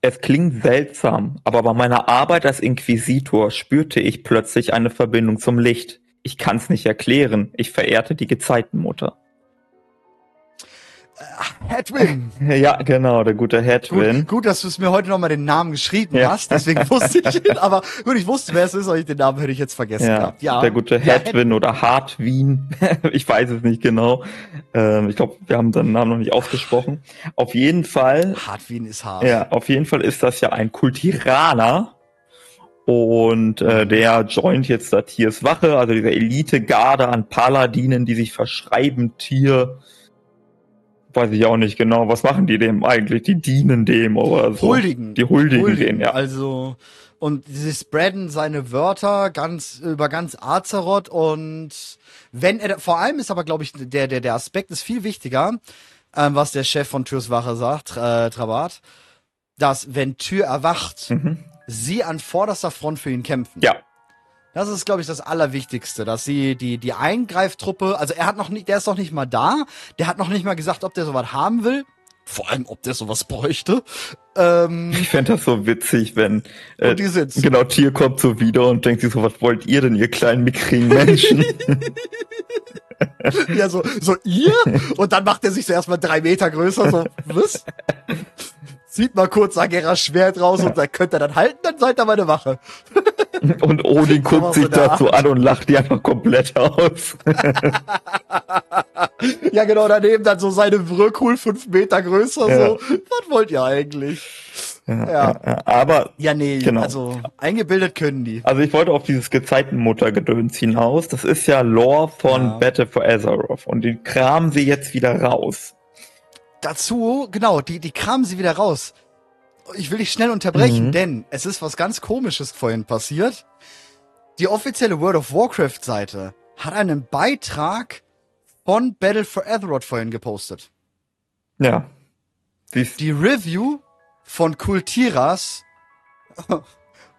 Es klingt seltsam, aber bei meiner Arbeit als Inquisitor spürte ich plötzlich eine Verbindung zum Licht. Ich kann's nicht erklären. Ich verehrte die Gezeitenmutter. Hedwin. Ja, genau, der gute Hedwin. Gut, gut dass du es mir heute nochmal den Namen geschrieben ja. hast, deswegen wusste ich ihn, aber gut, ich wusste, wer es ist, aber den Namen hätte ich jetzt vergessen ja, gehabt. Ja, der gute Hedwin ja, oder Hartwin, ich weiß es nicht genau. Ähm, ich glaube, wir haben seinen Namen noch nicht ausgesprochen. Auf jeden Fall. Hartwin ist hart. Ja, auf jeden Fall ist das ja ein Kultiraner. Und äh, der joint jetzt da Tiers Wache, also diese Elite-Garde an Paladinen, die sich verschreiben, Tier weiß ich auch nicht genau, was machen die dem eigentlich? Die dienen dem oder so. Huldigen. Die huldigen, huldigen ja. Also, und sie spreaden seine Wörter ganz, über ganz Azeroth und wenn er, vor allem ist aber, glaube ich, der, der, der Aspekt ist viel wichtiger, ähm, was der Chef von Türs Wache sagt, äh, Trabat, dass wenn Tür erwacht, mhm. sie an vorderster Front für ihn kämpfen. Ja. Das ist, glaube ich, das Allerwichtigste, dass sie die, die Eingreiftruppe, also er hat noch nicht, der ist noch nicht mal da, der hat noch nicht mal gesagt, ob der sowas haben will. Vor allem, ob der sowas bräuchte. Ähm, ich fände das so witzig, wenn äh, die sitzen. genau Tier kommt so wieder und denkt sich so, was wollt ihr denn, ihr kleinen mickrigen Menschen? ja, so, so ihr? Und dann macht er sich so erstmal drei Meter größer, so, was? Zieht mal kurz Ageras Schwert raus und dann könnt ihr dann halten, dann seid ihr meine Wache. Und Odin guckt sich das so an und lacht die einfach komplett aus. ja, genau, daneben dann so seine Whirlpool fünf Meter größer, ja. so. Was wollt ihr eigentlich? Ja, ja. ja, aber. Ja, nee, genau. also eingebildet können die. Also ich wollte auf dieses Gezeitenmuttergedöns hinaus. Das ist ja Lore von. Battle for Azeroth und die kramen sie jetzt wieder raus. Dazu, genau, die, die kramen sie wieder raus ich will dich schnell unterbrechen, mhm. denn es ist was ganz komisches vorhin passiert. Die offizielle World of Warcraft Seite hat einen Beitrag von Battle for Azeroth vorhin gepostet. Ja. Die Review von Kultiras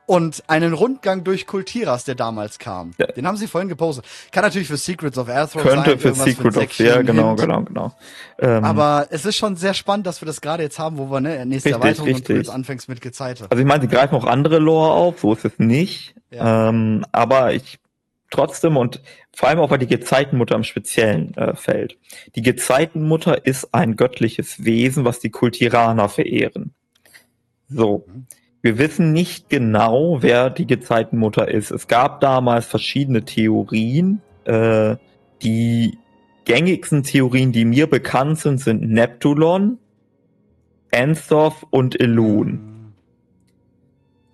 und einen Rundgang durch Kultiras, der damals kam. Ja. Den haben sie vorhin gepostet. Kann natürlich für Secrets of Könnte sein. Könnte für Secrets of, ja, genau, genau, genau. Ähm, Aber es ist schon sehr spannend, dass wir das gerade jetzt haben, wo wir, ne, nächste richtig, Erweiterung richtig. und du jetzt anfängst mit Gezeite. Also ich meine, sie greifen auch andere Lore auf, so ist es nicht. Ja. Ähm, aber ich trotzdem und vor allem auch, weil die Gezeitenmutter im Speziellen äh, fällt. Die Gezeitenmutter ist ein göttliches Wesen, was die Kultiraner verehren. So. Mhm. Wir wissen nicht genau, wer die Gezeitenmutter ist. Es gab damals verschiedene Theorien. Äh, die gängigsten Theorien, die mir bekannt sind, sind Neptulon, Ansoth und Elun.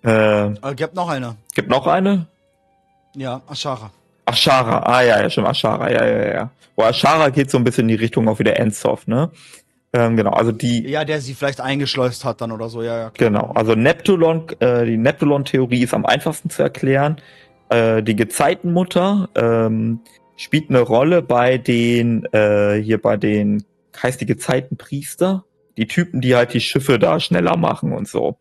Äh, Aber gibt noch eine. Gibt noch eine? Ja, Ashara. Ashara, ah ja, ja, stimmt, Ashara, ja, ja, ja. Wo Ashara geht so ein bisschen in die Richtung auch wieder Ansoth, ne? Ähm, genau, also die. Ja, der sie vielleicht eingeschleust hat dann oder so, ja, ja. Klar. Genau, also Neptulon, äh, die Neptulon-Theorie ist am einfachsten zu erklären. Äh, die Gezeitenmutter ähm, spielt eine Rolle bei den, äh, hier bei den, heißt die Gezeitenpriester? Die Typen, die halt die Schiffe da schneller machen und so.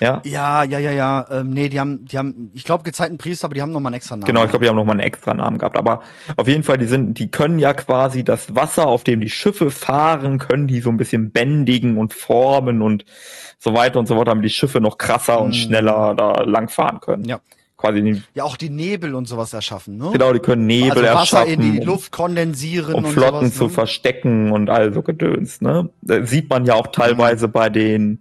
Ja, ja, ja, ja, ja. Ähm, nee, die haben, die haben, ich glaube Gezeitenpriester, aber die haben nochmal einen extra Namen. Genau, ich glaube, die haben nochmal einen extra Namen gehabt. Aber auf jeden Fall, die sind, die können ja quasi das Wasser, auf dem die Schiffe fahren, können die so ein bisschen bändigen und formen und so weiter und so fort, damit die Schiffe noch krasser mhm. und schneller da langfahren können. Ja. Quasi ja, auch die Nebel und sowas erschaffen, ne? Genau, die können Nebel also Wasser erschaffen. in die Luft kondensieren um und Flotten sowas, zu ne? verstecken und all so Gedöns, ne? Das sieht man ja auch teilweise mhm. bei den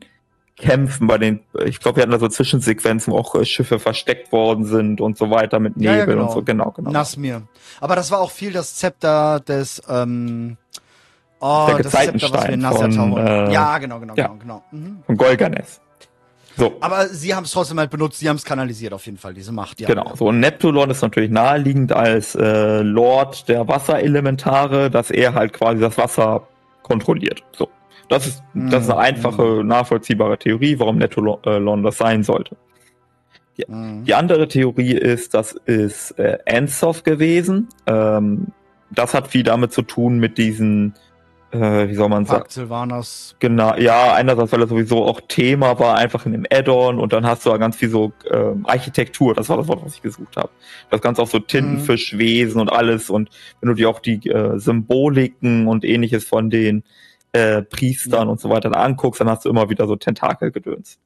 Kämpfen, bei den, ich glaube, wir hatten da so Zwischensequenzen, wo auch äh, Schiffe versteckt worden sind und so weiter mit Nebel ja, ja, genau. und so, genau, genau. Nasmir. Aber das war auch viel das Zepter des, ähm, oh, Der das Zepter, was wir in von, äh, Ja, genau, genau, ja, genau, genau. Mhm. Von Golganes. So. Aber sie haben es trotzdem halt benutzt, sie haben es kanalisiert auf jeden Fall, diese Macht. Ja. Genau, so und Neptulon ist natürlich naheliegend als äh, Lord der Wasserelementare, dass er halt quasi das Wasser kontrolliert. So. Das ist, das ist eine mhm. einfache, nachvollziehbare Theorie, warum Netolon das sein sollte. Die, mhm. die andere Theorie ist, das ist äh, Ansoff gewesen. Ähm, das hat viel damit zu tun mit diesen, äh, wie soll man sagen? Sylvanas. Genau, ja, einerseits, weil er sowieso auch Thema war, einfach in dem Add-on und dann hast du ganz viel so äh, Architektur, das war das Wort, was ich gesucht habe. Das Ganze auch so Tintenfischwesen mhm. und alles und wenn du dir auch die äh, Symboliken und ähnliches von den äh, Priestern ja. und so weiter anguckst, dann hast du immer wieder so Tentakelgedöns.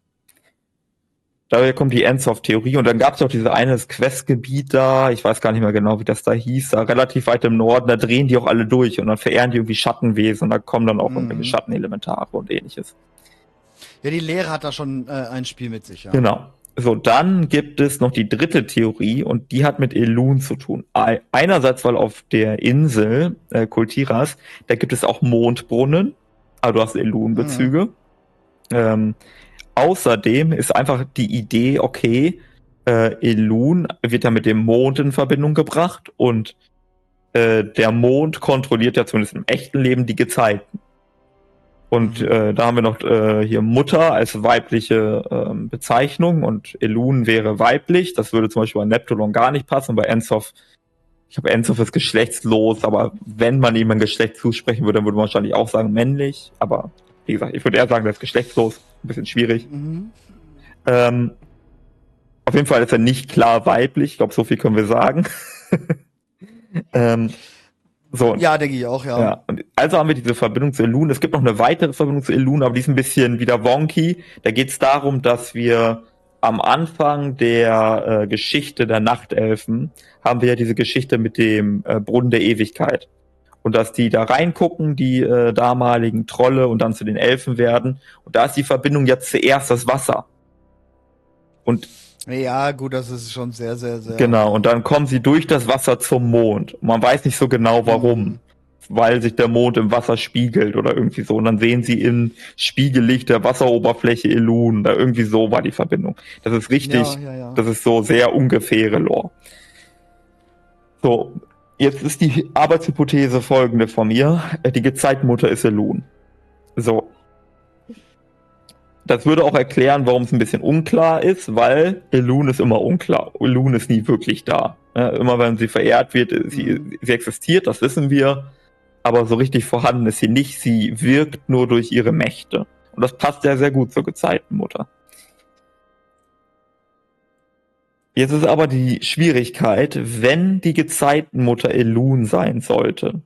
Daher kommt die Endsoft-Theorie und dann gab es auch diese eine Questgebiet da, ich weiß gar nicht mehr genau, wie das da hieß, da relativ weit im Norden, da drehen die auch alle durch und dann verehren die irgendwie Schattenwesen und da kommen dann auch mhm. irgendwelche Schattenelementare und ähnliches. Ja, die Lehre hat da schon äh, ein Spiel mit sich, ja. Genau. So, dann gibt es noch die dritte Theorie und die hat mit Elun zu tun. Einerseits, weil auf der Insel äh, Kultiras, da gibt es auch Mondbrunnen, aber du hast Elun-Bezüge. Mhm. Ähm, außerdem ist einfach die Idee, okay, äh, Elun wird ja mit dem Mond in Verbindung gebracht und äh, der Mond kontrolliert ja zumindest im echten Leben die Gezeiten. Und mhm. äh, da haben wir noch äh, hier Mutter als weibliche ähm, Bezeichnung und Elun wäre weiblich. Das würde zum Beispiel bei Neptulon gar nicht passen. Bei Ensof, ich habe Ensof ist geschlechtslos, aber wenn man ihm ein Geschlecht zusprechen würde, dann würde man wahrscheinlich auch sagen männlich. Aber wie gesagt, ich würde eher sagen, der ist geschlechtslos. Ein bisschen schwierig. Mhm. Ähm, auf jeden Fall ist er nicht klar weiblich. Ich glaube, so viel können wir sagen. ähm, so. Ja, denke ich auch, ja. ja. Also haben wir diese Verbindung zu Elun. Es gibt noch eine weitere Verbindung zu Elun, aber die ist ein bisschen wieder wonky. Da geht es darum, dass wir am Anfang der äh, Geschichte der Nachtelfen haben wir ja diese Geschichte mit dem äh, Brunnen der Ewigkeit. Und dass die da reingucken, die äh, damaligen Trolle und dann zu den Elfen werden. Und da ist die Verbindung jetzt zuerst das Wasser. Und ja, gut, das ist schon sehr, sehr, sehr. Genau, und dann kommen sie durch das Wasser zum Mond. Und man weiß nicht so genau warum. Mhm. Weil sich der Mond im Wasser spiegelt oder irgendwie so. Und dann sehen sie in Spiegellicht der Wasseroberfläche Elun. Da irgendwie so war die Verbindung. Das ist richtig, ja, ja, ja. das ist so sehr ungefähre Lore. So, jetzt ist die Arbeitshypothese folgende von mir. Die Gezeitmutter ist Elun. So, das würde auch erklären, warum es ein bisschen unklar ist, weil Elun ist immer unklar. Elun ist nie wirklich da. immer wenn sie verehrt wird, sie, mhm. sie existiert, das wissen wir. Aber so richtig vorhanden ist sie nicht. Sie wirkt nur durch ihre Mächte. Und das passt ja sehr gut zur Gezeitenmutter. Jetzt ist aber die Schwierigkeit, wenn die Gezeitenmutter Elun sein sollte,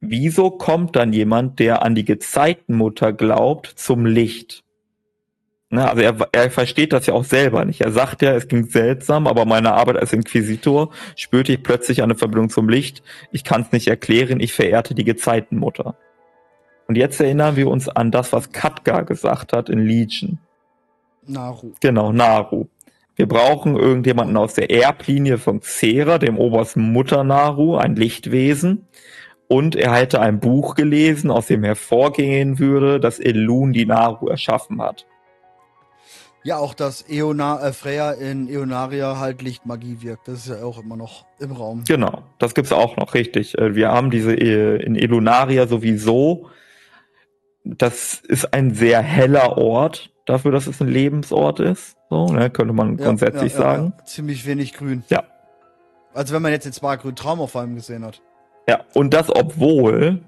Wieso kommt dann jemand, der an die Gezeitenmutter glaubt, zum Licht? Na, also er, er versteht das ja auch selber nicht. Er sagt ja, es klingt seltsam, aber meine Arbeit als Inquisitor spürte ich plötzlich eine Verbindung zum Licht. Ich kann es nicht erklären, ich verehrte die Gezeitenmutter. Und jetzt erinnern wir uns an das, was Katka gesagt hat in Legion. Naru. Genau, Naru. Wir brauchen irgendjemanden aus der Erblinie von Xera, dem obersten Mutter Naru, ein Lichtwesen, und er hätte ein Buch gelesen, aus dem hervorgehen würde, dass Elun die Naru erschaffen hat. Ja, auch dass Eona, äh, Freya in Eonaria halt Lichtmagie wirkt. Das ist ja auch immer noch im Raum. Genau, das gibt's auch noch, richtig. Äh, wir haben diese äh, in Elunaria sowieso. Das ist ein sehr heller Ort, dafür, dass es ein Lebensort ist. So, ne, könnte man ja, grundsätzlich ja, ja, sagen. Ziemlich wenig grün. Ja. Also wenn man jetzt den Spargrün Traum auf allem gesehen hat. Ja, und das obwohl,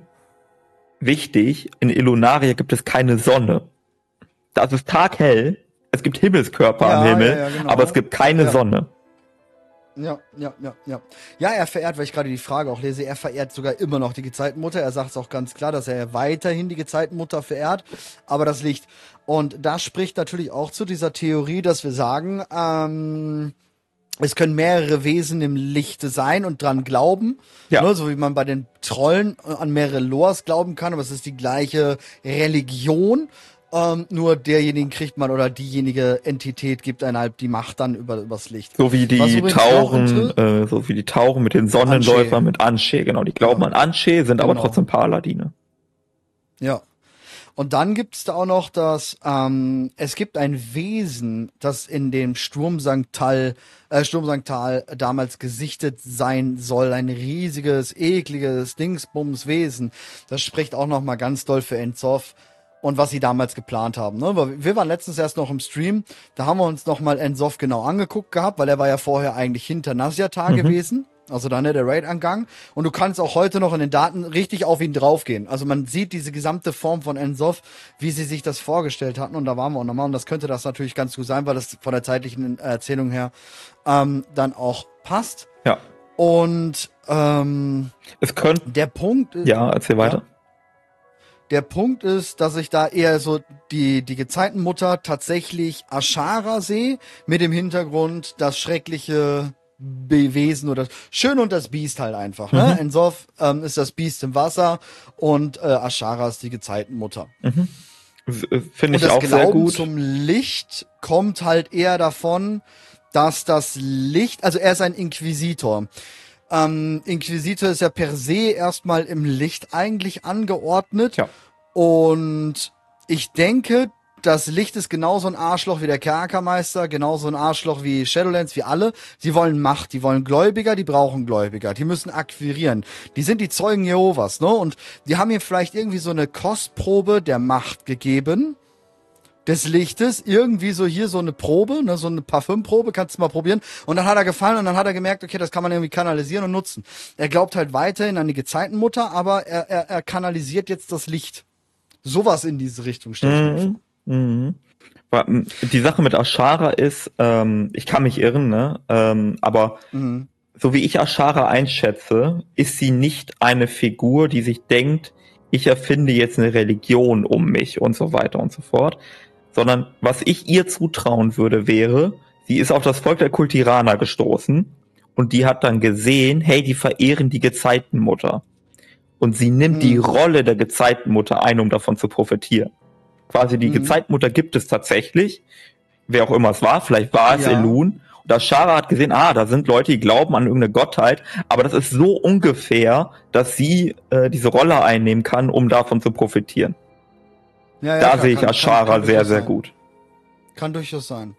wichtig, in Illunaria gibt es keine Sonne. Das ist taghell, es gibt Himmelskörper am Himmel, genau. aber es gibt keine Sonne. Ja, ja, ja, ja. Ja, er verehrt, weil ich gerade die Frage auch lese, er verehrt sogar immer noch die Gezeitenmutter. Er sagt es auch ganz klar, dass er weiterhin die Gezeitenmutter verehrt, aber das Licht. Und das spricht natürlich auch zu dieser Theorie, dass wir sagen, ähm, es können mehrere Wesen im Lichte sein und dran glauben. Ja. Ne, so wie man bei den Trollen an mehrere Lores glauben kann, aber es ist die gleiche Religion. Ähm, nur derjenigen kriegt man oder diejenige Entität gibt einem halt die Macht dann über übers Licht. So wie die Tauchen, äh, so wie die Tauchen mit den Sonnenläufern mit Anshe, genau. Die glauben ja. an Anshe, sind genau. aber trotzdem Paladine. Ja. Und dann gibt es da auch noch das, ähm, es gibt ein Wesen, das in dem Sturmsanktal, äh, Sturmsanktal damals gesichtet sein soll. Ein riesiges, ekliges Dingsbums-Wesen. Das spricht auch noch mal ganz doll für Enzoff und was sie damals geplant haben. Ne? Wir waren letztens erst noch im Stream, da haben wir uns noch mal Ensoff genau angeguckt gehabt, weil er war ja vorher eigentlich hinter Nasyatar mhm. gewesen. Also dann ne, der Raid-Angang. Und du kannst auch heute noch in den Daten richtig auf ihn draufgehen. Also man sieht diese gesamte Form von Ensoff, wie sie sich das vorgestellt hatten. Und da waren wir auch nochmal. Und das könnte das natürlich ganz gut sein, weil das von der zeitlichen Erzählung her ähm, dann auch passt. Ja. Und ähm, es könnte. Der Punkt ist. Ja, erzähl weiter. Der Punkt ist, dass ich da eher so die, die Gezeitenmutter tatsächlich Ashara sehe, mit dem Hintergrund das schreckliche Wesen oder Schön und das Biest halt einfach. Ne? Mhm. Ensof ähm, ist das Biest im Wasser und äh, Ashara ist die Gezeitenmutter. Mhm. Äh, finde ich auch Glauben sehr gut. zum Licht kommt halt eher davon, dass das Licht, also er ist ein Inquisitor. Ähm, Inquisitor ist ja per se erstmal im Licht eigentlich angeordnet. Ja. Und ich denke, das Licht ist genauso ein Arschloch wie der Kerkermeister, genauso ein Arschloch wie Shadowlands, wie alle. Sie wollen Macht, die wollen Gläubiger, die brauchen Gläubiger, die müssen akquirieren. Die sind die Zeugen Jehovas, ne? Und die haben ihr vielleicht irgendwie so eine Kostprobe der Macht gegeben des Lichtes, irgendwie so hier so eine Probe, ne, so eine Parfümprobe, kannst du mal probieren. Und dann hat er gefallen und dann hat er gemerkt, okay, das kann man irgendwie kanalisieren und nutzen. Er glaubt halt weiterhin an die Gezeitenmutter, aber er, er, er kanalisiert jetzt das Licht. Sowas in diese Richtung stelle mhm. mhm. Die Sache mit Ashara ist, ähm, ich kann mich irren, ne? Ähm, aber mhm. so wie ich Ashara einschätze, ist sie nicht eine Figur, die sich denkt, ich erfinde jetzt eine Religion um mich und so weiter und so fort, sondern was ich ihr zutrauen würde, wäre, sie ist auf das Volk der Kultiraner gestoßen und die hat dann gesehen, hey, die verehren die Gezeitenmutter. Und sie nimmt mhm. die Rolle der Gezeitenmutter ein, um davon zu profitieren. Quasi die mhm. Gezeitenmutter gibt es tatsächlich, wer auch immer es war, vielleicht war es ja. Elun. Und Ashara hat gesehen, ah, da sind Leute, die glauben an irgendeine Gottheit, aber das ist so ungefähr, dass sie äh, diese Rolle einnehmen kann, um davon zu profitieren. Ja, ja, da sehe ich Ashara sehr, sehr sein. gut. Kann durchaus sein.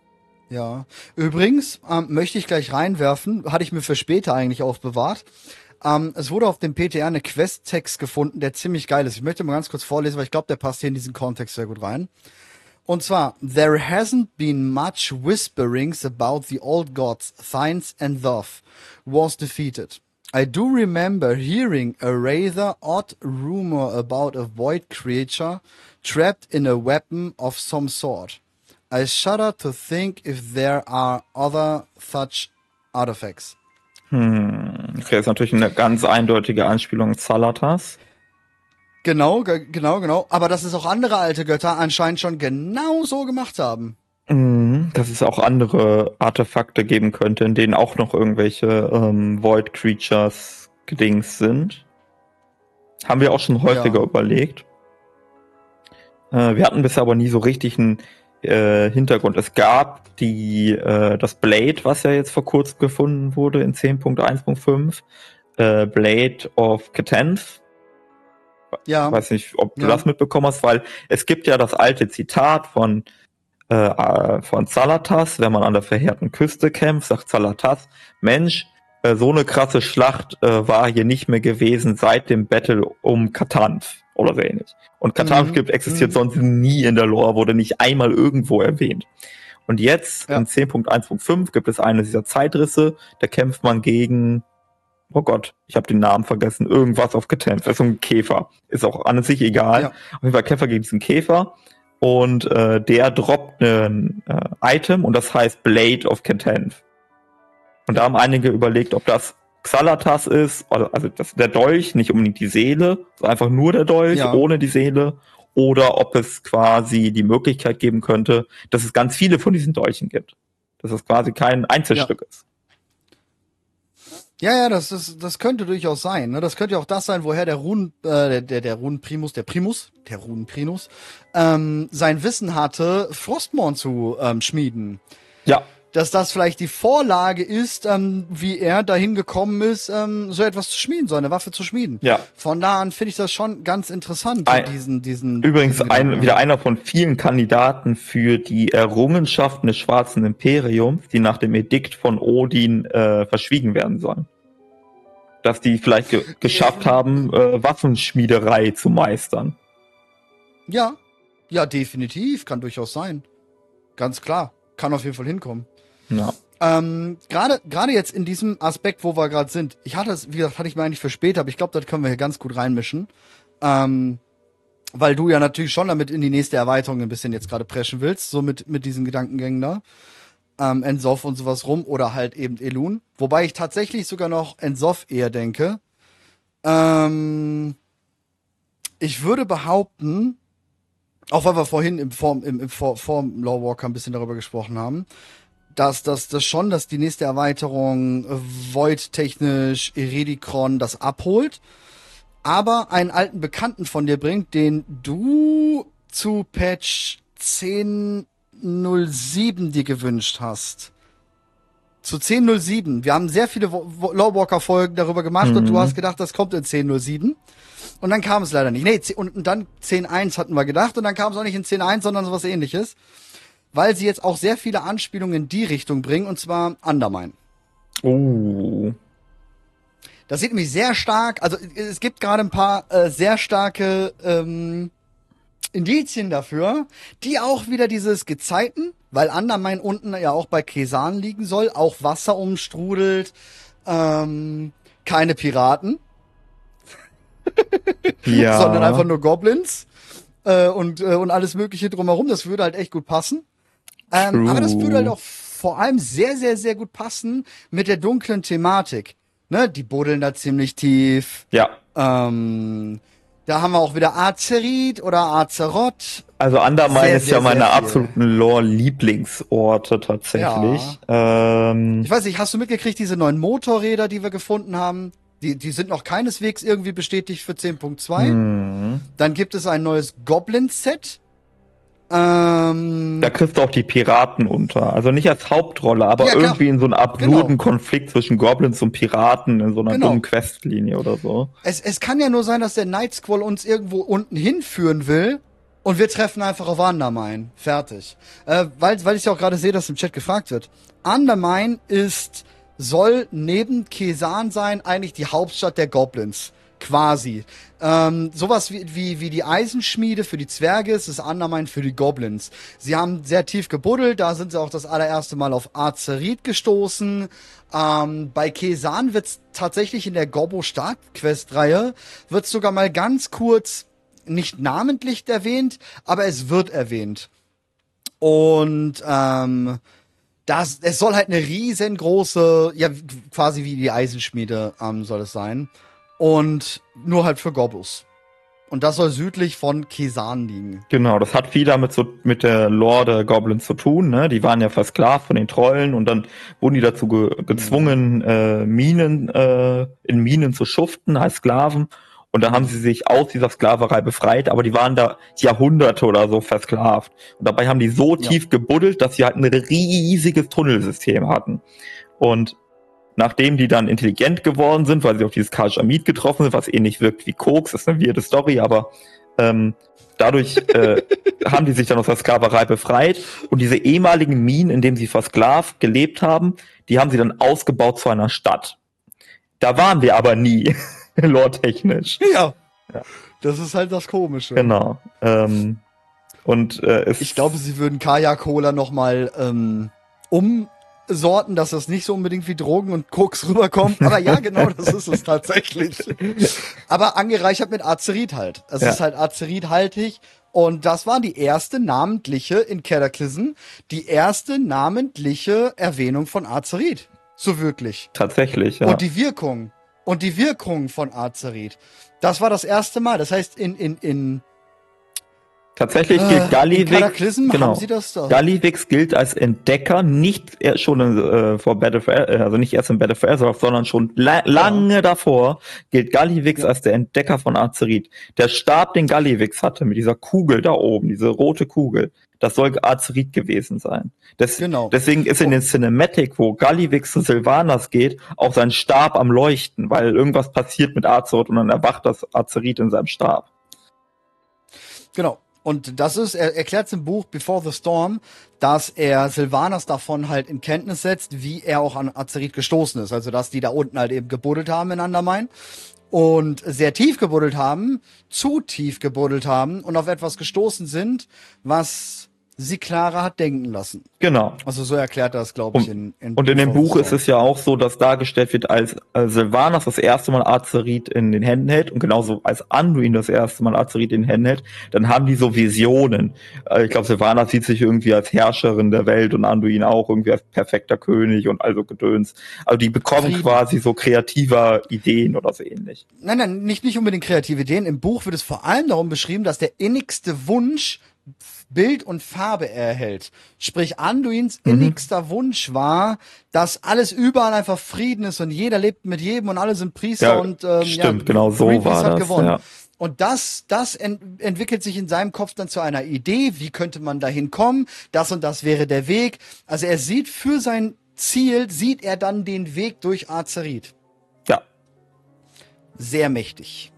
Ja. Übrigens ähm, möchte ich gleich reinwerfen, hatte ich mir für später eigentlich aufbewahrt. Ähm, es wurde auf dem PTR eine Quest-Text gefunden, der ziemlich geil ist. Ich möchte mal ganz kurz vorlesen, weil ich glaube, der passt hier in diesen Kontext sehr gut rein. Und zwar, there hasn't been much whisperings about the old gods Thines and Thoth was defeated. I do remember hearing a rather odd rumor about a void creature trapped in a weapon of some sort. I shudder to think if there are other such artifacts. Hm, okay, ist natürlich eine ganz eindeutige Anspielung Salatas. Genau, genau, genau. Aber dass es auch andere alte Götter anscheinend schon genau so gemacht haben. Mhm, dass es auch andere Artefakte geben könnte, in denen auch noch irgendwelche ähm, Void Creatures gedings sind. Haben wir auch schon häufiger ja. überlegt. Äh, wir hatten bisher aber nie so richtig einen äh, Hintergrund. Es gab die, äh, das Blade, was ja jetzt vor kurzem gefunden wurde in 10.1.5. Äh, Blade of Catanth. Ja. Ich weiß nicht, ob du ja. das mitbekommen hast, weil es gibt ja das alte Zitat von äh, äh, von Zalatas, wenn man an der verheerten Küste kämpft, sagt Zalatas, Mensch, äh, so eine krasse Schlacht äh, war hier nicht mehr gewesen seit dem Battle um Katanf oder so ähnlich. Und Katanf mhm. existiert mhm. sonst nie in der Lore, wurde nicht einmal irgendwo erwähnt. Und jetzt ja. in 10.1.5 gibt es eine dieser Zeitrisse, da kämpft man gegen, oh Gott, ich habe den Namen vergessen, irgendwas auf Katanf, ist so ein Käfer. Ist auch an sich egal. Ja. Auf jeden Fall Kämpfer gegen diesen Käfer und äh, der droppt ein äh, Item und das heißt Blade of Katanf. Und da haben einige überlegt, ob das Xalatas ist, also das, der Dolch, nicht unbedingt die Seele, einfach nur der Dolch, ja. ohne die Seele, oder ob es quasi die Möglichkeit geben könnte, dass es ganz viele von diesen Dolchen gibt. Dass es quasi kein Einzelstück ja. ist. Ja, ja, das, ist, das könnte durchaus sein. Ne? Das könnte ja auch das sein, woher der Run, äh, der, der, Run Primus, der Primus, der Run Primus, ähm, sein Wissen hatte, Frostmorn zu ähm, schmieden. Ja dass das vielleicht die Vorlage ist, ähm, wie er dahin gekommen ist, ähm, so etwas zu schmieden, so eine Waffe zu schmieden. Ja. Von da an finde ich das schon ganz interessant, ein, diesen, diesen. Übrigens diesen ein, wieder einer von vielen Kandidaten für die Errungenschaften des Schwarzen Imperiums, die nach dem Edikt von Odin äh, verschwiegen werden sollen. Dass die vielleicht ge geschafft haben, äh, Waffenschmiederei zu meistern. Ja, ja, definitiv, kann durchaus sein. Ganz klar, kann auf jeden Fall hinkommen. Ja. Ähm, gerade gerade jetzt in diesem Aspekt, wo wir gerade sind, ich hatte es, wie gesagt, hatte ich mir eigentlich für später, aber ich glaube, das können wir hier ganz gut reinmischen. Ähm, weil du ja natürlich schon damit in die nächste Erweiterung ein bisschen jetzt gerade preschen willst, so mit, mit diesen Gedankengängen da. Ähm, Ensoff und sowas rum oder halt eben Elun. Wobei ich tatsächlich sogar noch Ensoff eher denke. Ähm, ich würde behaupten, auch weil wir vorhin im Form, im, im vor, vor Lawwalker ein bisschen darüber gesprochen haben, dass das das schon, dass die nächste Erweiterung äh, Void technisch Eredikron das abholt, aber einen alten Bekannten von dir bringt, den du zu Patch 10.07 dir gewünscht hast. Zu 10.07. Wir haben sehr viele Lawwalker-Folgen darüber gemacht mhm. und du mhm. hast gedacht, das kommt in 10.07. Und dann kam es leider nicht. Nee, und dann 10.1 hatten wir gedacht und dann kam es auch nicht in 10.1, sondern sowas ähnliches weil sie jetzt auch sehr viele Anspielungen in die Richtung bringen, und zwar Undermine. Oh. Das sieht nämlich sehr stark, also es gibt gerade ein paar äh, sehr starke ähm, Indizien dafür, die auch wieder dieses Gezeiten, weil Undermine unten ja auch bei Kesan liegen soll, auch Wasser umstrudelt, ähm, keine Piraten. ja. sondern einfach nur Goblins äh, und, äh, und alles mögliche drumherum. Das würde halt echt gut passen. Ähm, aber das würde halt auch vor allem sehr, sehr, sehr gut passen mit der dunklen Thematik. Ne, die buddeln da ziemlich tief. Ja. Ähm, da haben wir auch wieder Azerit oder Azeroth. Also Undermine ist ja meine absoluten Lore-Lieblingsorte tatsächlich. Ja. Ähm, ich weiß nicht, hast du mitgekriegt, diese neuen Motorräder, die wir gefunden haben? Die, die sind noch keineswegs irgendwie bestätigt für 10.2. Mhm. Dann gibt es ein neues Goblin-Set. Ähm, da kriegst du auch die Piraten unter. Also nicht als Hauptrolle, aber ja, irgendwie in so einem absurden genau. Konflikt zwischen Goblins und Piraten in so einer genau. dummen Questlinie oder so. Es, es kann ja nur sein, dass der Night Squall uns irgendwo unten hinführen will und wir treffen einfach auf Undermine. Fertig. Äh, weil, weil ich ja auch gerade sehe, dass im Chat gefragt wird. Undermine ist, soll neben Kesan sein eigentlich die Hauptstadt der Goblins quasi. Ähm, sowas wie, wie, wie die Eisenschmiede für die Zwerge ist das Undermine für die Goblins. Sie haben sehr tief gebuddelt, da sind sie auch das allererste Mal auf Azerit gestoßen. Ähm, bei Kesan wird's tatsächlich in der Gobbo Start Quest Reihe wird's sogar mal ganz kurz nicht namentlich erwähnt, aber es wird erwähnt. Und ähm, das, es soll halt eine riesengroße, ja quasi wie die Eisenschmiede ähm, soll es sein. Und nur halt für Gobbos. Und das soll südlich von Kesan liegen. Genau, das hat viel damit so mit der Lore der Goblins zu tun, ne? Die waren ja versklavt von den Trollen und dann wurden die dazu ge gezwungen, äh, Minen, äh, in Minen zu schuften als Sklaven. Und dann haben sie sich aus dieser Sklaverei befreit, aber die waren da Jahrhunderte oder so versklavt. Und dabei haben die so ja. tief gebuddelt, dass sie halt ein riesiges Tunnelsystem hatten. Und nachdem die dann intelligent geworden sind, weil sie auf dieses Kajamid getroffen sind, was ähnlich wirkt wie Koks, ist eine weirde Story, aber ähm, dadurch äh, haben die sich dann aus der Sklaverei befreit und diese ehemaligen Minen, in denen sie versklavt gelebt haben, die haben sie dann ausgebaut zu einer Stadt. Da waren wir aber nie, lore-technisch. Ja. ja. Das ist halt das Komische. Genau. Ähm, und äh, ich glaube, sie würden Kaya-Cola noch mal ähm, um Sorten, dass das nicht so unbedingt wie Drogen und Koks rüberkommt. Aber ja, genau, das ist es tatsächlich. Aber angereichert mit Azerit halt. Es ja. ist halt Azerit-haltig. Und das war die erste namentliche in Cataclysm, die erste namentliche Erwähnung von Azerit. So wirklich. Tatsächlich, ja. Und die Wirkung. Und die Wirkung von Azerit. Das war das erste Mal. Das heißt, in, in, in Tatsächlich gilt äh, Gallivix, genau. Gallivix gilt als Entdecker nicht schon äh, vor Battle for, äh, also nicht erst in Battle for Azeroth, sondern schon la lange ja. davor gilt Gallivix ja. als der Entdecker von Azerit. Der Stab, den Gallivix hatte mit dieser Kugel da oben, diese rote Kugel, das soll Azerit gewesen sein. Des, genau. Deswegen ist in den Cinematic, wo Gallivix zu Sylvanas geht, auch sein Stab am Leuchten, weil irgendwas passiert mit Azeroth und dann erwacht das Azerit in seinem Stab. Genau. Und das ist, er erklärt es im Buch Before the Storm, dass er Sylvanas davon halt in Kenntnis setzt, wie er auch an Azerit gestoßen ist. Also, dass die da unten halt eben gebuddelt haben in Undermine und sehr tief gebuddelt haben, zu tief gebuddelt haben und auf etwas gestoßen sind, was sie klarer hat denken lassen. Genau. Also so erklärt er das, glaube ich, in, in Und in dem Buch ist es ja auch so, dass dargestellt wird, als äh, Sylvanas das erste Mal Azerit in den Händen hält und genauso als Anduin das erste Mal Azerit in den Händen hält, dann haben die so Visionen. Äh, ich glaube, Sylvanas sieht sich irgendwie als Herrscherin der Welt und Anduin auch irgendwie als perfekter König und also Gedöns. Also die bekommen Frieden. quasi so kreativer Ideen oder so ähnlich. Nein, nein, nicht, nicht unbedingt kreative Ideen. Im Buch wird es vor allem darum beschrieben, dass der innigste Wunsch Bild und Farbe erhält. Sprich, Anduins mhm. innigster Wunsch war, dass alles überall einfach Frieden ist und jeder lebt mit jedem und alle sind Priester ja, und ähm, stimmt, ja, genau so Greenpeace war das. Gewonnen. Ja. Und das, das ent entwickelt sich in seinem Kopf dann zu einer Idee. Wie könnte man dahin kommen? Das und das wäre der Weg. Also er sieht für sein Ziel, sieht er dann den Weg durch Azerit. Ja. Sehr mächtig.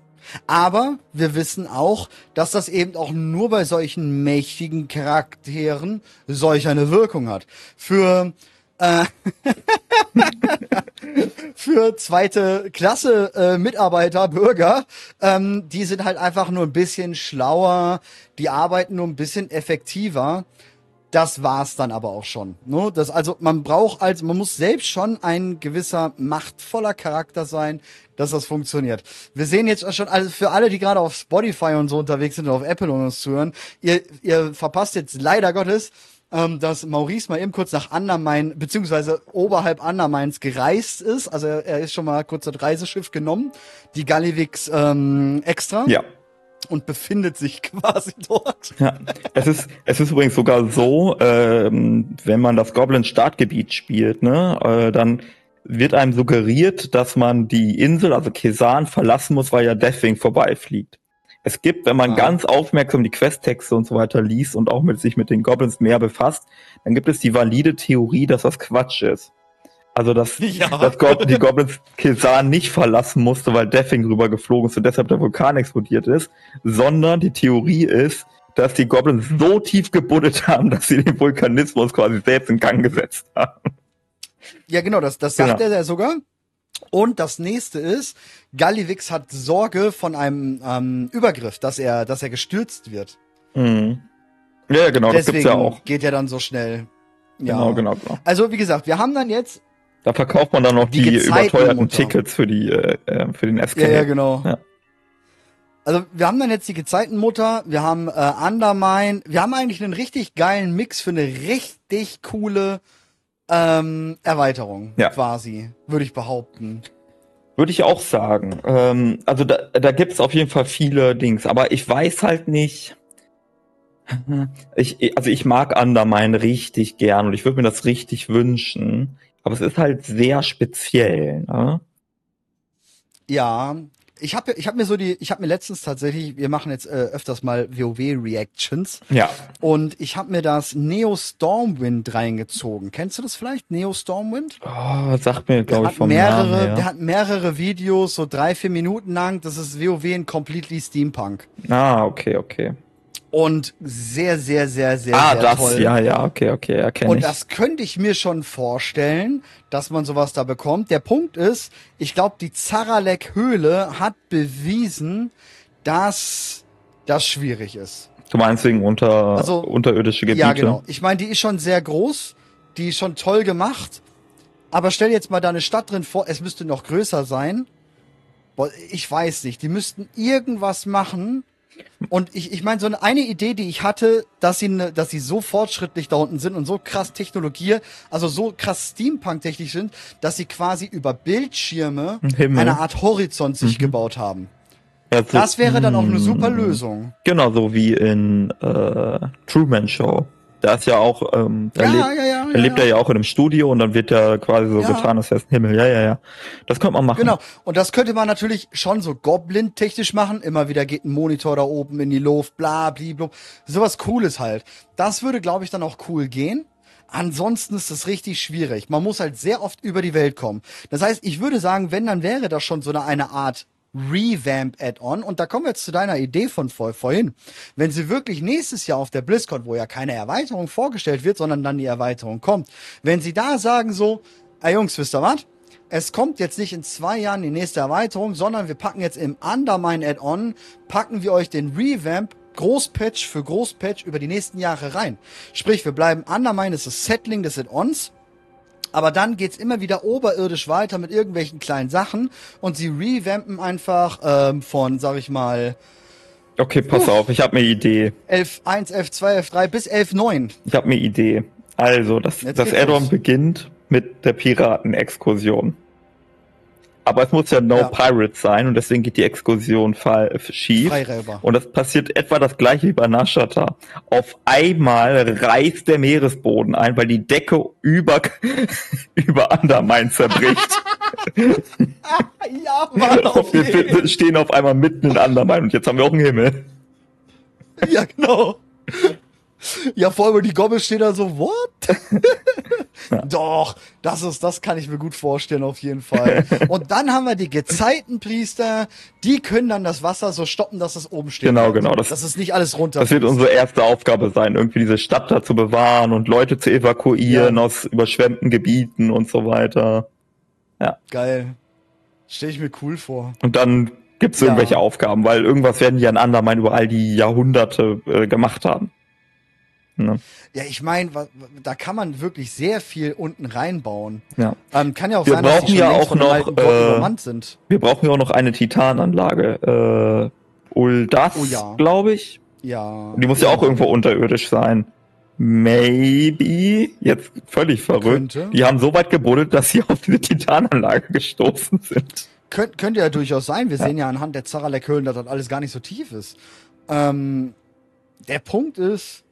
Aber wir wissen auch, dass das eben auch nur bei solchen mächtigen Charakteren solch eine Wirkung hat. Für äh, für zweite Klasse äh, Mitarbeiter, Bürger, ähm, die sind halt einfach nur ein bisschen schlauer, die arbeiten nur ein bisschen effektiver das war's dann aber auch schon. Ne? Das, also man braucht also, man muss selbst schon ein gewisser machtvoller Charakter sein, dass das funktioniert. Wir sehen jetzt schon, also für alle, die gerade auf Spotify und so unterwegs sind und auf Apple und uns zuhören, ihr, ihr verpasst jetzt leider Gottes, ähm, dass Maurice mal eben kurz nach Andermain, beziehungsweise oberhalb Andermains gereist ist. Also er, ist schon mal kurz das Reiseschiff genommen, die Gallivix ähm, extra. Ja und befindet sich quasi dort. Ja, es ist, es ist übrigens sogar so, ähm, wenn man das Goblin Startgebiet spielt, ne, äh, dann wird einem suggeriert, dass man die Insel, also Kesan, verlassen muss, weil ja Deathwing vorbeifliegt. Es gibt, wenn man ah. ganz aufmerksam die Questtexte und so weiter liest und auch mit sich mit den Goblins mehr befasst, dann gibt es die valide Theorie, dass das Quatsch ist. Also, dass, ja. dass Gott, die Goblins Kesan nicht verlassen musste, weil Deathwing rüber geflogen ist und deshalb der Vulkan explodiert ist, sondern die Theorie ist, dass die Goblins so tief gebuddelt haben, dass sie den Vulkanismus quasi selbst in Gang gesetzt haben. Ja, genau, das, das sagt genau. er ja sogar. Und das nächste ist, Gallivix hat Sorge von einem ähm, Übergriff, dass er, dass er gestürzt wird. Mhm. Ja, genau, Deswegen das gibt's ja auch. Geht ja dann so schnell. Ja. Genau, genau, genau. Also, wie gesagt, wir haben dann jetzt da verkauft man dann noch die, die überteuerten Tickets für die äh, äh für den SK. Ja, ja, genau. Ja. Also wir haben dann jetzt die Gezeitenmutter, wir haben äh, Undermine, wir haben eigentlich einen richtig geilen Mix für eine richtig coole ähm, Erweiterung ja. quasi, würde ich behaupten. Würde ich auch sagen. Ähm, also da, da gibt es auf jeden Fall viele Dings, aber ich weiß halt nicht. Ich, also ich mag Undermine richtig gern und ich würde mir das richtig wünschen. Aber es ist halt sehr speziell, ne? Ja, ich habe ich hab mir so die, ich habe mir letztens tatsächlich, wir machen jetzt äh, öfters mal WoW-Reactions. Ja. Und ich habe mir das Neo Stormwind reingezogen. Kennst du das vielleicht? Neo Stormwind? Oh, sagt mir, glaube ich, vom mehrere, Namen her. Der hat mehrere Videos, so drei, vier Minuten lang. Das ist WoW in Completely Steampunk. Ah, okay, okay und sehr, sehr, sehr, sehr, ah, sehr das, toll. ja, ja, okay, okay, erkenne Und ich. das könnte ich mir schon vorstellen, dass man sowas da bekommt. Der Punkt ist, ich glaube, die Zaralek-Höhle hat bewiesen, dass das schwierig ist. Du meinst wegen unter, also, unterirdische Gebiete? Ja, genau. Ich meine, die ist schon sehr groß, die ist schon toll gemacht, aber stell jetzt mal da eine Stadt drin vor, es müsste noch größer sein. Ich weiß nicht, die müssten irgendwas machen, und ich, ich meine, so eine Idee, die ich hatte, dass sie, ne, dass sie so fortschrittlich da unten sind und so krass Technologie, also so krass Steampunk-technisch sind, dass sie quasi über Bildschirme Himmel. eine Art Horizont sich mhm. gebaut haben. Ja, so, das wäre dann auch eine super Lösung. Genau, so wie in äh, Truman Show. Da ist ja auch, ähm, ja, lebt, ja, ja, da lebt er ja auch in einem Studio und dann wird er quasi so getan, als wäre es Himmel. Ja, ja, ja. Das könnte man machen. Genau. Und das könnte man natürlich schon so Goblin-technisch machen. Immer wieder geht ein Monitor da oben in die Luft, bla, bliblo. Sowas Cooles halt. Das würde, glaube ich, dann auch cool gehen. Ansonsten ist das richtig schwierig. Man muss halt sehr oft über die Welt kommen. Das heißt, ich würde sagen, wenn, dann wäre das schon so eine, eine Art Revamp-Add-on. Und da kommen wir jetzt zu deiner Idee von vor, vorhin. Wenn sie wirklich nächstes Jahr auf der BlizzCon, wo ja keine Erweiterung vorgestellt wird, sondern dann die Erweiterung kommt, wenn sie da sagen so, ey Jungs, wisst ihr was? Es kommt jetzt nicht in zwei Jahren die nächste Erweiterung, sondern wir packen jetzt im Undermine Add-on, packen wir euch den Revamp Großpatch für Großpatch über die nächsten Jahre rein. Sprich, wir bleiben Undermine ist das Settling des Add-ons. Aber dann geht's immer wieder oberirdisch weiter mit irgendwelchen kleinen Sachen und sie revampen einfach ähm, von, sag ich mal, Okay, pass auf, ich habe eine Idee. 11.1, 11.2, 11.3 bis 11.9. Ich habe eine Idee. Also, das, Jetzt das Addon beginnt mit der Piratenexkursion. Aber es muss ja No Ja. Pirates sein und deswegen geht die Exkursion schief. Freiräuber. Und das passiert etwa das gleiche wie bei Nashata. Auf einmal reißt der Meeresboden ein, weil die Decke über, über Undermine zerbricht. Ja, Mann, auf wir wir stehen auf einmal mitten in Undermine und jetzt haben wir auch einen Himmel. Ja, genau. Ja, vor allem die Gobbel steht da so, what? Doch, das ist, das kann ich mir gut vorstellen, auf jeden Fall. Und dann haben wir die Gezeitenpriester, die können dann das Wasser so stoppen, dass es oben steht. Genau, genau, das- Das, ist nicht alles runter. Das wird unsere erste Aufgabe sein, irgendwie diese Stadt da zu bewahren und Leute zu evakuieren Ja. aus überschwemmten Gebieten und so weiter. Geil. Stell ich mir cool vor. Und dann gibt's Ja. irgendwelche Aufgaben, weil irgendwas werden die an Andermain über all die Jahrhunderte äh, gemacht haben. Ne? Ja, ich meine, da kann man wirklich sehr viel unten reinbauen. Ja. Ähm, kann ja auch Wir sein, dass brauchen die schon ja auch noch, äh, sind. Wir brauchen ja auch noch eine Titananlage. Äh, Uldas, Oh ja. glaube ich. Ja. Die muss ja auch irgendwo unterirdisch sein. Maybe, jetzt völlig verrückt. Könnte. Die haben so weit gebuddelt, dass sie auf diese Titananlage gestoßen sind. Könnt, könnte ja durchaus sein. Wir sehen ja anhand der Zaralek-Höhlen, dass das alles gar nicht so tief ist. Ähm, der Punkt ist,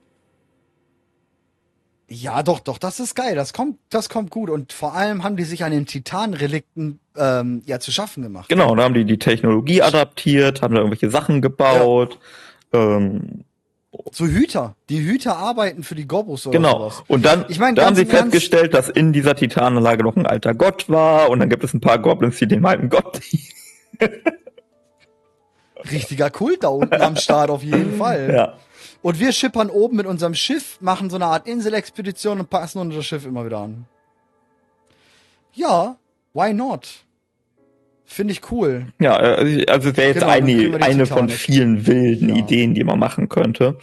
ja, doch, doch, das ist geil. Das kommt, das kommt gut. Und vor allem haben die sich an den Titanrelikten ähm, ja zu schaffen gemacht. Genau, da haben die die Technologie adaptiert, haben da irgendwelche Sachen gebaut. Ähm, So Hüter. Die Hüter arbeiten für die Gobos oder genau. sowas. Und dann, Ich mein, da haben sie festgestellt, dass in dieser Titananlage noch ein alter Gott war und dann gibt es ein paar Goblins, die den alten Gott. Richtiger Kult da unten am Start auf jeden Fall. ja. Und wir schippern oben mit unserem Schiff, machen so eine Art Inselexpedition und passen unser Schiff immer wieder an. Ja, why not? Finde ich cool. Ja, äh, also wäre jetzt Genau, eine, eine von vielen wilden Ja. Ideen, die man machen könnte.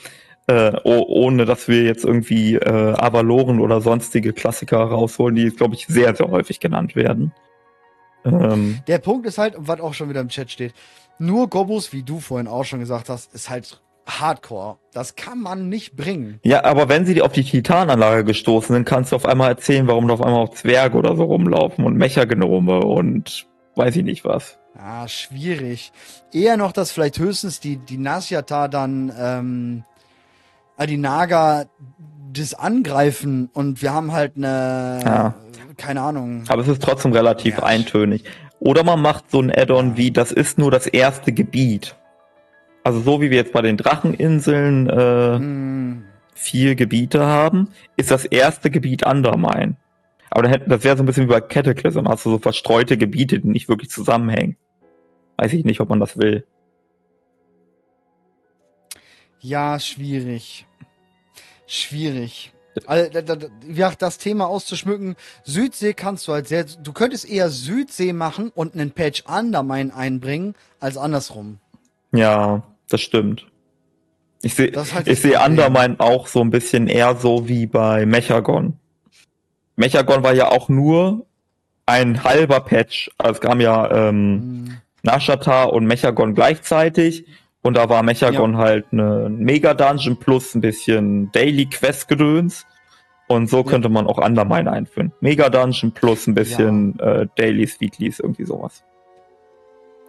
Äh, oh, ohne dass wir jetzt irgendwie äh, Avaloren oder sonstige Klassiker rausholen, die, glaube ich, sehr, sehr häufig genannt werden. Ähm, Der Punkt ist halt, was auch schon wieder im Chat steht, nur Gobos, wie du vorhin auch schon gesagt hast, ist halt Hardcore. Das kann man nicht bringen. ja, aber wenn sie auf die Titananlage gestoßen sind, kannst du auf einmal erzählen, warum da auf einmal auch Zwerge oder so rumlaufen und Mechagenome und weiß ich nicht was. Ah, schwierig. Eher noch, dass vielleicht höchstens die, die Nasyata dann, ähm, äh, die Naga das angreifen und wir haben halt eine, Ja. keine Ahnung. Aber es ist trotzdem relativ Ja. eintönig. Oder man macht so ein Add-on wie, das ist nur das erste Gebiet. Also so wie wir jetzt bei den Dracheninseln äh, Hm, vier Gebiete haben, ist das erste Gebiet Undermine. Aber dann hätten, das wäre so ein bisschen wie bei Cataclysm, hast du so verstreute Gebiete, die nicht wirklich zusammenhängen. Weiß ich nicht, ob man das will. ja, schwierig. Schwierig. Also, da, da, da- ja, das Thema auszuschmücken. Südsee kannst du halt sehr, du könntest eher Südsee machen und einen Patch Undermine einbringen, als andersrum. Ja, das stimmt. Ich sehe halt ich Problem. Undermine auch so ein bisschen eher so wie bei Mechagon. Mechagon war ja auch nur ein halber Patch. Also es kam ja ähm, Hm. Nashata und Mechagon gleichzeitig. Und da war Mechagon halt eine Mega-Dungeon plus ein bisschen Daily-Quest-Gedöns. Und so könnte man auch Undermine einführen. Mega-Dungeon plus ein bisschen äh, Dailies, Weeklies, irgendwie sowas.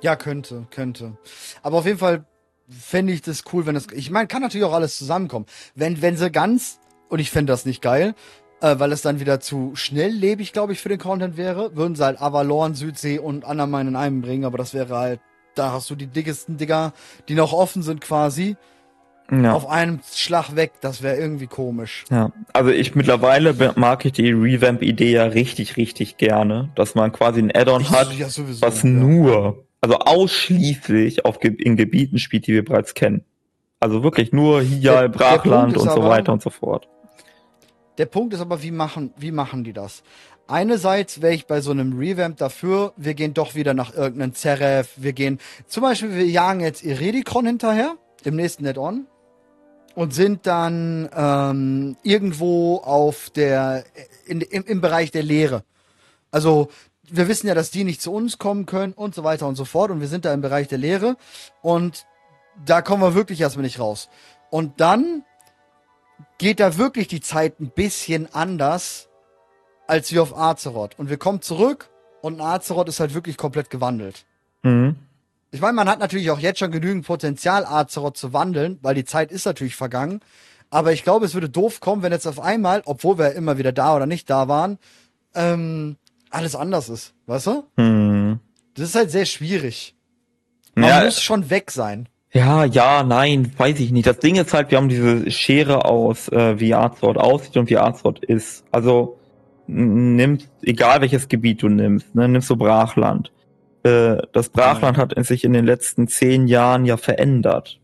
Ja, könnte, könnte. Aber auf jeden Fall fände ich das cool, wenn das. Ich meine, kann natürlich auch alles zusammenkommen. Wenn, wenn sie ganz, und ich fände das nicht geil, äh, weil es dann wieder zu schnelllebig, glaube ich, für den Content wäre, würden sie halt Avalon, Südsee und Andermain in einem bringen, aber das wäre halt, da hast du die dickesten Digger, die noch offen sind quasi, Ja. auf einem Schlag weg. Das wäre irgendwie komisch. Ja, also ich mittlerweile mag ich die Revamp-Idee ja richtig, richtig gerne, dass man quasi ein Add-on hat, ja, sowieso. was ja. nur, also ausschließlich auf in Gebieten spielt, die wir bereits kennen. Also wirklich nur der Brachland und so aber- weiter und so fort. Der Punkt ist aber, wie machen, wie machen die das? Einerseits wäre ich bei so einem Revamp dafür, wir gehen doch wieder nach irgendeinem Zeref, wir gehen, zum Beispiel, wir jagen jetzt Iredikron hinterher, im nächsten Add-on. und sind dann ähm, irgendwo auf der in, im, im Bereich der Lehre. Also wir wissen ja, dass die nicht zu uns kommen können und so weiter und so fort und wir sind da im Bereich der Lehre und da kommen wir wirklich erstmal nicht raus. Und dann geht da wirklich die Zeit ein bisschen anders als wir auf Azeroth. Und wir kommen zurück und Azeroth ist halt wirklich komplett gewandelt. Mhm. Ich meine, man hat natürlich auch jetzt schon genügend Potenzial, Azeroth zu wandeln, weil die Zeit ist natürlich vergangen. Aber ich glaube, es würde doof kommen, wenn jetzt auf einmal, obwohl wir immer wieder da oder nicht da waren, ähm, alles anders ist. Weißt du? Mhm. Das ist halt sehr schwierig. Man ja, muss schon weg sein. Ja, ja, nein, weiß ich nicht. Das Ding ist halt, wir haben diese Schere aus, äh, wie Azeroth aussieht und wie Azeroth ist. Also, nimmst, egal welches Gebiet du nimmst, ne, nimmst du Brachland. Äh, das Brachland hat sich in den letzten zehn Jahren ja verändert.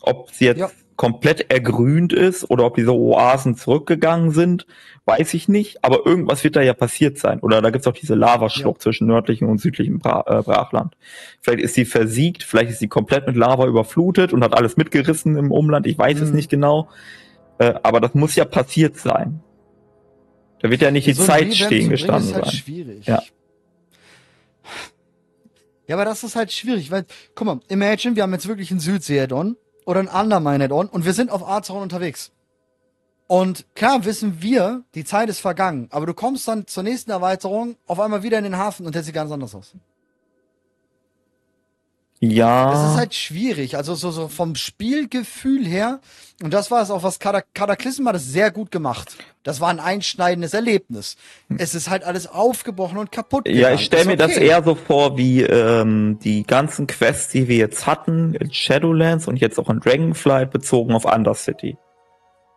Ob sie jetzt ja. Komplett ergrünt ist oder ob diese Oasen zurückgegangen sind, weiß ich nicht. Aber irgendwas wird da ja passiert sein. Oder da gibt's auch diese Lavaschlucht ja. zwischen nördlichem und südlichem Bra äh, Brachland. Vielleicht ist sie versiegt, vielleicht ist sie komplett mit Lava überflutet und hat alles mitgerissen im Umland. Ich weiß mhm. es nicht genau. Äh, aber das muss ja passiert sein. Da wird ja nicht die so Zeit stehen gestanden ist halt sein. schwierig. Ja. Ja, aber das ist halt schwierig, weil, guck mal, imagine, wir haben jetzt wirklich einen Südsee-Add-on oder einen Undermine-Add-on und wir sind auf Azeroth unterwegs. Und klar wissen wir, die Zeit ist vergangen, aber du kommst dann zur nächsten Erweiterung auf einmal wieder in den Hafen und der sieht ganz anders aus. Ja. Das ist halt schwierig. Also so, so vom Spielgefühl her. Und das war es auch, was Cataclysm hat es sehr gut gemacht. Das war ein einschneidendes Erlebnis. Es ist halt alles aufgebrochen und kaputt. Gegangen. Ja, ich stelle mir okay. das eher so vor, wie ähm, die ganzen Quests, die wir jetzt hatten in Shadowlands und jetzt auch in Dragonflight bezogen auf Undercity.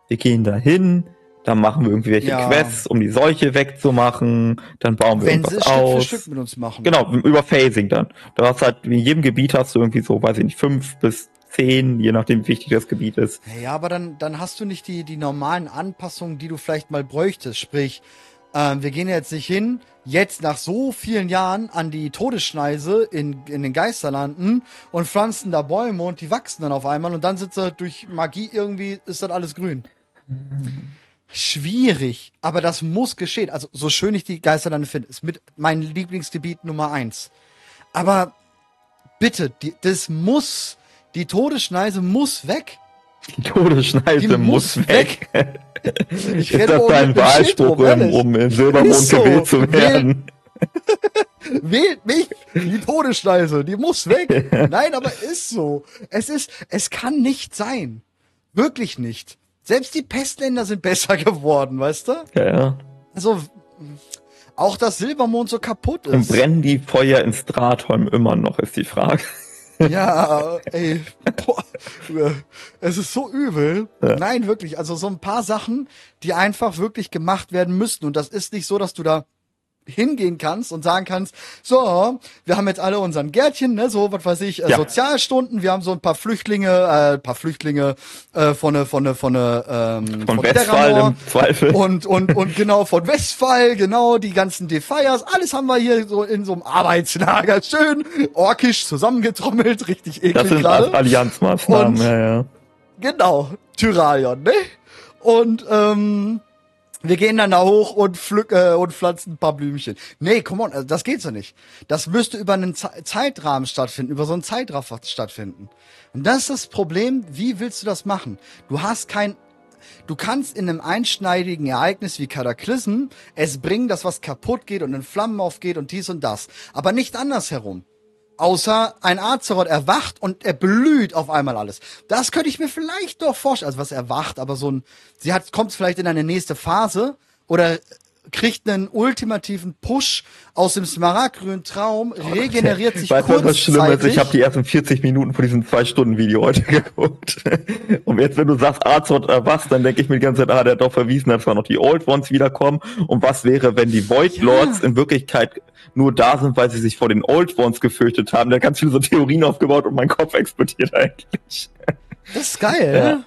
Wir gehen dahin, dann machen wir irgendwie welche ja. Quests, um die Seuche wegzumachen, dann bauen wir Wenn irgendwas sie aus. Stück für Stück mit uns machen. Genau, über Phasing dann. Du hast halt, in jedem Gebiet hast du irgendwie so, weiß ich nicht, fünf bis zehn, je nachdem wie wichtig das Gebiet ist. Ja, aber dann, dann hast du nicht die, die normalen Anpassungen, die du vielleicht mal bräuchtest. Sprich, ähm, wir gehen jetzt nicht hin, jetzt nach so vielen Jahren an die Todesschneise in, in den Geisterlanden und pflanzen da Bäume und die wachsen dann auf einmal und dann sitzt er durch Magie irgendwie, ist dann alles grün. Schwierig, aber das muss geschehen. Also, so schön ich die Geisterlande finde, ist mit mein Lieblingsgebiet Nummer eins. Aber bitte, die, das muss, die Todesschneise muss weg. Die Todesschneise die muss, muss weg. weg. ich ist das dein Wahlspruch, um, um in Silbermond so. gewählt zu werden? Wählt mich! Die Todesschneise, die muss weg. Nein, aber ist so. Es ist, es kann nicht sein. Wirklich nicht. Selbst die Pestländer sind besser geworden, weißt du? Ja, ja. Also, auch dass Silbermond so kaputt ist. Und brennen die Feuer ins Drahtholm immer noch, ist die Frage. Ja, ey, boah, es ist so übel. Ja. Nein, wirklich. Also so ein paar Sachen, die einfach wirklich gemacht werden müssten. Und das ist nicht so, dass du da hingehen kannst und sagen kannst, so, wir haben jetzt alle unseren Gärtchen, ne, so, was weiß ich, äh, ja. Sozialstunden, wir haben so ein paar Flüchtlinge, äh, paar Flüchtlinge äh, von ne, von ne, von ne, ähm, von, von Westfall im Zweifel. Und, und, und genau, von Westfall, genau, die ganzen Defiers, alles haben wir hier so in so einem Arbeitslager, schön orkisch zusammengetrommelt, richtig eklig Das sind grade. Allianzmaßnahmen, und, ja, ja. Genau, Tyralion, ne? Und, ähm, wir gehen dann da hoch und pflücken äh, und pflanzen ein paar Blümchen. Nee, come on, also das geht so nicht. Das müsste über einen Ze Zeitrahmen stattfinden, über so einen Zeitraffer stattfinden. Und das ist das Problem, wie willst du das machen? Du hast kein Du kannst in einem einschneidigen Ereignis wie Kataklysm es bringen, dass was kaputt geht und in Flammen aufgeht und dies und das. Aber nicht andersherum. Außer ein Azeroth erwacht und er blüht auf einmal alles. Das könnte ich mir vielleicht doch vorstellen. Also was erwacht, aber so ein, sie hat, kommt vielleicht in eine nächste Phase oder kriegt einen ultimativen Push aus dem smaragdgrünen Traum, regeneriert sich weißt du, was schlimm ist? Ich habe die ersten 40 Minuten von diesem zwei Stunden Video heute geguckt. Und jetzt, wenn du sagst Azeroth äh, was, dann denke ich mir die ganze Zeit, ah, der hat doch verwiesen, dass zwar noch die Old Ones wiederkommen. Und was wäre, wenn die Void Lords ja. in Wirklichkeit nur da sind, weil sie sich vor den Old Ones gefürchtet haben. Der hat ganz viele so Theorien aufgebaut und mein Kopf explodiert eigentlich. Das ist geil, ja. ne?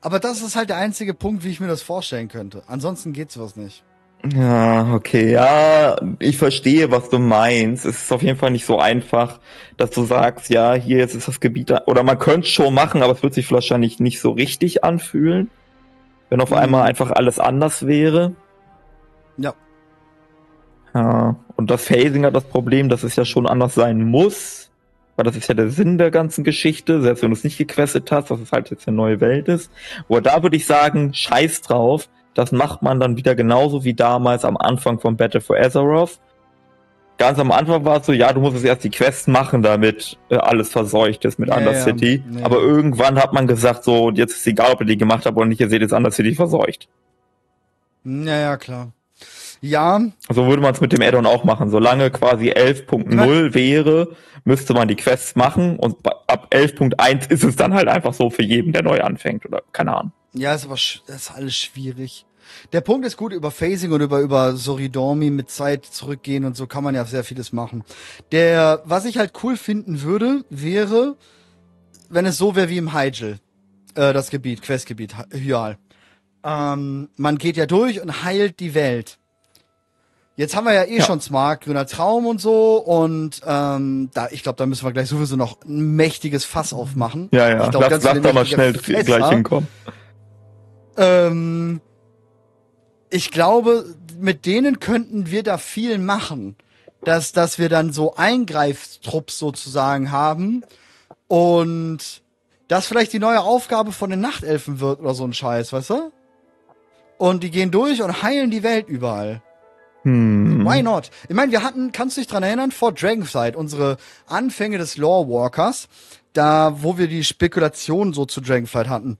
Aber das ist halt der einzige Punkt, wie ich mir das vorstellen könnte. Ansonsten geht sowas nicht. Ja, okay, ja, ich verstehe, was du meinst. Es ist auf jeden Fall nicht so einfach, dass du sagst, ja, hier jetzt ist das Gebiet oder man könnte es schon machen, aber es wird sich wahrscheinlich nicht so richtig anfühlen, wenn auf Mhm. einmal einfach alles anders wäre. Ja. Ja, und das Phasing hat das Problem, dass es ja schon anders sein muss, weil das ist ja der Sinn der ganzen Geschichte, selbst wenn du es nicht gequestet hast, dass es halt jetzt eine neue Welt ist. Aber da würde ich sagen, scheiß drauf, das macht man dann wieder genauso wie damals am Anfang von Battle for Azeroth. Ganz am Anfang war es so, ja, du musst jetzt erst die Quest machen, damit äh, alles verseucht ist mit Ja, ja, Undercity. ja. Aber irgendwann hat man gesagt, so, jetzt ist egal, ob ihr die gemacht habt oder nicht, ihr seht jetzt Undercity verseucht. Ja, ja, klar. Ja, So würde man es mit dem Addon auch machen. Solange quasi 11.0 wäre, müsste man die Quests machen und ab 11.1 ist es dann halt einfach so für jeden, der neu anfängt oder keine Ahnung. Ja, ist aber das ist alles schwierig. Der Punkt ist gut, über Phasing und über, über Soridormi mit Zeit zurückgehen und so kann man ja sehr vieles machen. Der, was ich halt cool finden würde, wäre, wenn es so wäre wie im Hyjal, äh, das Gebiet, Questgebiet, Hy- Hyal. Ähm, man geht ja durch und heilt die Welt. Jetzt haben wir ja eh Ja. schon Smart, grüner Traum und so und ähm, da, ich glaube, da müssen wir gleich sowieso noch ein mächtiges Fass aufmachen. Ja, ja, Ich glaub, lass, lass da mal schnell Fässer. gleich hinkommen. Ähm, ich glaube, mit denen könnten wir da viel machen. Dass, dass wir dann so Eingreiftrupps sozusagen haben und das vielleicht die neue Aufgabe von den Nachtelfen wird oder so ein Scheiß, weißt du? Und die gehen durch und heilen die Welt überall. Hm. Why not? Ich meine, wir hatten, kannst du dich dran erinnern, vor Dragonflight, unsere Anfänge des Lore Walkers, da, wo wir die Spekulation so zu Dragonflight hatten.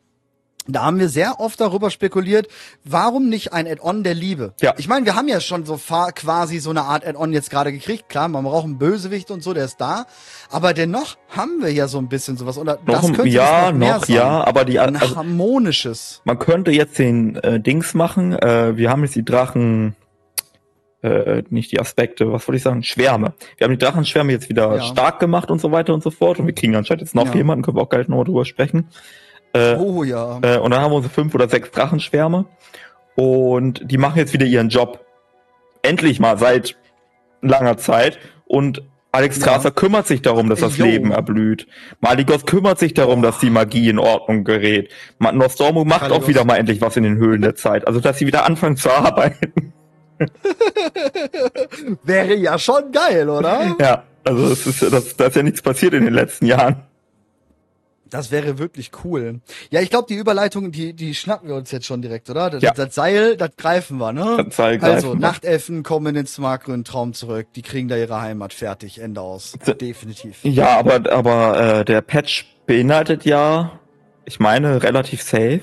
Da haben wir sehr oft darüber spekuliert, warum nicht ein Add-on der Liebe? Ja. Ich meine, wir haben ja schon so quasi so eine Art Add-on jetzt gerade gekriegt. Klar, man braucht einen Bösewicht und so, der ist da. Aber dennoch haben wir ja so ein bisschen sowas. Oder das Noch, könnte ja, noch, mehr noch, sein. ja, aber die, Ein also, harmonisches. man könnte jetzt den äh, Dings machen. Äh, wir haben jetzt die Drachen, äh, nicht die Aspekte, was wollte ich sagen? Schwärme. Wir haben die Drachenschwärme jetzt wieder Ja. stark gemacht und so weiter und so fort. Und wir kriegen anscheinend jetzt noch Ja. jemanden, können wir auch gleich noch drüber sprechen. Äh, Oh ja. Äh, und dann haben wir unsere fünf oder sechs Drachenschwärme. Und die machen jetzt wieder ihren Job. Endlich mal seit langer Zeit. Und Alex Ja. Strasser kümmert sich darum, dass das Jo. Leben erblüht. Maligos kümmert sich darum, dass die Magie in Ordnung gerät. Nostormo macht Kaligos. auch wieder mal endlich was in den Höhlen der Zeit. Also, dass sie wieder anfangen zu arbeiten. Wäre ja schon geil, oder? ja, also es ist, das, da ist ja nichts passiert in den letzten Jahren. Das wäre wirklich cool. Ja, ich glaube, die Überleitung, die, die schnappen wir uns jetzt schon direkt, oder? Das, Ja. das Seil, das greifen wir, ne? Das Seil also, greifen wir. Nachtelfen kommen in den smartgrünen Traum zurück. Die kriegen da ihre Heimat fertig. Ende aus. So- Definitiv. Ja, aber, aber äh, der Patch beinhaltet ja, ich meine, relativ safe.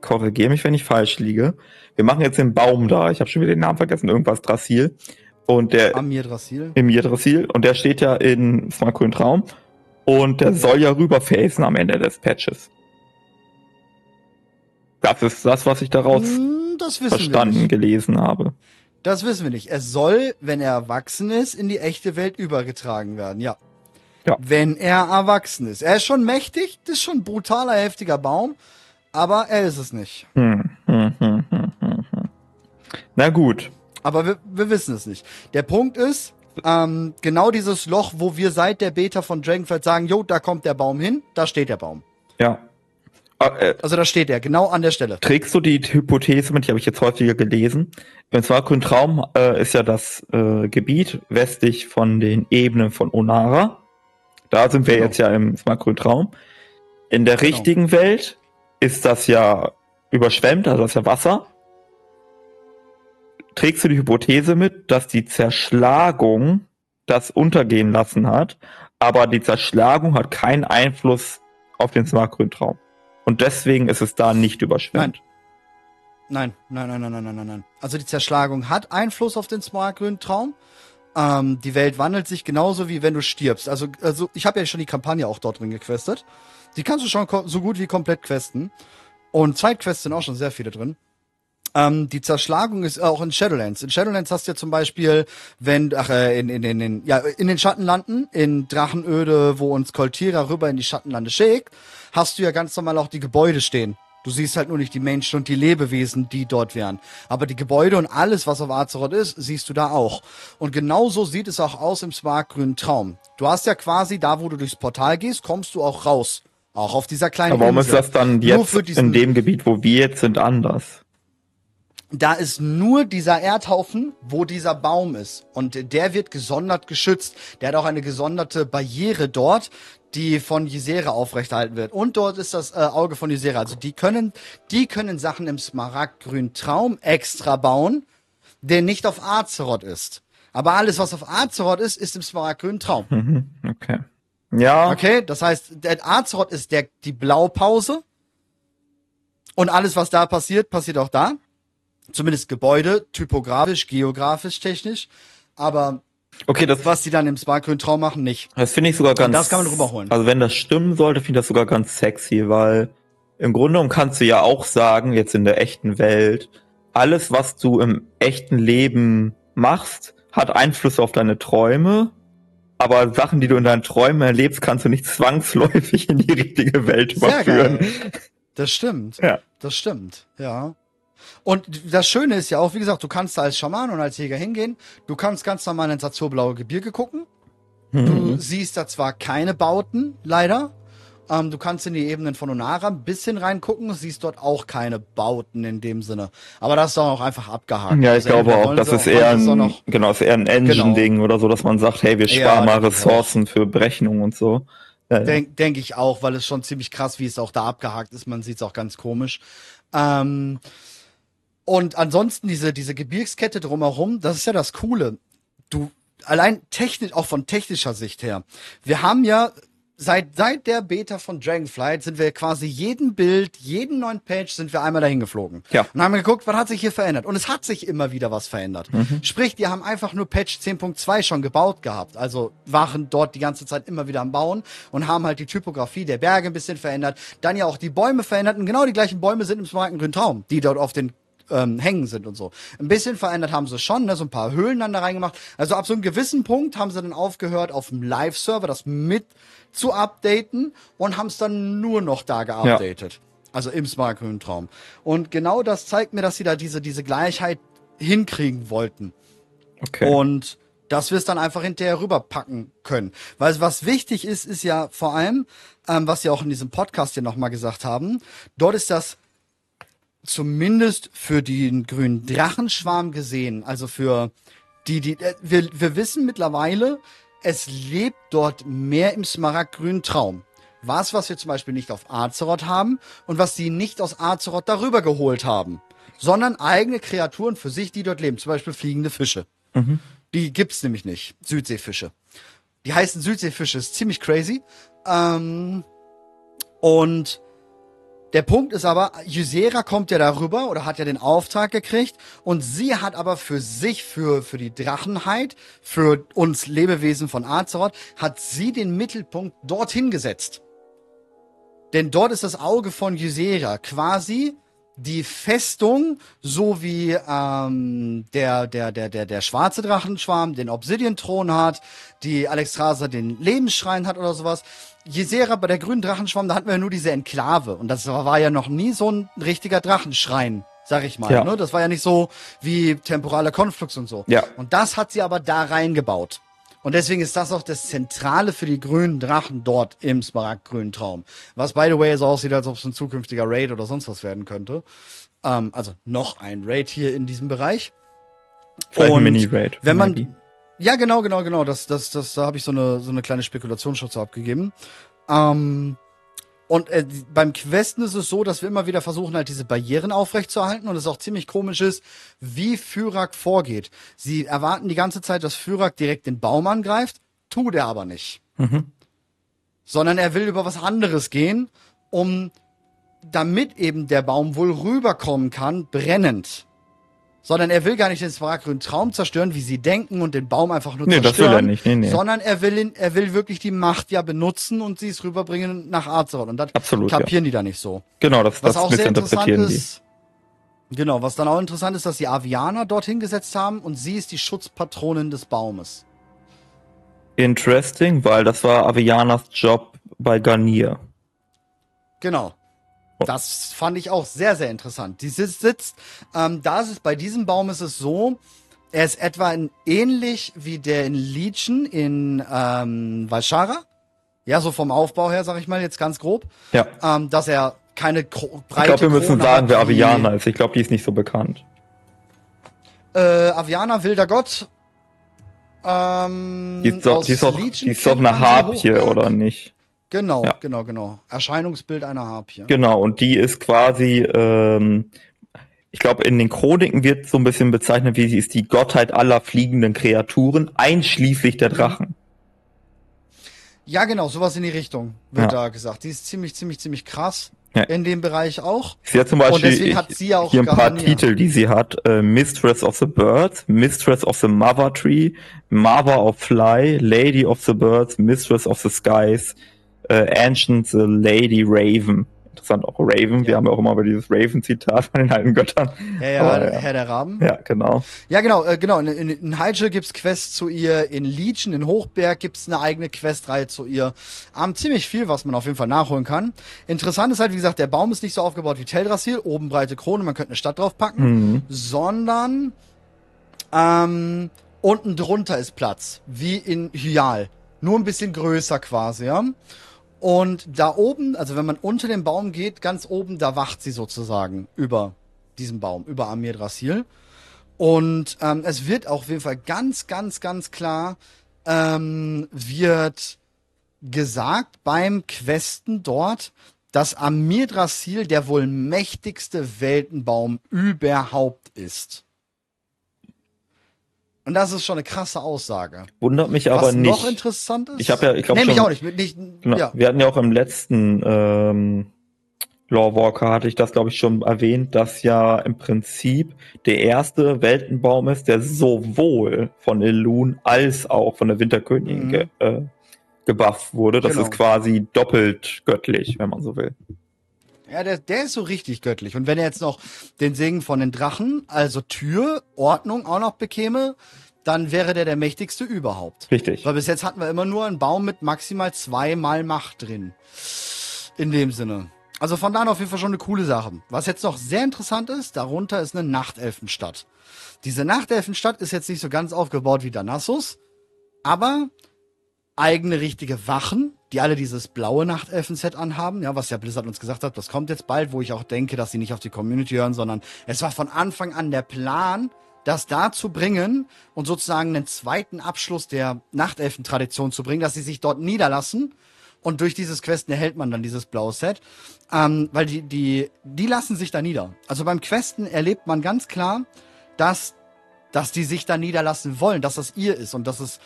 Korrigiere mich, wenn ich falsch liege. Wir machen jetzt den Baum da. Ich habe schon wieder den Namen vergessen. Irgendwas Drasil. Und der Amir Drasil. Emir Drasil. Und der steht ja in Smartgrün Traum. Und der soll ja rüberphasen am Ende des Patches. Das ist das, was ich daraus Hm, verstanden, gelesen habe. Das wissen wir nicht. Er soll, wenn er erwachsen ist, in die echte Welt übergetragen werden. Ja. Ja. Wenn er erwachsen ist. Er ist schon mächtig. Das ist schon ein brutaler, heftiger Baum. Aber er ist es nicht. Hm, hm, hm, hm, hm. Na gut. Aber wir, wir wissen es nicht. Der Punkt ist, ähm, genau dieses Loch, wo wir seit der Beta von Dragonflight sagen, jo, da kommt der Baum hin, da steht der Baum. Ja. Äh, Also da steht er, genau an der Stelle. Trägst du die Hypothese mit, die habe ich jetzt häufiger gelesen. Im Smartgrün Traum äh, ist ja das äh, Gebiet westlich von den Ebenen von Onara. Da sind wir Genau. jetzt ja im Smartgrün Traum. In der Genau. richtigen Welt ist das ja überschwemmt, also das ist ja Wasser. Trägst du die Hypothese mit, dass die Zerschlagung das untergehen lassen hat, aber die Zerschlagung hat keinen Einfluss auf den Smartgrün Traum. Und deswegen ist es da nicht überschwemmt. Nein, nein, nein, nein, nein, nein, nein, nein. Also die Zerschlagung hat Einfluss auf den smartgrünen Traum. Ähm, die Welt wandelt sich genauso wie wenn du stirbst. Also, also ich habe ja schon die Kampagne auch dort drin gequestet. Die kannst du schon so gut wie komplett questen. Und Zeitquests sind auch schon sehr viele drin. Ähm, die Zerschlagung ist auch in Shadowlands. In Shadowlands hast du ja zum Beispiel, wenn, ach, äh, in, in, in, in, ja, in den Schattenlanden, in Drachenöde, wo uns Koltira rüber in die Schattenlande schickt, hast du ja ganz normal auch die Gebäude stehen. Du siehst halt nur nicht die Menschen und die Lebewesen, die dort wären. Aber die Gebäude und alles, was auf Azeroth ist, siehst du da auch. Und genauso sieht es auch aus im smartgrünen Traum. Du hast ja quasi da, wo du durchs Portal gehst, kommst du auch raus. Auch auf dieser kleinen Aber warum Insel. ist das dann jetzt in dem Gebiet, wo wir jetzt sind, anders? Da ist nur dieser Erdhaufen, wo dieser Baum ist. Und der wird gesondert geschützt. Der hat auch eine gesonderte Barriere dort, die von Ysera aufrechterhalten wird. Und dort ist das äh, Auge von Ysera. Also die können, die können Sachen im smaragdgrünen Traum extra bauen, der nicht auf Azeroth ist. Aber alles, was auf Azeroth ist, ist im smaragdgrünen Traum. Mhm, okay. Ja, Okay, das heißt, der Azeroth ist der, die Blaupause. Und alles, was da passiert, passiert auch da. Zumindest Gebäude, typografisch, geografisch, technisch. Aber okay, das, was die dann im smartgrünen Traum machen, nicht. das finde ich sogar ganz. das kann man rüberholen. Also wenn das stimmen sollte, finde ich das sogar ganz sexy, weil im Grunde genommen kannst du ja auch sagen, jetzt in der echten Welt, alles, was du im echten Leben machst, hat Einfluss auf deine Träume. Aber Sachen, die du in deinen Träumen erlebst, kannst du nicht zwangsläufig in die richtige Welt überführen. Das stimmt. Ja. Das stimmt, ja. Und das Schöne ist ja auch, wie gesagt, du kannst da als Schaman und als Jäger hingehen. Du kannst ganz normal ins Azurblaue Gebirge gucken. Du Mhm. siehst da zwar keine Bauten, leider. Ähm, du kannst in die Ebenen von Onara ein bisschen reingucken, siehst dort auch keine Bauten in dem Sinne. Aber das ist doch auch einfach abgehakt. Ja, ich Also glaube auch, das ist auch- eher ein, genau, ist eher ein Engine-Ding oder so, dass man sagt, hey, wir Ja, sparen mal denke ich Ressourcen für Berechnung und so. Ja, ja. Denke denk ich auch, weil es schon ziemlich krass, wie es auch da abgehakt ist. Man sieht es auch ganz komisch. Ähm, und ansonsten diese, diese Gebirgskette drumherum, das ist ja das Coole. Du, allein technisch, auch von technischer Sicht her. Wir haben ja seit, seit der Beta von Dragonflight sind wir quasi jeden Bild, jeden neuen Page sind wir einmal dahin geflogen. Ja. Und haben geguckt, was hat sich hier verändert. Und es hat sich immer wieder was verändert. Sprich, die haben einfach nur Patch 10.2 schon gebaut gehabt. Also waren dort die ganze Zeit immer wieder am Bauen und haben halt die Typografie der Berge ein bisschen verändert. Dann ja auch die Bäume verändert. Und genau die gleichen Bäume sind im Smaragdgrünen Traum, die dort auf den ähm, hängen sind und so. Ein bisschen verändert haben sie schon, ne, so ein paar Höhlen dann da reingemacht. Also ab so einem gewissen Punkt haben sie dann aufgehört, auf dem Live-Server das mit zu updaten und haben es dann nur noch da geupdatet. Also im smaragdgrünen Traum. Und genau das zeigt mir, dass sie da diese, diese Gleichheit hinkriegen wollten. Okay. Und dass wir es dann einfach hinterher rüberpacken können. Weil was wichtig ist, ist ja vor allem, ähm, was sie auch in diesem Podcast hier nochmal gesagt haben, dort ist das zumindest für den grünen Drachenschwarm gesehen, also für die, die, äh, wir, wir wissen mittlerweile, es lebt dort mehr im smaragdgrünen Traum. Was, was wir zum Beispiel nicht auf Azeroth haben und was sie nicht aus Azeroth darüber geholt haben, sondern eigene Kreaturen für sich, die dort leben, zum Beispiel fliegende Fische. Die gibt's nämlich nicht. Südseefische. Die heißen Südseefische, ist ziemlich crazy. Ähm, und der Punkt ist aber, Ysera kommt ja darüber oder hat ja den Auftrag gekriegt und sie hat aber für sich, für, für die Drachenheit, für uns Lebewesen von Azeroth, hat sie den Mittelpunkt dorthin gesetzt. Denn dort ist das Auge von Ysera quasi die Festung, so wie ähm, der, der, der, der, der schwarze Drachenschwarm den Obsidian-Thron hat, die Alexstrasza den Lebensschrein hat oder sowas. Ysera bei der grünen Drachenschwarm, da hatten wir ja nur diese Enklave. Und das war ja noch nie so ein richtiger Drachenschrein, sag ich mal. Ja. Ne? Das war ja nicht so wie temporaler Konflux und so. Ja. Und das hat sie aber da reingebaut. Und deswegen ist das auch das Zentrale für die grünen Drachen dort im Smaragdgrünen Traum. Was, by the way, so aussieht, als ob es ein zukünftiger Raid oder sonst was werden könnte. Ähm, also noch ein Raid hier in diesem Bereich. Vielleicht ein und Mini-Raid. Wenn man, maybe. Ja, genau, genau, genau. Das, das, das, da habe ich so eine, so eine kleine Spekulationsschutz abgegeben. Ähm, und äh, beim Questen ist es so, dass wir immer wieder versuchen, halt diese Barrieren aufrechtzuerhalten und es auch ziemlich komisch ist, wie Fyrak vorgeht. Sie erwarten die ganze Zeit, dass Fyrak direkt den Baum angreift, tut er aber nicht. Sondern er will über was anderes gehen, um damit eben der Baum wohl rüberkommen kann, brennend. Sondern er will gar nicht den smaragdgrünen Traum zerstören, wie sie denken, und den Baum einfach nur Nee, das will zerstören. er nicht. Nee, nee. Sondern er will, ihn, er will wirklich die Macht ja benutzen und sie es rüberbringen nach Azeroth. Und das Absolut, ja. kapieren die da nicht so. Genau, das, Was das auch sehr interessant missinterpretieren die. ist, genau, was dann auch interessant ist, dass die Avianer dorthin gesetzt haben und sie ist die Schutzpatronin des Baumes. Interesting, weil das war Avianas Job bei Garnier. Genau. Das fand ich auch sehr, sehr interessant. Die sitzt, ähm, da ist es, bei diesem Baum ist es so, er ist etwa in, ähnlich wie der in Legion in ähm, Valshara. Ja, so vom Aufbau her, sag ich mal, jetzt ganz grob. Ja. Ähm, dass er keine breite Ich glaube, wir müssen Krone sagen, wer Aviana ist. Ich glaube, die ist nicht so bekannt. Äh, Aviana, wilder Gott. Ähm, die ist doch, die ist doch, die ist doch eine Harpie, oder nicht? Genau, ja. genau, genau. Erscheinungsbild einer Harpie. Genau, und die ist quasi, ähm, ich glaube, in den Chroniken wird so ein bisschen bezeichnet, wie sie ist die Gottheit aller fliegenden Kreaturen, einschließlich der Drachen. Ja, genau, sowas in die Richtung wird ja. da gesagt. Die ist ziemlich, ziemlich, ziemlich krass. Ja. In dem Bereich auch. Sie hat zum Beispiel deswegen hat sie auch hier ein paar Titel, die sie hat. Äh, Mistress of the Birds, Mistress of the Mother Tree, Mother of Fly, Lady of the Birds, Mistress of the Skies, äh, Ancient Lady Raven. Interessant auch Raven. Ja. Wir haben ja auch immer über dieses Raven-Zitat von den alten Göttern. Ja, ja, Aber, ja, Herr der Raben. Ja, genau. Ja, genau, äh, genau. In, in, in Hyjal gibt's Quests zu ihr, in Legion, in Hochberg gibt's eine eigene Questreihe zu ihr. Ähm, ziemlich viel, was man auf jeden Fall nachholen kann. Interessant ist halt, wie gesagt, der Baum ist nicht so aufgebaut wie Teldrassil, oben breite Krone, man könnte eine Stadt drauf packen, mhm. sondern ähm, unten drunter ist Platz, wie in Hyal. Nur ein bisschen größer quasi, ja. Und da oben, also wenn man unter dem Baum geht, ganz oben, da wacht sie sozusagen über diesem Baum, über Amir Drasil. Und ähm, es wird auch auf jeden Fall ganz, ganz, ganz klar, ähm, wird gesagt beim Questen dort, dass Amir Drasil der wohl mächtigste Weltenbaum überhaupt ist. Und das ist schon eine krasse Aussage. Wundert mich aber Was nicht. noch interessant ist. Ich habe ja, ich glaube nee, mich auch nicht. nicht genau, ja. Wir hatten ja auch im letzten ähm, Lawwalker hatte ich das, glaube ich, schon erwähnt, dass ja im Prinzip der erste Weltenbaum ist, der sowohl von Elun als auch von der Winterkönigin mhm. ge, äh, gebufft wurde. Das genau. ist quasi doppelt göttlich, wenn man so will. Ja, der, der ist so richtig göttlich. Und wenn er jetzt noch den Segen von den Drachen, also Tür, Ordnung auch noch bekäme, dann wäre der der mächtigste überhaupt. Richtig. Weil bis jetzt hatten wir immer nur einen Baum mit maximal zweimal Macht drin. In dem Sinne. Also von da an auf jeden Fall schon eine coole Sache. Was jetzt noch sehr interessant ist, darunter ist eine Nachtelfenstadt. Diese Nachtelfenstadt ist jetzt nicht so ganz aufgebaut wie Danassus, aber eigene richtige Wachen, die alle dieses blaue Nachtelfen-Set anhaben, ja, was ja Blizzard uns gesagt hat, das kommt jetzt bald, wo ich auch denke, dass sie nicht auf die Community hören, sondern es war von Anfang an der Plan, das da zu bringen und sozusagen einen zweiten Abschluss der Nachtelfen-Tradition zu bringen, dass sie sich dort niederlassen und durch dieses Questen erhält man dann dieses blaue Set, ähm, weil die, die, die lassen sich da nieder. Also beim Questen erlebt man ganz klar, dass, dass die sich da niederlassen wollen, dass das ihr ist und dass es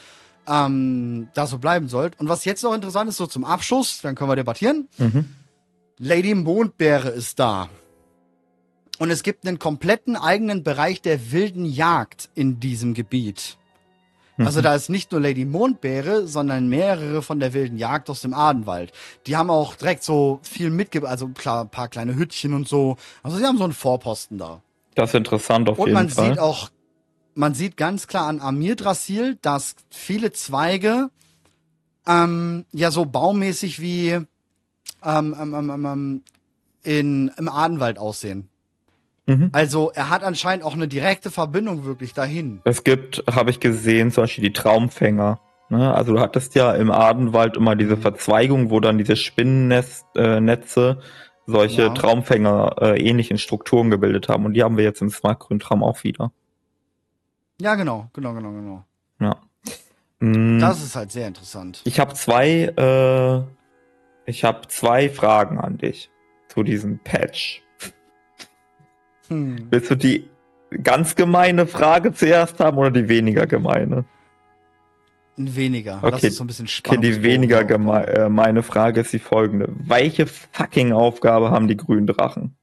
ähm, da so bleiben sollt. Und was jetzt noch interessant ist, so zum Abschluss, dann können wir debattieren. Mhm. Lady Mondbeere ist da. Und es gibt einen kompletten eigenen Bereich der wilden Jagd in diesem Gebiet. Mhm. Also da ist nicht nur Lady Mondbeere, sondern mehrere von der wilden Jagd aus dem Adenwald. Die haben auch direkt so viel mitge... Also klar, ein paar kleine Hüttchen und so. Also sie haben so einen Vorposten da. Das ist interessant auf und jeden Fall. Und man sieht auch man sieht ganz klar an Amir Drasil, dass viele Zweige ähm, ja so baumäßig wie ähm, ähm, ähm, ähm, ähm, in, im Adenwald aussehen. Mhm. Also er hat anscheinend auch eine direkte Verbindung wirklich dahin. Es gibt, habe ich gesehen, zum Beispiel die Traumfänger. Ne? Also du hattest ja im Adenwald immer diese mhm. Verzweigung, wo dann diese Spinnennetze äh, solche ja. Traumfänger äh, ähnlichen Strukturen gebildet haben. Und die haben wir jetzt im Smartgrün-Traum auch wieder. Ja, genau, genau, genau, genau. Ja. Mm. Das ist halt sehr interessant. Ich habe zwei, äh, ich habe zwei Fragen an dich zu diesem Patch. Hm. Willst du die ganz gemeine Frage zuerst haben oder die weniger gemeine? Weniger. Okay. Lass uns so ein bisschen spannend. Okay, die weniger gemeine äh, Frage ist die folgende. Welche fucking Aufgabe haben die grünen Drachen?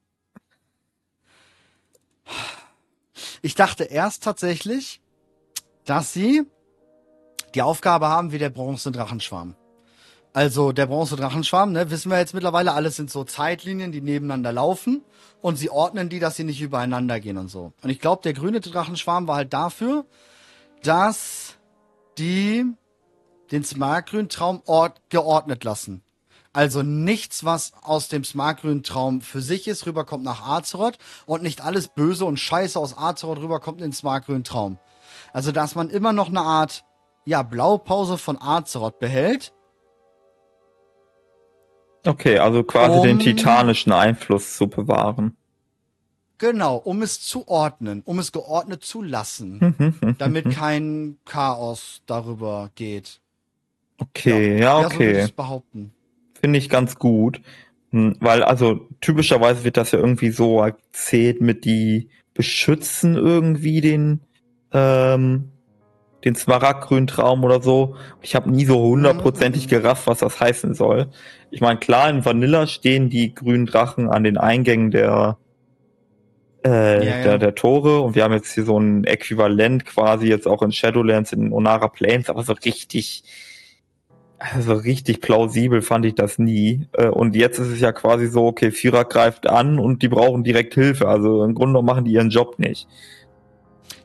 Ich dachte erst tatsächlich, dass sie die Aufgabe haben wie der Bronze-Drachenschwarm. Also der Bronze-Drachenschwarm, ne, wissen wir jetzt mittlerweile, alles sind so Zeitlinien, die nebeneinander laufen und sie ordnen die, dass sie nicht übereinander gehen und so. Und ich glaube, der grüne Drachenschwarm war halt dafür, dass die den Smartgrün-Traum geordnet lassen. Also nichts, was aus dem smartgrünen Traum für sich ist, rüberkommt nach Azeroth und nicht alles Böse und Scheiße aus Azeroth rüberkommt in den smartgrünen Traum. Also dass man immer noch eine Art, ja, Blaupause von Azeroth behält. Okay, also quasi Um- den titanischen Einfluss zu bewahren. Genau, um es zu ordnen, um es geordnet zu lassen, Mhm, damit kein Chaos darüber geht. Okay, ja, so würde okay. ich behaupten. Finde ich ganz gut. Hm, Weil, also, typischerweise wird das ja irgendwie so erzählt mit die beschützen irgendwie den, ähm, den Smaragdgrünen Traum oder so. Ich habe nie so hundertprozentig Mhm. gerafft, was das heißen soll. Ich meine, klar, in Vanilla stehen die grünen Drachen an den Eingängen der, äh, Ja, ja. Der, der Tore und wir haben jetzt hier so ein Äquivalent quasi jetzt auch in Shadowlands, in Onara Plains, aber so richtig, also richtig plausibel fand ich das nie. Äh, Und jetzt ist es ja quasi so, okay, Vierer greift an und die brauchen direkt Hilfe. Also im Grunde machen die ihren Job nicht.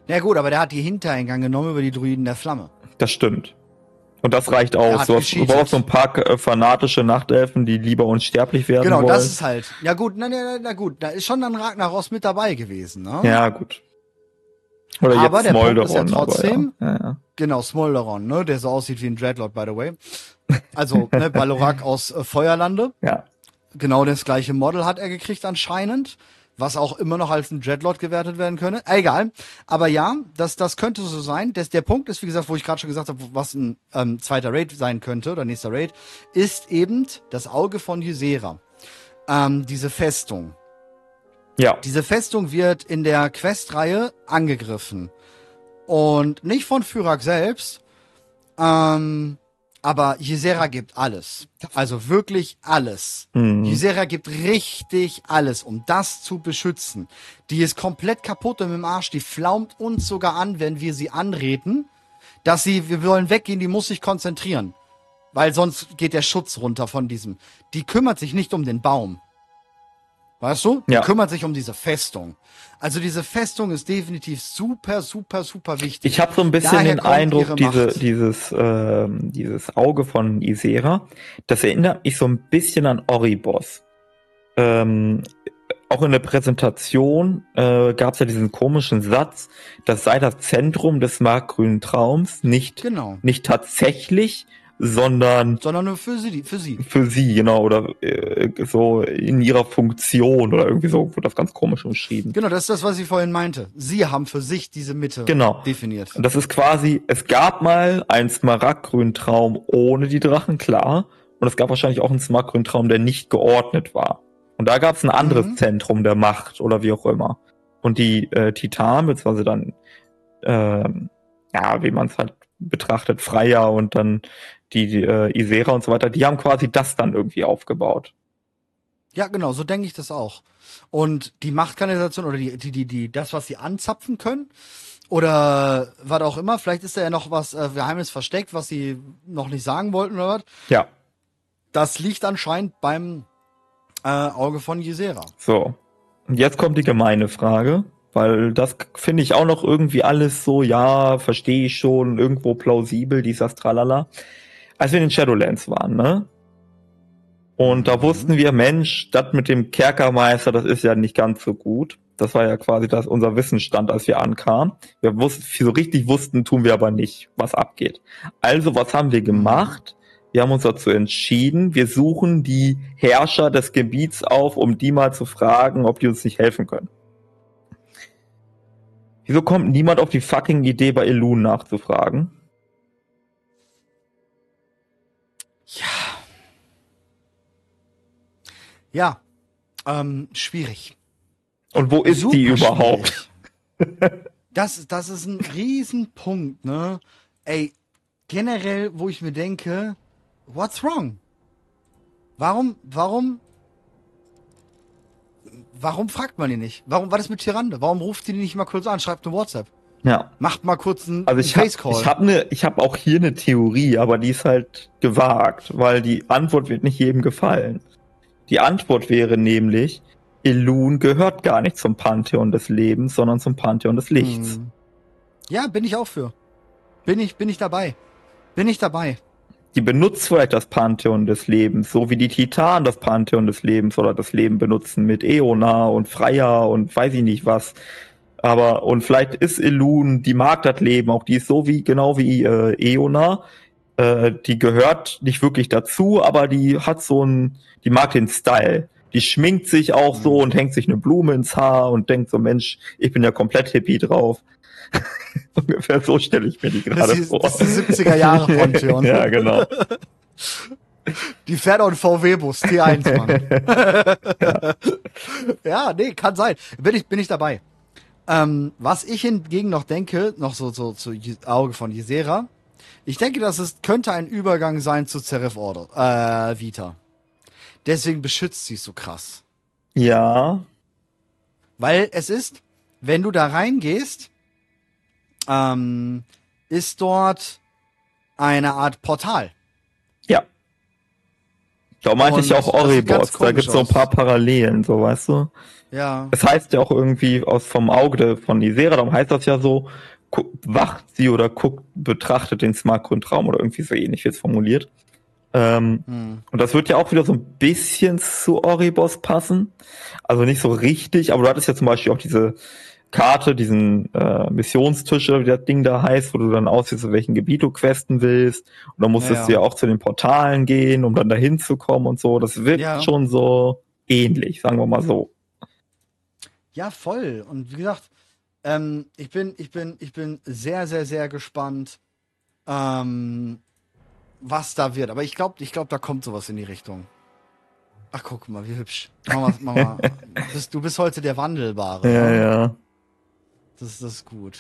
Ja gut, aber der hat die Hintereingang genommen über die Druiden der Flamme. Das stimmt. Und das reicht aus. Du, hast, du brauchst so ein paar äh, fanatische Nachtelfen, die lieber unsterblich werden Genau, wollen. das ist halt. Ja gut, na, na, na gut, da ist schon dann Ragnaros mit dabei gewesen, ne? ja, gut. Oder Aber jetzt der Punkt ist ja Smolderon, aber trotzdem- ja. Ja, ja. Genau, Smolderon, ne, der so aussieht wie ein Dreadlord, by the way. Also, ne, Balorak aus äh, Feuerlande. ja. Genau das gleiche Model hat er gekriegt anscheinend, was auch immer noch als ein Dreadlord gewertet werden könne. Egal. Aber ja, das, das könnte so sein. Das, der Punkt ist, wie gesagt, wo ich gerade schon gesagt habe, was ein ähm, zweiter Raid sein könnte oder nächster Raid, ist eben das Auge von Ysera. Ähm, diese Festung. ja. Diese Festung wird in der Questreihe angegriffen. Und nicht von Fyrak selbst, ähm, aber Ysera gibt alles. Also wirklich alles. Mhm. Ysera gibt richtig alles, um das zu beschützen. Die ist komplett kaputt und im Arsch. Die flaumt uns sogar an, wenn wir sie anreden, dass sie, wir wollen weggehen, die muss sich konzentrieren. Weil sonst geht der Schutz runter von diesem. Die kümmert sich nicht um den Baum. Weißt du? Die Ja. kümmert sich um diese Festung. Also diese Festung ist definitiv super, super, super wichtig. Ich habe so ein bisschen Daher den Eindruck, diese, dieses, ähm, dieses Auge von Isera, das erinnert mich so ein bisschen an Oribos. Ähm, auch in der Präsentation äh, gab es ja diesen komischen Satz, das sei das Zentrum des markgrünen Traums, nicht, Genau. nicht tatsächlich, sondern Sondern nur für sie, für sie. für sie, genau, oder äh, so in ihrer Funktion oder irgendwie so, wurde das ganz komisch umschrieben. Genau, das ist das, was ich vorhin meinte. Sie haben für sich diese Mitte Genau. definiert. Und das ist quasi, es gab mal einen smaragdgrünen Traum ohne die Drachen, klar. Und es gab wahrscheinlich auch einen smaragdgrünen Traum, der nicht geordnet war. Und da gab es ein anderes Mhm. Zentrum der Macht oder wie auch immer. Und die äh, Titanen, beziehungsweise dann, ähm, ja, wie man es halt betrachtet, Freier und dann die, die äh, Isera und so weiter, die haben quasi das dann irgendwie aufgebaut. Ja, genau, so denke ich das auch. Und die Machtkanalisation oder die, die, die, die, das, was sie anzapfen können, oder was auch immer, vielleicht ist da ja noch was äh, Geheimnis versteckt, was sie noch nicht sagen wollten oder was. Ja, Das liegt anscheinend beim äh, Auge von Ysera. so. Und jetzt kommt die gemeine Frage, weil das finde ich auch noch irgendwie alles so, ja, verstehe ich schon, irgendwo plausibel, dieses Tralala. Als wir in den Shadowlands waren, ne? Und da Mhm. wussten wir, Mensch, das mit dem Kerkermeister, das ist ja nicht ganz so gut. Das war ja quasi das unser Wissensstand, als wir ankamen. Wir wussten, so richtig wussten, tun wir aber nicht, was abgeht. Also, was haben wir gemacht? Wir haben uns dazu entschieden, wir suchen die Herrscher des Gebiets auf, um die mal zu fragen, ob die uns nicht helfen können. Wieso kommt niemand auf die fucking Idee, bei Elun nachzufragen? Ja, ähm, schwierig. Und wo ist die Super überhaupt? schwierig. Das, das ist ein Riesenpunkt, ne? Ey, generell, wo ich mir denke, what's wrong? Warum, warum, warum fragt man die nicht? Warum war das mit Tyrande? Warum ruft die die nicht mal kurz an? Schreibt eine WhatsApp. Ja. Macht mal kurz einen Also ich habe Face-Call. ich hab ne, ich hab auch hier eine Theorie, aber die ist halt gewagt, weil die Antwort wird nicht jedem gefallen. Die Antwort wäre nämlich, Elun gehört gar nicht zum Pantheon des Lebens, sondern zum Pantheon des Lichts. Hm. Ja, bin ich auch für. Bin ich, bin ich dabei. Bin ich dabei. Die benutzt vielleicht das Pantheon des Lebens, so wie die Titanen das Pantheon des Lebens oder das Leben benutzen mit Eona und Freya und weiß ich nicht was. Aber, und vielleicht ist Elun, die mag das Leben, auch die ist so wie, genau wie äh, Eona, äh, die gehört nicht wirklich dazu, aber die hat so ein, die mag den Style. Die schminkt sich auch so mhm. und hängt sich eine Blume ins Haar und denkt so, Mensch, ich bin ja komplett hippie drauf. Ungefähr so stelle ich mir die gerade vor. Das ist die 70er Jahre Pantheon. ja, genau. Die fährt auch einen VW-Bus, T1, Mann. ja. ja, nee, kann sein. Bin ich, bin ich dabei. Ähm, was ich hingegen noch denke, noch so, so zu Auge von Ysera, ich denke, dass es könnte ein Übergang sein zu Serif Order, äh, Vita. Deswegen beschützt sie so krass. Ja. Weil es ist, wenn du da reingehst, ähm, ist dort eine Art Portal. Ja. Da meinte ich auch Oribos. Da gibt es so ein paar Parallelen, so weißt du. Ja. Es heißt ja auch irgendwie aus vom Auge von Isera, darum heißt das ja so, wacht sie oder guckt, betrachtet den Smartgrundtraum oder irgendwie so ähnlich wird es formuliert. Ähm, hm. Und das wird ja auch wieder so ein bisschen zu Oribos passen. Also nicht so richtig, aber du hattest ja zum Beispiel auch diese Karte, diesen äh, Missionstisch oder wie das Ding da heißt, wo du dann aussiehst, in welchen Gebiet du questen willst. Und dann musstest ja, du ja auch zu den Portalen gehen, um dann dahin zu kommen und so. Das wird ja. schon so ähnlich, sagen wir mal so. Ja, voll. Und wie gesagt, ähm, ich bin, ich bin, ich bin sehr, sehr, sehr gespannt, ähm, was da wird. Aber ich glaube, ich glaube, da kommt sowas in die Richtung. Ach, guck mal, wie hübsch. Mama, Mama, du, bist, du bist heute der Wandelbare. Ja, ne? ja. Das, das ist gut.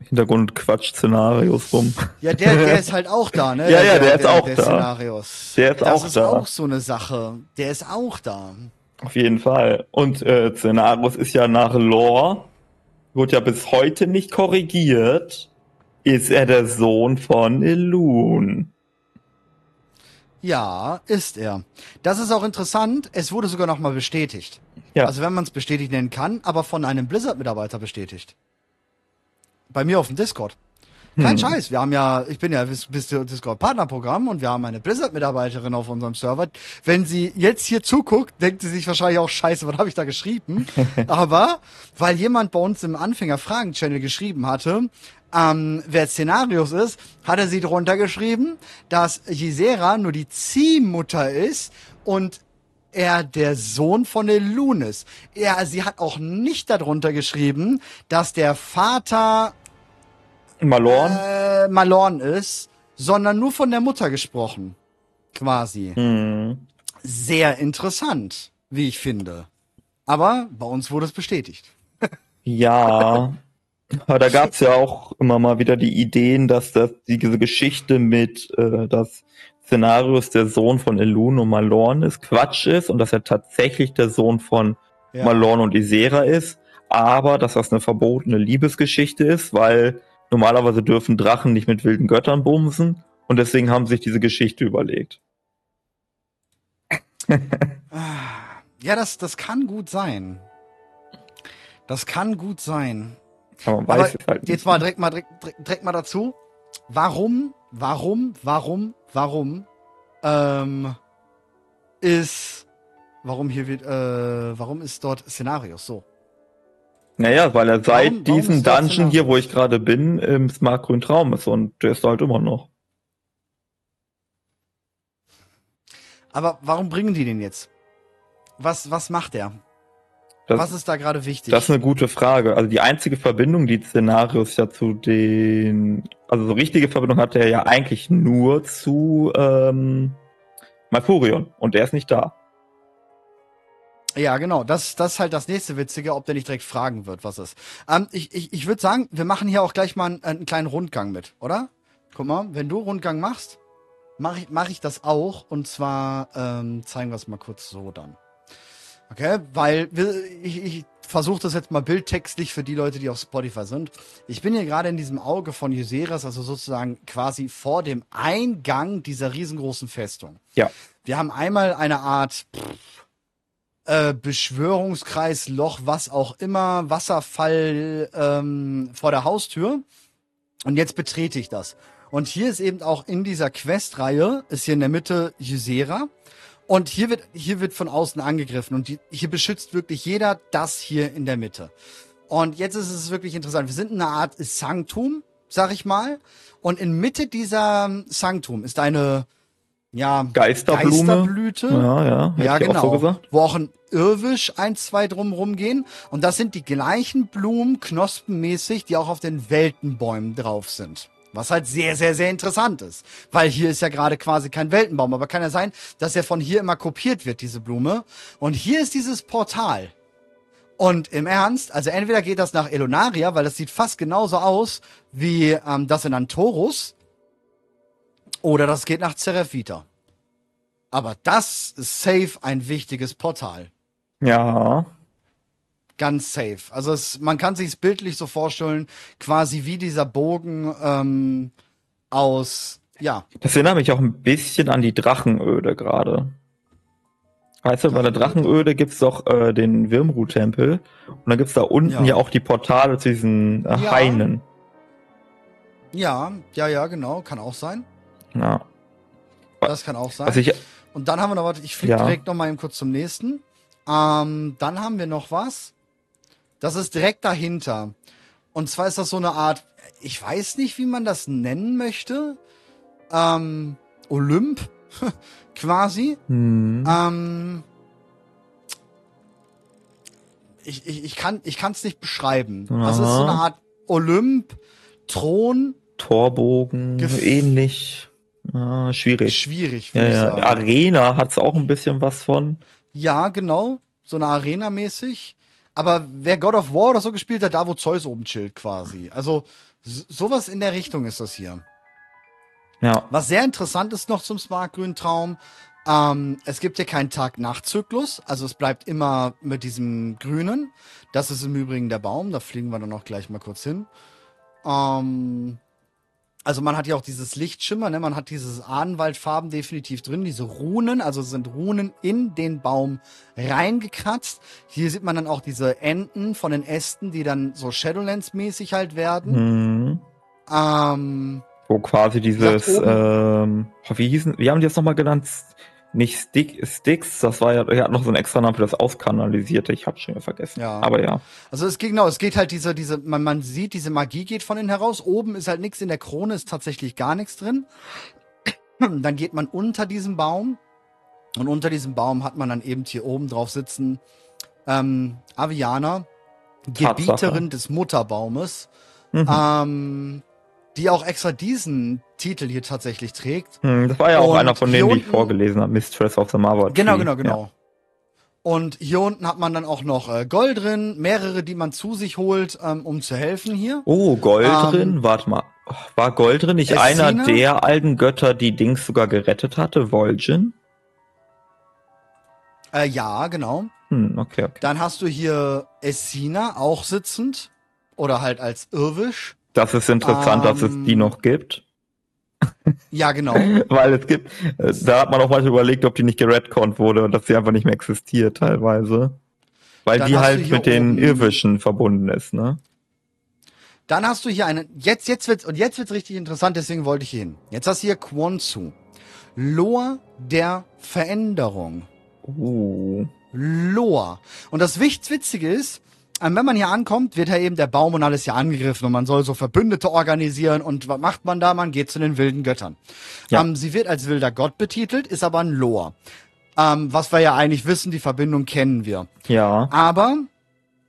Hintergrund Quatsch-Szenarios rum. Ja, der, der ist halt auch da, ne? ja, ja, der, der ist auch der da. Szenarios. Der ist das auch ist da. Das ist auch so eine Sache. Der ist auch da. Auf jeden Fall. Und äh, Szenarios ist ja nach Lore, wird ja bis heute nicht korrigiert, ist er der Sohn von Elun. Ja, ist er. Das ist auch interessant. Es wurde sogar nochmal bestätigt. Ja. Also wenn man es bestätigt nennen kann, aber von einem Blizzard-Mitarbeiter bestätigt. Bei mir auf dem Discord. Kein hm. Scheiß. Wir haben ja, ich bin ja bis, bis Discord-Partnerprogramm und wir haben eine Blizzard-Mitarbeiterin auf unserem Server. Wenn sie jetzt hier zuguckt, denkt sie sich wahrscheinlich auch, scheiße, was habe ich da geschrieben? Aber weil jemand bei uns im Anfänger-Fragen-Channel geschrieben hatte, ähm, wer Szenarios ist, hat er sie drunter geschrieben, dass Gisera nur die Ziehmutter ist und er der Sohn von Elun ist. Er, sie hat auch nicht darunter geschrieben, dass der Vater Malorn? Äh, Malorn ist, sondern nur von der Mutter gesprochen. Quasi. Mhm. Sehr interessant, wie ich finde. Aber bei uns wurde es bestätigt. ja, aber da gab es ja auch immer mal wieder die Ideen, dass das diese Geschichte mit äh, das Szenarios der Sohn von Elun und Malorn ist Quatsch ist und dass er tatsächlich der Sohn von ja. Malorn und Isera ist, aber dass das eine verbotene Liebesgeschichte ist, weil normalerweise dürfen Drachen nicht mit wilden Göttern bumsen und deswegen haben sich diese Geschichte überlegt. ja, das, das kann gut sein. Das kann gut sein. Aber man weiß es halt nicht. Jetzt mal direkt mal direkt, direkt mal dazu. Warum, warum, warum, warum ähm, ist warum hier wird äh, warum ist dort Szenarios so? Naja, weil er seit warum, diesem Dungeon hier, wo ich gerade bin, im Smart Grün Traum ist und der ist halt immer noch. Aber warum bringen die den jetzt? Was, was macht er? Das, Was ist da gerade wichtig? Das ist eine gute Frage. Also die einzige Verbindung, die Szenarios ja zu den, also so richtige Verbindung hatte er ja eigentlich nur zu ähm, Malfurion und der ist nicht da. Ja, genau. Das, das ist halt das nächste Witzige, ob der nicht direkt fragen wird, was ist. Ähm, ich ich, ich würde sagen, wir machen hier auch gleich mal einen, einen kleinen Rundgang mit, oder? Guck mal, wenn du Rundgang machst, mache ich, mach ich das auch. Und zwar ähm, zeigen wir es mal kurz so dann. Okay, weil ich, ich versuche das jetzt mal bildtextlich für die Leute, die auf Spotify sind. Ich bin hier gerade in diesem Auge von Yuseras, also sozusagen quasi vor dem Eingang dieser riesengroßen Festung. Ja. Wir haben einmal eine Art pff, äh, Beschwörungskreis, Loch, was auch immer, Wasserfall ähm, vor der Haustür. Und jetzt betrete ich das. Und hier ist eben auch in dieser Questreihe, ist hier in der Mitte Ysera. Und hier wird, hier wird von außen angegriffen und die, hier beschützt wirklich jeder das hier in der Mitte. Und jetzt ist es wirklich interessant. Wir sind in einer Art Sanktum, sag ich mal. Und in Mitte dieser Sanktum ist eine, ja, Geisterblume. Geisterblüte. Ja, ja. Ja, genau. Auch so gesagt. Wo auch ein Irrwisch ein, zwei drumrum gehen. Und das sind die gleichen Blumen, knospenmäßig, die auch auf den Weltenbäumen drauf sind. Was halt sehr, sehr, sehr interessant ist. Weil hier ist ja gerade quasi kein Weltenbaum. Aber kann ja sein, dass er von hier immer kopiert wird, diese Blume. Und hier ist dieses Portal. Und im Ernst, also entweder geht das nach Elonaria, weil das sieht fast genauso aus wie ähm, das in Antorus. Oder das geht nach Zerefita. Aber das ist safe ein wichtiges Portal. Ja. Ganz safe. Also es, man kann sich bildlich so vorstellen, quasi wie dieser Bogen ähm, aus, ja, Das erinnert mich auch ein bisschen an die Drachenöde gerade. Weißt du, bei der Drachenöde gibt's doch äh, den Wirmru-Tempel und dann gibt's da unten Ja. ja, auch die Portale zu diesen äh, Ja. Hainen. ja, ja, ja, genau, kann auch sein. Ja. Das kann auch sein. Was ich, Und dann haben wir noch was, ich fliege Ja. direkt noch mal eben kurz zum nächsten. Ähm, dann haben wir noch was. Das ist direkt dahinter. Und zwar ist das so eine Art, ich weiß nicht, wie man das nennen möchte. Ähm, Olymp, quasi. hm, Ähm, ich, ich, ich kann es nicht beschreiben. Das ist so eine. Art Olymp, Thron, Torbogen, Gef- ähnlich. Ja, schwierig. schwierig, Ja, ja. sagen. Arena hat's auch ein bisschen was von. Ja, genau. So eine Arena-mäßig. Aber wer God of War oder so gespielt hat, da wo Zeus oben chillt quasi. Also sowas in der Richtung ist das hier. Ja. Was sehr interessant ist noch zum Smart Grün Traum, ähm, es gibt hier keinen Tag-Nacht-Zyklus, also es bleibt immer mit diesem Grünen. Das ist im Übrigen der Baum, da fliegen wir dann auch gleich mal kurz hin. Ähm, also man hat ja auch dieses Lichtschimmer, ne? man hat dieses Ahnenwaldfarben definitiv drin, diese Runen, also sind Runen in den Baum reingekratzt. Hier sieht man dann auch diese Enden von den Ästen, die dann so Shadowlands-mäßig halt werden. Hm. Ähm, Wo quasi dieses, ähm, wie hießen, wie haben die das nochmal genannt? Nicht Stick, Sticks, das war ja, er hat noch so einen extra Namen für das Auskanalisierte, ich hab's schon wieder vergessen. Ja. Aber ja. Also es geht genau, es geht halt diese, diese, man, man sieht, diese Magie geht von innen heraus. Oben ist halt nichts, in der Krone ist tatsächlich gar nichts drin. Dann geht man unter diesem Baum und unter diesem Baum hat man dann eben hier oben drauf sitzen ähm, Aviana. Gebieterin des Mutterbaumes, Mhm. ähm, die auch extra diesen Titel hier tatsächlich trägt. Hm, Das war ja auch Und einer von denen, die ich unten- vorgelesen habe, Mistress of the Mother. Genau, Tree. genau, genau. Und hier unten hat man dann auch noch äh, Gold drin, mehrere, die man zu sich holt, ähm, um zu helfen hier. Ja. Oh, Gold Ähm, drin, warte mal. War Gold drin nicht Essina? einer der alten Götter, die Dings sogar gerettet hatte, Vol'jin? Äh, ja, genau. Hm, okay, okay. Dann hast du hier Essina auch sitzend oder halt als Irwisch. Das ist interessant, dass es Ähm, die noch gibt. Ja, genau. Weil es gibt, äh, da hat man auch mal überlegt, ob die nicht geredconnt wurde und dass sie einfach nicht mehr existiert teilweise. Weil Dann die halt mit den Irwischen verbunden ist, ne? Dann hast du hier einen. Jetzt, jetzt wird's und jetzt wird's richtig interessant. Deswegen wollte ich hier hin. Jetzt hast du hier Quonsu, Loa der Veränderung. Uh. Loa. Und das Wicht- Witzige ist, wenn man hier ankommt, wird ja eben der Baum und alles hier angegriffen und man soll so Verbündete organisieren und was macht man da? Man geht zu den wilden Göttern. Ja. Ähm, sie wird als wilder Gott betitelt, ist aber ein Loa. Ähm, was wir ja eigentlich wissen, die Verbindung kennen wir. Ja. Aber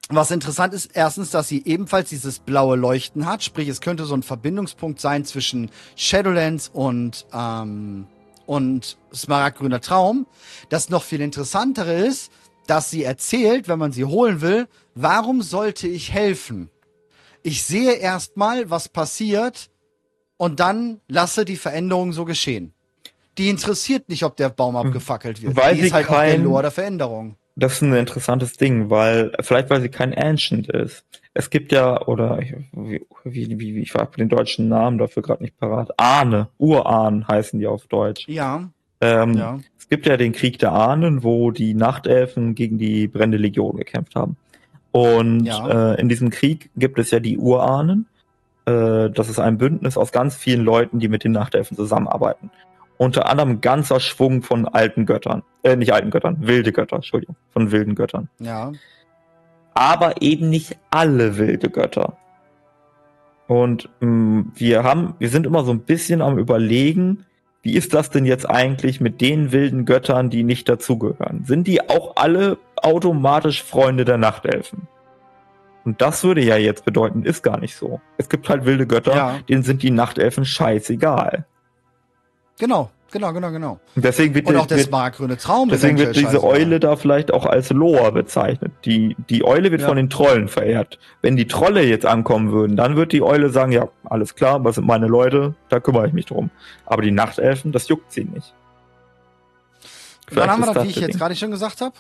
was interessant ist, erstens, dass sie ebenfalls dieses blaue Leuchten hat, sprich, es könnte so ein Verbindungspunkt sein zwischen Shadowlands und, ähm, und Smaragdgrüner Traum. Das noch viel interessantere ist, dass sie erzählt, wenn man sie holen will, warum sollte ich helfen? Ich sehe erstmal, was passiert und dann lasse die Veränderung so geschehen. Die interessiert nicht, ob der Baum abgefackelt wird. Hm. Weil die sie ist halt kein- Lore der Veränderung. Das ist ein interessantes Ding, weil, vielleicht weil sie kein Ancient ist. Es gibt ja, oder, ich- wie, wie, wie ich habe den deutschen Namen dafür gerade nicht parat. Ahne, Urahn heißen die auf Deutsch. Ja, Ähm, ja. Es gibt ja den Krieg der Ahnen, wo die Nachtelfen gegen die brennende Legion gekämpft haben. Und Ja. äh, in diesem Krieg gibt es ja die Urahnen. äh, das ist ein Bündnis aus ganz vielen Leuten, die mit den Nachtelfen zusammenarbeiten. Unter anderem ein ganzer Schwung von alten Göttern. Äh, nicht alten Göttern, wilde Götter, Entschuldigung, von wilden Göttern. Ja. Aber eben nicht alle wilde Götter. Und mh, wir haben, wir sind immer so ein bisschen am überlegen, wie ist das denn jetzt eigentlich mit den wilden Göttern, die nicht dazugehören? Sind die auch alle automatisch Freunde der Nachtelfen? Und das würde ja jetzt bedeuten, ist gar nicht so. Es gibt halt wilde Götter, Ja. denen sind die Nachtelfen scheißegal. Genau, genau, genau, genau. Und deswegen wird, Und auch der wird, smartgrüne Traum. deswegen wird diese. Eule da vielleicht auch als Loa bezeichnet. Die, die Eule wird Ja. von den Trollen verehrt. Wenn die Trolle jetzt ankommen würden, dann wird die Eule sagen, ja, alles klar, was sind meine Leute, da kümmere ich mich drum. Aber die Nachtelfen, das juckt sie nicht. Und dann haben wir ist das, wie das ich das jetzt gerade schon gesagt habe,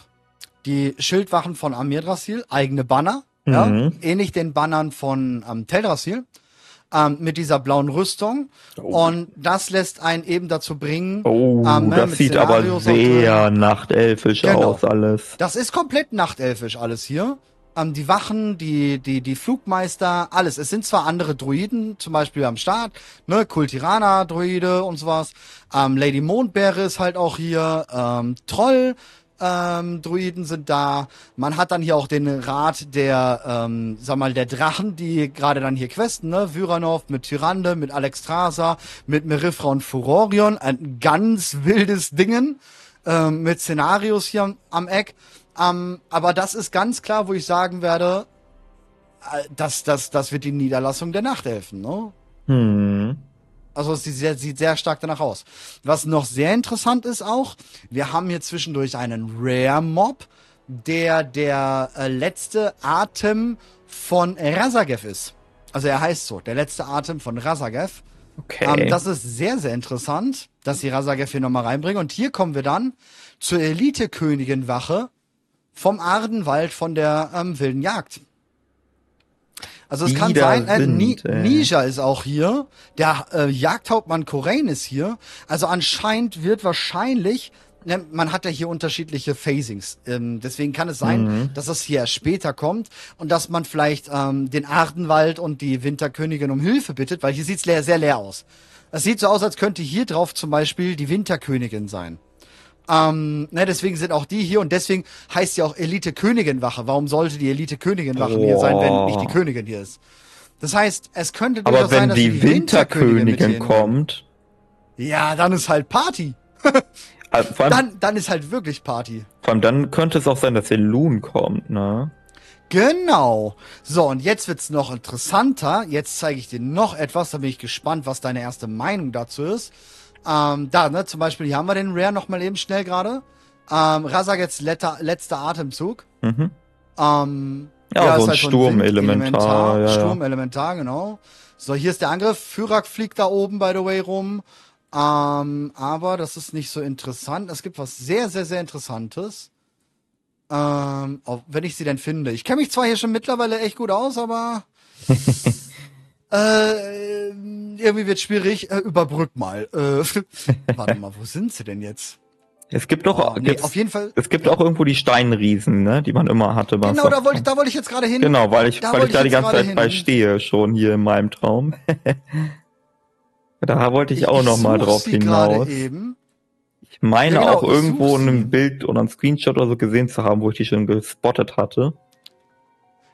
die Schildwachen von Amir Drasil, eigene Banner, ja, Mhm. ähnlich den Bannern von ähm, Teldrassil, ähm, mit dieser blauen Rüstung. Oh. Und das lässt einen eben dazu bringen, Oh, ähm, ne, das sieht aber Szenarios auch sehr nachtelfisch Genau. aus alles. das ist komplett nachtelfisch alles hier. Ähm, die Wachen, die, die, die Flugmeister, alles. Es sind zwar andere Druiden, zum Beispiel am Start, ne, Kultirana-Druide und sowas. Ähm, Lady Mondbeere ist halt auch hier, ähm, Troll, ähm, Druiden sind da. Man hat dann hier auch den Rat der, ähm, sag mal, der Drachen, die gerade dann hier questen, ne? Vyranov mit Tyrande, mit Alexstrasza, mit Merifra und Furorion. Ein ganz wildes Dingen ähm, mit Szenarios hier am, am Eck. Ähm, aber das ist ganz klar, wo ich sagen werde, äh, das, das, das wird die Niederlassung der Nachtelfen, ne? Hm. Also es sieht sehr, sieht sehr stark danach aus. Was noch sehr interessant ist auch, wir haben hier zwischendurch einen Rare-Mob, der der äh, letzte Atem von Razagev ist. Also er heißt so, der letzte Atem von Razagev. Okay. Ähm, das ist sehr, sehr interessant, dass die Razagev hier nochmal reinbringen. Und hier kommen wir dann zur Elite-Königin-Wache vom Ardenwald von der ähm, wilden Jagd. Also es kann sein, äh, sind, äh. Nisha ist auch hier, der äh, Jagdhauptmann Korain ist hier. Also anscheinend wird wahrscheinlich, ne, man hat ja hier unterschiedliche Phasings, ähm, deswegen kann es sein, Mhm. dass es hier später kommt und dass man vielleicht ähm, den Ardenwald und die Winterkönigin um Hilfe bittet, weil hier sieht's leer, sehr leer aus. Es sieht so aus, als könnte hier drauf zum Beispiel die Winterkönigin sein. Ähm, ne, deswegen sind auch die hier und deswegen heißt sie auch Elite Königin Wache. Warum sollte die Elite Königin Wache hier sein, wenn nicht die Königin hier ist? Das heißt, es könnte aber durchaus wenn sein, dass die mit Winterkönigin kommt, Ja, dann ist halt Party. also allem, Dann, dann ist halt wirklich Party. vor allem dann könnte es auch sein, dass der Loon kommt, ne? Genau. So, und jetzt wird's noch interessanter. Jetzt zeige ich dir noch etwas. Da bin ich gespannt, was deine erste Meinung dazu ist. Ähm, da, ne, zum Beispiel, hier haben wir den Rare noch mal eben schnell gerade. Ähm, Razagets letter, letzter Atemzug. Mhm. Ähm, Ja, so ist ein so Sturmelementar, ja, ja. Sturmelementar, genau. So, hier ist der Angriff. Fyrak fliegt da oben, by the way, rum. Ähm, aber das ist nicht so interessant. Es gibt was sehr, sehr, sehr Interessantes. Ähm, auch wenn ich sie denn finde. Ich kenne mich zwar hier schon mittlerweile echt gut aus, aber äh, irgendwie wird schwierig. Äh, überbrück mal. Äh, warte mal, wo sind sie denn jetzt? Es gibt doch, Oh, nee, auf jeden Fall. es gibt auch irgendwo die Steinriesen, ne, die man immer hatte. Genau, da wollte ich, da wollte ich jetzt gerade hin. Genau, weil ich, Da weil ich da ich die ganze Zeit bei hin. stehe, schon hier in meinem Traum. da wollte ich, auch noch mal drauf hinaus. Eben. Ich meine Ja, genau, auch ich irgendwo such in einem sie. Bild oder einem Screenshot oder so gesehen zu haben, wo ich die schon gespottet hatte.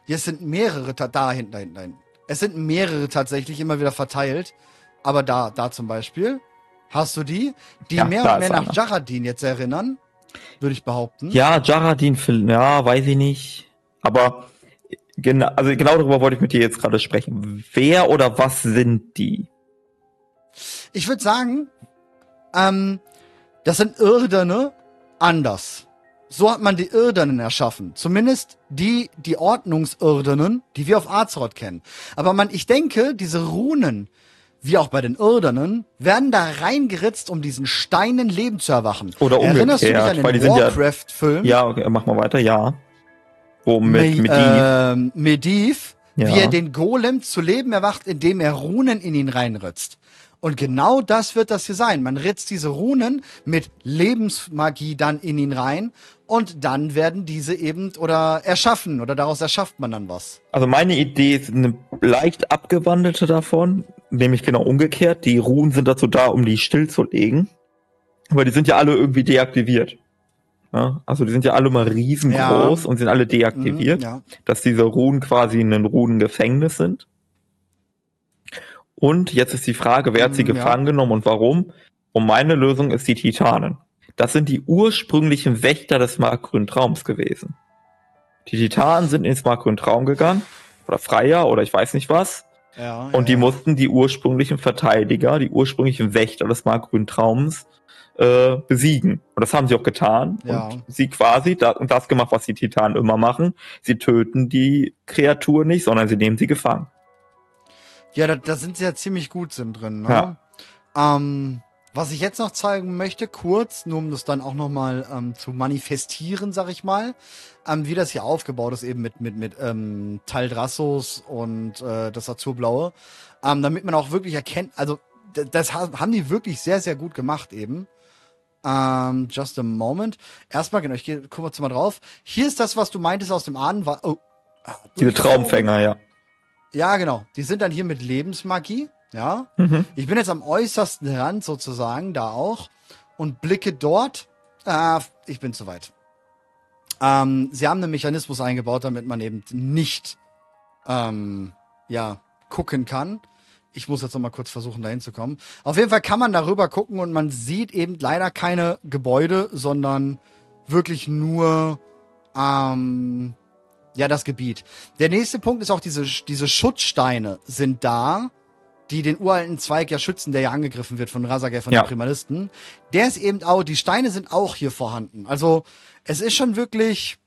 Hier sind mehrere, da hinten, da hinten, da hinten. Es sind mehrere tatsächlich immer wieder verteilt. Aber da, da zum Beispiel. Hast du die? Die Ja, mehr und mehr nach. Jaradin jetzt erinnern. Würde ich behaupten. Ja, Jaradin, ja, weiß ich nicht. Aber genau, also genau darüber wollte ich mit dir jetzt gerade sprechen. Wer oder was sind die? Ich würde sagen, ähm, das sind Irdene anders. So hat man die Irdenen erschaffen. Zumindest die, die Ordnungsirdenen, die wir auf Azeroth kennen. Aber man, ich denke, diese Runen, wie auch bei den Irdenen, werden da reingeritzt, um diesen Steinen Leben zu erwachen. Oder Erinnerst du dich umgekehrt, an den sind ja- Warcraft-Film? Ja, okay, mach mal weiter, ja. Wo mit, Me mit die. ähm, Mediv, ja. wie er den Golem zu Leben erwacht, indem er Runen in ihn reinritzt. Und genau das wird das hier sein. Man ritzt diese Runen mit Lebensmagie dann in ihn rein und dann werden diese eben oder erschaffen oder daraus erschafft man dann was. Also meine Idee ist eine leicht abgewandelte davon, nämlich genau umgekehrt. Die Runen sind dazu da, um die stillzulegen. Aber die sind ja alle irgendwie deaktiviert. Ja, also die sind ja alle mal riesengroß ja. und sind alle deaktiviert, mhm, ja. dass diese Runen quasi in ein Runengefängnis sind. Und jetzt ist die Frage, wer hat sie mhm, gefangen genommen und warum? Und meine Lösung ist die Titanen. Das sind die ursprünglichen Wächter des markgrünen Traums gewesen. Die Titanen sind ins markgrünen Traum gegangen, oder Freier, oder ich weiß nicht was. Ja, und die mussten die ursprünglichen Verteidiger, die ursprünglichen Wächter des markgrünen Traums äh, besiegen. Und das haben sie auch getan. Ja. Und sie quasi das, das gemacht, was die Titanen immer machen. Sie töten die Kreatur nicht, sondern sie nehmen sie gefangen. Ja, da, da sind sie ja ziemlich gut sind drin. Ne? Ja. Ähm, was ich jetzt noch zeigen möchte, kurz, nur um das dann auch nochmal ähm, zu manifestieren, sag ich mal, ähm, wie das hier aufgebaut ist, eben mit, mit, mit ähm, Taldrassos und äh, das Azurblaue, ähm, damit man auch wirklich erkennt, also das haben die wirklich sehr, sehr gut gemacht eben. Ähm, just a moment. Erstmal, genau, ich gehe, guck mal drauf. Hier ist das, was du meintest aus dem Ahnen. War, oh, Diese Traumfänger, ja. Ja, genau. Die sind dann hier mit Lebensmagie. Ja. Mhm. Ich bin jetzt am äußersten Rand sozusagen, da auch. Und blicke dort. Ah, ich bin zu weit. Ähm, sie haben einen Mechanismus eingebaut, damit man eben nicht ähm, ja, gucken kann. Ich muss jetzt noch mal kurz versuchen, da hinzukommen. Auf jeden Fall kann man darüber gucken und man sieht eben leider keine Gebäude, sondern wirklich nur ähm, ja das Gebiet. Der nächste Punkt ist auch diese, diese Schutzsteine sind da, die den uralten Zweig ja schützen, der ja angegriffen wird von Razagay von ja. den Primalisten. Der ist eben auch, die Steine sind auch hier vorhanden. Also es ist schon wirklich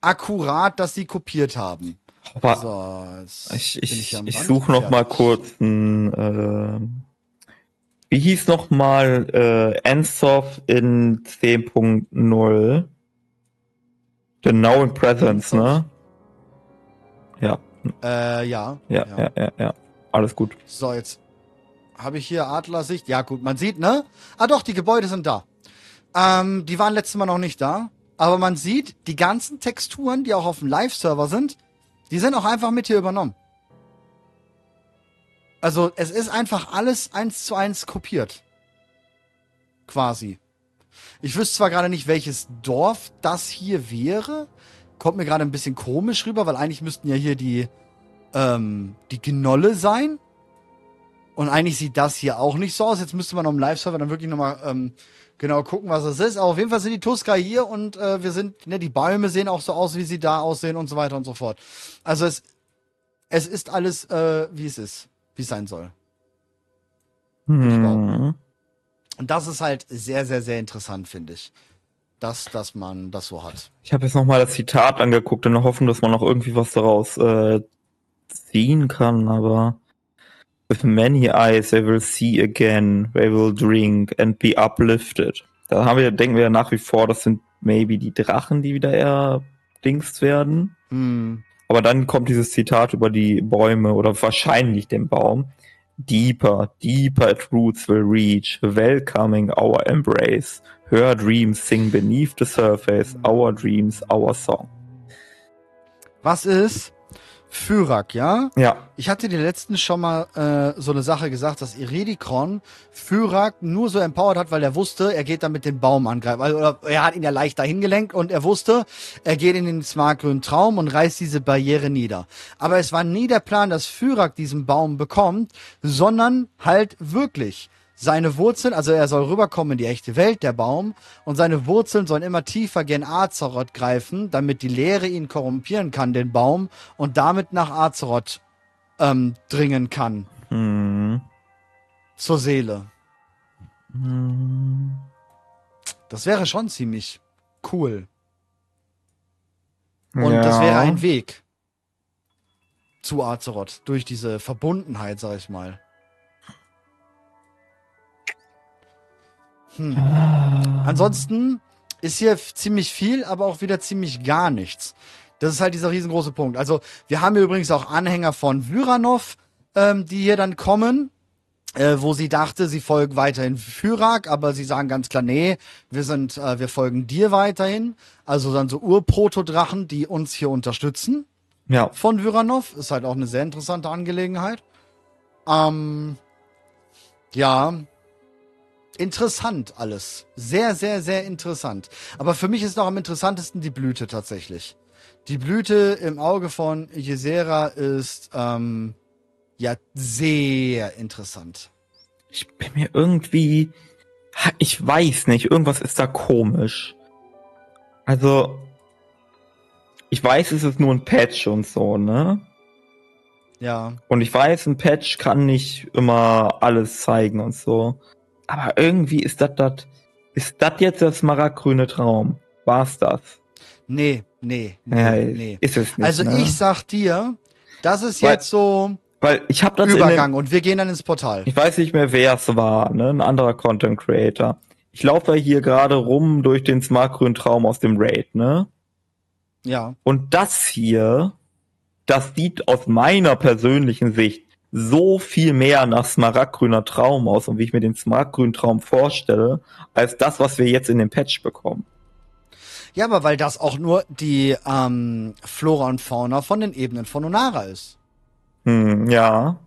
akkurat, dass sie kopiert haben. Aber so, ich ich, ich, ich suche noch mal kurz ein, äh, wie hieß noch mal äh, Ensoft in 10.0? The Now in Presence, ne? Ja. Äh, ja. Ja, ja, ja, ja, ja. Alles gut. So, jetzt habe ich hier Adlersicht. Ja, gut, man sieht, ne? Ah, doch, die Gebäude sind da. Ähm, die waren letztes Mal noch nicht da. Aber man sieht, die ganzen Texturen, die auch auf dem Live-Server sind, die sind auch einfach mit hier übernommen. Also es ist einfach alles eins zu eins kopiert. Quasi. Ich wüsste zwar gerade nicht, welches Dorf das hier wäre. Kommt mir gerade ein bisschen komisch rüber, weil eigentlich müssten ja hier die, ähm, die Gnolle sein. Und eigentlich sieht das hier auch nicht so aus. Jetzt müsste man auf dem Live-Server dann wirklich nochmal ähm, genau gucken, was es ist. Aber auf jeden Fall sind die Tuska hier und äh, wir sind, ne, die Bäume sehen auch so aus, wie sie da aussehen und so weiter und so fort. Also es, es ist alles, äh, wie es ist, wie es sein soll. Hm. Und das ist halt sehr, sehr, sehr interessant, finde ich. Dass, dass man das so hat. Ich habe jetzt nochmal das Zitat angeguckt und hoffen, dass man noch irgendwie was daraus äh, ziehen kann, aber With many eyes they will see again, they will drink and be uplifted. Da haben wir, denken wir ja nach wie vor, das sind maybe die Drachen, die wieder erdingst werden. Mm. Aber dann kommt dieses Zitat über die Bäume oder wahrscheinlich den Baum. Deeper, deeper at roots will reach, welcoming our embrace. Her dreams sing beneath the surface, our dreams, our song. Was ist, Fyrak, ja? Ja. Ich hatte dir letztens schon mal äh, so eine Sache gesagt, dass Iredikron Fyrak nur so empowert hat, weil er wusste, er geht dann mit dem Baum angreifen. Also, oder er hat ihn ja leicht dahin gelenkt und er wusste, er geht in den smartgrünen Traum und reißt diese Barriere nieder. Aber es war nie der Plan, dass Fyrak diesen Baum bekommt, sondern halt wirklich seine Wurzeln, also er soll rüberkommen in die echte Welt, der Baum, und seine Wurzeln sollen immer tiefer gen Azeroth greifen, damit die Leere ihn korrumpieren kann, den Baum, und damit nach Azeroth ähm, dringen kann. Mhm. Zur Seele. Mhm. Das wäre schon ziemlich cool. Und ja. das wäre ein Weg zu Azeroth durch diese Verbundenheit, sag ich mal. Hm. Ah. Ansonsten ist hier ziemlich viel, aber auch wieder ziemlich gar nichts. Das ist halt dieser riesengroße Punkt. Also wir haben hier übrigens auch Anhänger von Vyranov, ähm, die hier dann kommen, äh, wo sie dachte, sie folgen weiterhin Fyrak, aber sie sagen ganz klar, nee, wir sind, äh, wir folgen dir weiterhin. Also dann so Urprotodrachen, die uns hier unterstützen. Ja. Von Vyranov. Ist halt auch eine sehr interessante Angelegenheit. Ähm, ja. Interessant alles. Sehr, sehr, sehr interessant. Aber für mich ist noch am interessantesten die Blüte tatsächlich. Die Blüte im Auge von Ysera ist, ähm, ja, sehr interessant. Ich bin mir irgendwie, ich weiß nicht, irgendwas ist da komisch. Also, ich weiß, es ist nur ein Patch und so, ne? Ja. Und ich weiß, ein Patch kann nicht immer alles zeigen und so. Aber irgendwie ist das das, ist das jetzt das smaragdgrüne Traum? War's das? Nee, nee, nee, Ja, nee. Ist es nicht. Also ne? ich sag dir, das ist Weil- jetzt so Weil ich habe das in dem, Übergang und wir gehen dann ins Portal. Ich weiß nicht mehr, wer es war, ne? Ein anderer Content Creator. Ich laufe hier gerade rum durch den smartgrünen Traum aus dem Raid, ne? Ja. Und das hier, das sieht aus meiner persönlichen Sicht so viel mehr nach smaragdgrüner Traum aus und wie ich mir den smaragdgrünen Traum vorstelle, als das, was wir jetzt in dem Patch bekommen. Ja, aber weil das auch nur die ähm, Flora und Fauna von den Ebenen von Onara ist. Hm, ja.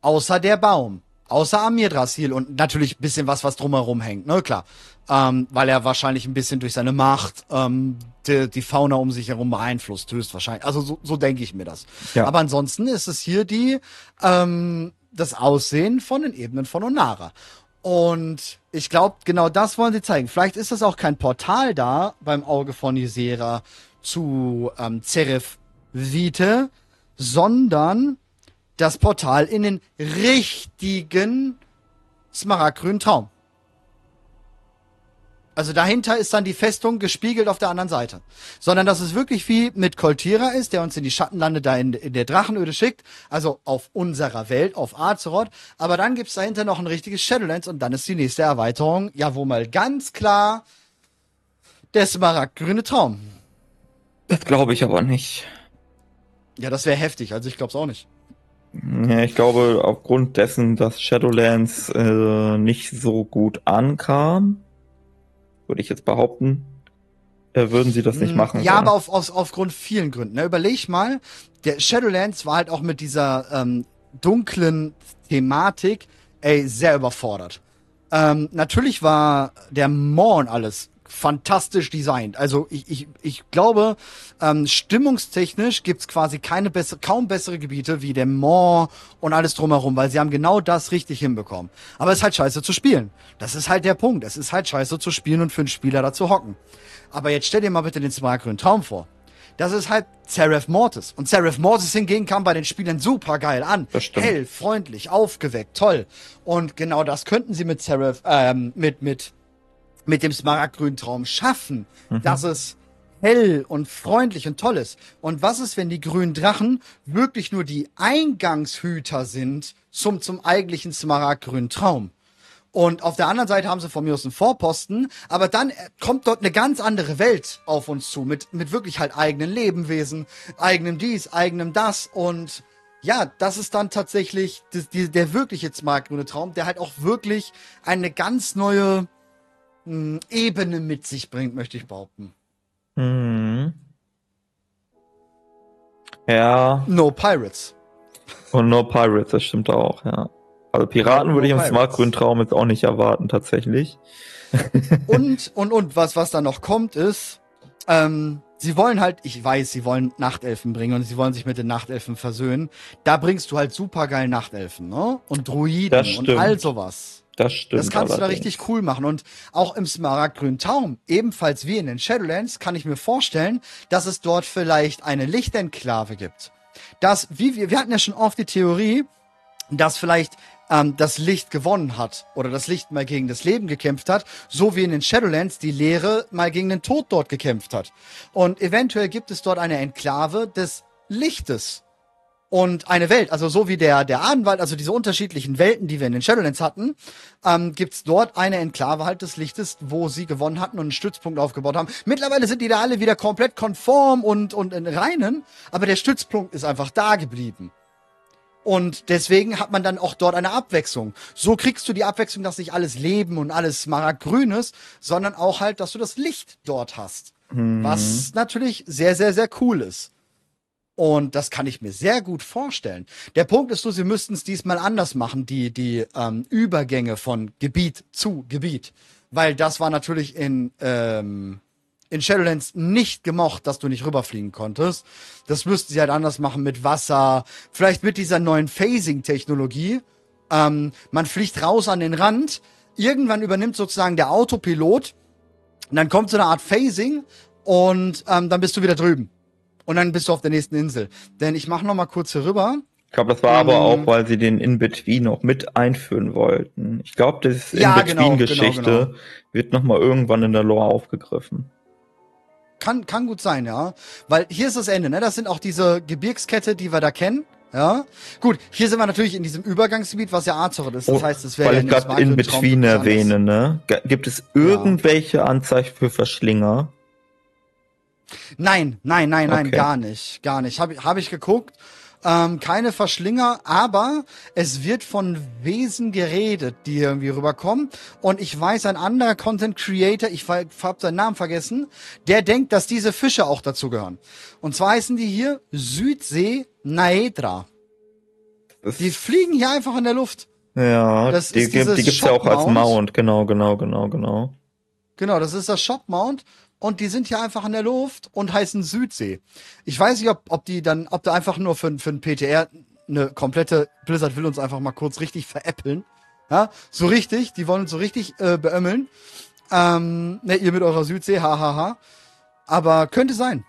Außer der Baum. Außer Amirdrasil und natürlich ein bisschen was, was drumherum hängt, ne, klar. Ähm, weil er wahrscheinlich ein bisschen durch seine Macht ähm, die, die Fauna um sich herum beeinflusst, höchstwahrscheinlich. Also so, so denke ich mir das. Ja. Aber ansonsten ist es hier die, ähm, das Aussehen von den Ebenen von Onara. Und ich glaube, genau das wollen sie zeigen. Vielleicht ist das auch kein Portal da beim Auge von Ysera zu ähm, Zeref Vite, sondern das Portal in den richtigen smaragdgrünen Traum. Also dahinter ist dann die Festung gespiegelt auf der anderen Seite. Sondern dass es wirklich wie mit Koltira ist, der uns in die Schattenlande da in, in der Drachenöde schickt. Also auf unserer Welt, auf Azeroth. Aber dann gibt's dahinter noch ein richtiges Shadowlands und dann ist die nächste Erweiterung, ja, wo mal ganz klar der smaragdgrüne Traum. Das glaube ich aber nicht. Ja, das wäre heftig. Also ich glaub's auch nicht. Ja, ich glaube, aufgrund dessen, dass Shadowlands äh, nicht so gut ankam, würde ich jetzt behaupten, äh, würden sie das nicht Mm, machen. Ja, wollen. aber auf, aus, aufgrund vielen Gründen. Ne? Überleg mal, der Shadowlands war halt auch mit dieser ähm, dunklen Thematik, ey, sehr überfordert. Ähm, natürlich war der und alles fantastisch designt. Also ich, ich, ich glaube, ähm, stimmungstechnisch gibt's quasi keine bessere, kaum bessere Gebiete wie der Maw und alles drumherum, weil sie haben genau das richtig hinbekommen. Aber es ist halt scheiße zu spielen. Das ist halt der Punkt. Es ist halt scheiße zu spielen und für einen Spieler da zu hocken. Aber jetzt stell dir mal bitte den smartgrünen Traum vor. Das ist halt Seraph Mortis. Und Seraph Mortis hingegen kam bei den Spielern super geil an. Das stimmt. Hell, freundlich, aufgeweckt, toll. Und genau das könnten sie mit Seraph, ähm, mit, mit, mit dem smaragdgrünen Traum schaffen, dass es hell und freundlich und toll ist. Und was ist, wenn die grünen Drachen wirklich nur die Eingangshüter sind zum, zum eigentlichen smaragdgrünen Traum? Und auf der anderen Seite haben sie von mir aus einen Vorposten, aber dann äh, kommt dort eine ganz andere Welt auf uns zu, mit, mit wirklich halt eigenen Lebewesen, eigenem dies, eigenem das und ja, das ist dann tatsächlich das, die, der wirkliche smaragdgrüne Traum, der halt auch wirklich eine ganz neue mh, Ebene mit sich bringt, möchte ich behaupten. Mhm. Ja, No Pirates. und No Pirates, das stimmt auch, ja. Also Piraten No würde ich im Pirates. smartgrünen Traum jetzt auch nicht erwarten, tatsächlich. Und, und, und, was, was da noch kommt, ist, ähm, sie wollen halt, ich weiß, sie wollen Nachtelfen bringen und sie wollen sich mit den Nachtelfen versöhnen. Da bringst du halt super geil Nachtelfen, ne? Und Druiden und all sowas. Das stimmt. Das kannst du da allerdings. richtig cool machen. Und auch im Smaragdgrünen Traum, ebenfalls wie in den Shadowlands, kann ich mir vorstellen, dass es dort vielleicht eine Lichtenklave gibt. Das, wie wir, wir hatten ja schon oft die Theorie, dass vielleicht ähm, das Licht gewonnen hat oder das Licht mal gegen das Leben gekämpft hat, so wie in den Shadowlands die Leere mal gegen den Tod dort gekämpft hat. Und eventuell gibt es dort eine Enklave des Lichtes. Und eine Welt, also so wie der der Adenwald, also diese unterschiedlichen Welten, die wir in den Shadowlands hatten, ähm, gibt's dort eine Enklave halt des Lichtes, wo sie gewonnen hatten und einen Stützpunkt aufgebaut haben. Mittlerweile sind die da alle wieder komplett konform und und in reinen, aber der Stützpunkt ist einfach da geblieben. Und deswegen hat man dann auch dort eine Abwechslung. So kriegst du die Abwechslung, dass nicht alles Leben und alles smaragdgrün ist, sondern auch halt, dass du das Licht dort hast. Mhm. Was natürlich sehr, sehr, sehr cool ist. Und das kann ich mir sehr gut vorstellen. Der Punkt ist nur, sie müssten es diesmal anders machen, die, die ähm, Übergänge von Gebiet zu Gebiet. Weil das war natürlich in, ähm, in Shadowlands nicht gemocht, dass du nicht rüberfliegen konntest. Das müssten sie halt anders machen mit Wasser, vielleicht mit dieser neuen Phasing-Technologie. Ähm, man fliegt raus an den Rand, irgendwann übernimmt sozusagen der Autopilot und dann kommt so eine Art Phasing und ähm, dann bist du wieder drüben. Und dann bist du auf der nächsten Insel. Denn ich mache noch mal kurz hier rüber. Ich glaube, das war aber Ähm, auch, weil sie den In-Between noch mit einführen wollten. Ich glaube, das Ja, genau, In-Between-Geschichte genau, genau. wird nochmal irgendwann in der Lore aufgegriffen. Kann, kann gut sein, ja. Weil hier ist das Ende, ne? Das sind auch diese Gebirgskette, die wir da kennen. Ja. Gut, hier sind wir natürlich in diesem Übergangsgebiet, was ja Azeroth ist. Das Oh, heißt, es wäre weil ja ich gerade ganz anders. erwähne, ne? Gibt es irgendwelche Anzeichen für Verschlinger? Nein, nein, nein, nein, Okay. gar nicht. Gar nicht. Habe hab ich geguckt. Ähm, keine Verschlinger, aber es wird von Wesen geredet, die irgendwie rüberkommen. Und ich weiß, ein anderer Content Creator, ich habe seinen Namen vergessen, der denkt, dass diese Fische auch dazugehören. Und zwar heißen die hier Südsee Naedra. Die fliegen hier einfach in der Luft. ja, das die, ist gibt, die gibt's ja auch als. Mount. Genau, genau, genau, genau. Genau, das ist das Shop Mount und die sind hier einfach in der Luft und heißen Südsee. Ich weiß nicht, ob, ob die dann, ob da einfach nur für, für ein PTR eine komplette Blizzard will uns einfach mal kurz richtig veräppeln. Ja, so richtig, die wollen uns so richtig äh, beömmeln. Ähm, ne, ihr mit eurer Südsee, hahaha. Aber könnte sein.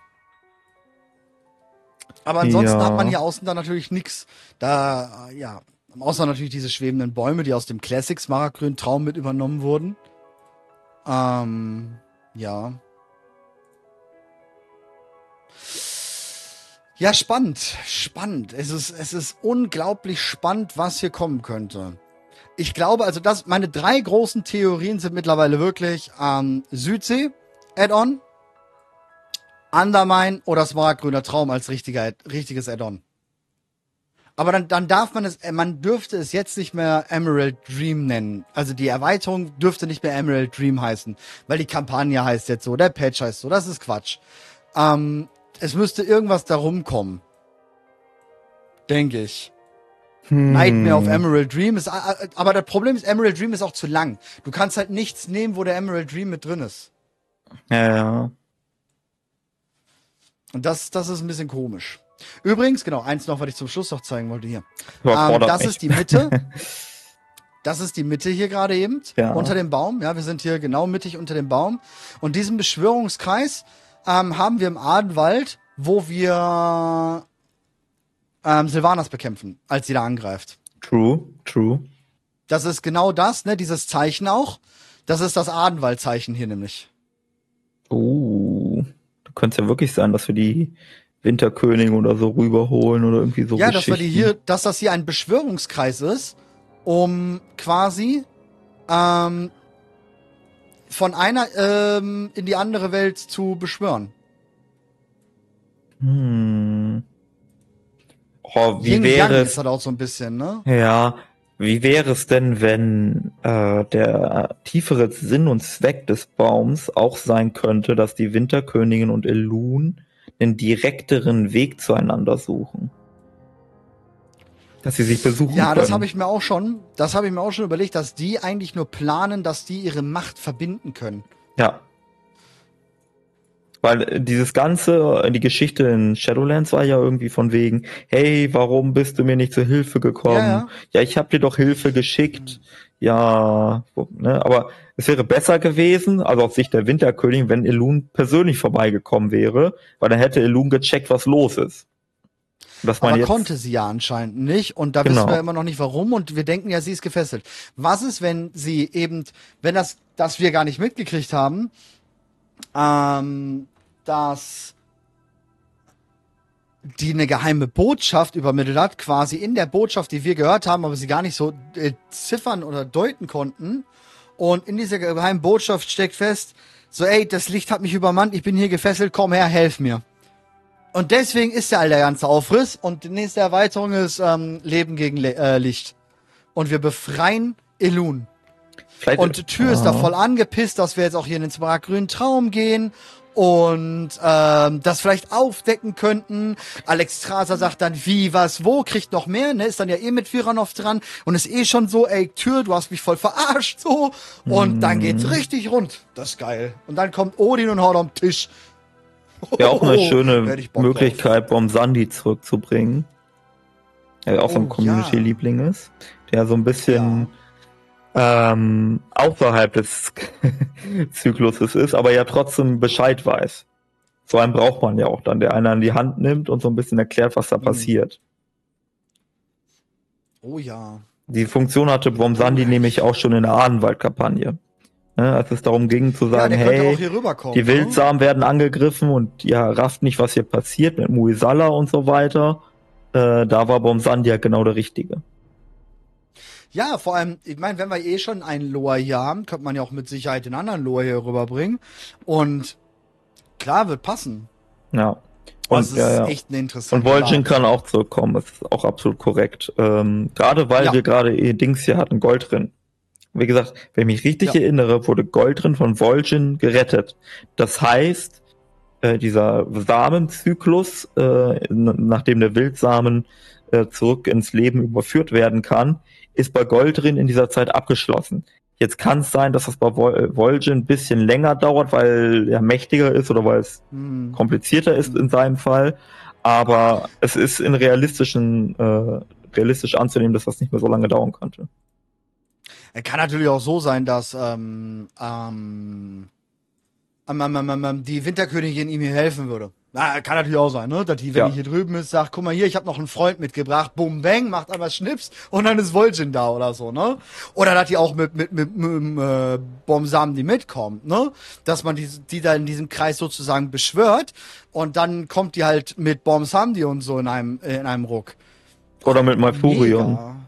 Aber ansonsten Ja. hat man hier außen dann natürlich nix. Da, ja, außer natürlich diese schwebenden Bäume, die aus dem Classics Maragrün Traum mit übernommen wurden. Ähm, ja. Ja, spannend, spannend. Es ist, es ist unglaublich spannend, was hier kommen könnte. Ich glaube, also das, meine drei großen Theorien sind mittlerweile wirklich ähm, Südsee, Add-on, Undermine oder Smaragdgrüner Traum als richtiger, richtiges Add-on. Aber dann, dann darf man es, äh, man dürfte es jetzt nicht mehr Emerald Dream nennen. Also die Erweiterung dürfte nicht mehr Emerald Dream heißen, weil die Kampagne heißt jetzt so, der Patch heißt so, das ist Quatsch. Ähm, es müsste irgendwas darum kommen. Denke ich. Hm. Nightmare of Emerald Dream ist, aber das Problem ist, Emerald Dream ist auch zu lang. Du kannst halt nichts nehmen, wo der Emerald Dream mit drin ist. Ja, ja. Und das, das ist ein bisschen komisch. Übrigens, genau, eins noch, was ich zum Schluss noch zeigen wollte hier. Ähm, das mich. ist die Mitte. Das ist die Mitte hier gerade eben, Ja. unter dem Baum. Ja, wir sind hier genau mittig unter dem Baum. Und diesen Beschwörungskreis ähm, haben wir im Adenwald, wo wir ähm, Sylvanas bekämpfen, als sie da angreift. True, true. Das ist genau das, ne, dieses Zeichen auch. Das ist das Adenwaldzeichen hier nämlich. Uh, da könnte es ja wirklich sein, dass wir die Winterkönigin oder so rüberholen oder irgendwie so ja, dass wir die hier, dass das hier ein Beschwörungskreis ist, um quasi ähm, von einer ähm, in die andere Welt zu beschwören. Hm. Oh, wie Yin wäre Yang es, ist halt auch so ein bisschen, ne? ja, wie wäre es denn, wenn äh, der tiefere Sinn und Zweck des Baums auch sein könnte, dass die Winterkönigin und Elun einen direkteren Weg zueinander suchen? Dass sie sich besuchen Ja, das habe ich mir auch schon, das habe ich mir auch schon überlegt, dass die eigentlich nur planen, dass die ihre Macht verbinden können. Ja. Weil äh, dieses Ganze, äh, die Geschichte in Shadowlands war ja irgendwie von wegen, hey, warum bist du mir nicht zur Hilfe gekommen? Ja, ja. Ja, ich habe dir doch Hilfe geschickt. Ja, ne, aber es wäre besser gewesen, also aus Sicht der Winterkönigin, wenn Elun persönlich vorbeigekommen wäre, weil dann hätte Elun gecheckt, was los ist. Dass man Aber jetzt, konnte sie ja anscheinend nicht und da Genau. wissen wir immer noch nicht warum und wir denken ja, sie ist gefesselt. Was ist, wenn sie eben, wenn das, das wir gar nicht mitgekriegt haben, ähm, dass die eine geheime Botschaft übermittelt hat, quasi in der Botschaft, die wir gehört haben, aber sie gar nicht so äh, ziffern oder deuten konnten. Und in dieser geheimen Botschaft steckt fest, so, ey, das Licht hat mich übermannt, ich bin hier gefesselt, komm her, helf mir. Und deswegen ist ja all der ganze Aufriss und die nächste Erweiterung ist ähm, Leben gegen Le äh, Licht. Und wir befreien Elun. Vielleicht, Und die Tür ist da Ah. voll angepisst, dass wir jetzt auch hier in den smaragdgrünen Traum gehen und ähm, das vielleicht aufdecken könnten. Alex Traser sagt dann, wie, was, wo, kriegt noch mehr, ne? Ist dann ja eh mit Viranov dran und ist eh schon so, ey, Tür, du hast mich voll verarscht, so. Und dann geht's richtig rund. Das ist geil. Und dann kommt Odin und haut am Tisch. Wäre auch eine Oh, schöne Möglichkeit, Bomsandi zurückzubringen. Der auch so ein Oh, Community-Liebling ist. Der so ein bisschen ähm, außerhalb des Zykluses ist, aber ja trotzdem Bescheid weiß. So einen braucht man ja auch dann, der einen an die Hand nimmt und so ein bisschen erklärt, was da Mhm. passiert. Oh ja. Die Funktion hatte Bomsandi nämlich auch schon in der Ahnenwald-Kampagne. Ne, als es darum ging zu Ja, sagen, könnte hey, die ne? Wildsamen werden angegriffen und ihr rafft nicht, was hier passiert mit Muisala und so weiter. Äh, da war Bomsandi ja genau der Richtige. Ja, vor allem, ich meine, wenn wir eh schon einen Loa hier haben, könnte man ja auch mit Sicherheit den anderen Loa hier rüberbringen. Und klar, wird passen. Ja. Das Und, ist ja, ja. echt eine interessante und Vol'jin Lage. kann auch zurückkommen, das ist auch absolut korrekt. Ähm, gerade weil Ja. wir gerade eh Dings hier hatten, Gold drin. Wie gesagt, wenn ich mich richtig Ja. erinnere, wurde Gold drin von Vol'jin gerettet. Das heißt, äh, dieser Samenzyklus, äh, nachdem der Wildsamen äh, zurück ins Leben überführt werden kann, ist bei Goldrin in dieser Zeit abgeschlossen. Jetzt kann es sein, dass das bei Vol äh, Vol'jin ein bisschen länger dauert, weil er mächtiger ist oder weil es Hm. komplizierter ist in seinem Fall. Aber es ist in realistischen, äh, realistisch anzunehmen, dass das nicht mehr so lange dauern könnte. Er kann natürlich auch so sein, dass ähm, ähm, ähm, ähm, ähm, ähm, die Winterkönigin ihm hier helfen würde. Na, kann natürlich auch sein, ne? Dass die, wenn Ja. die hier drüben ist, sagt, guck mal hier, ich habe noch einen Freund mitgebracht, bum bang, macht einmal Schnips und dann ist Vol'jin da oder so, ne? Oder dass die auch mit mit mit, mit äh, Bomsam die mitkommt, ne? Dass man die, die da in diesem Kreis sozusagen beschwört und dann kommt die halt mit Bomsamdi und so in einem in einem Ruck. Oder mit Malfurion.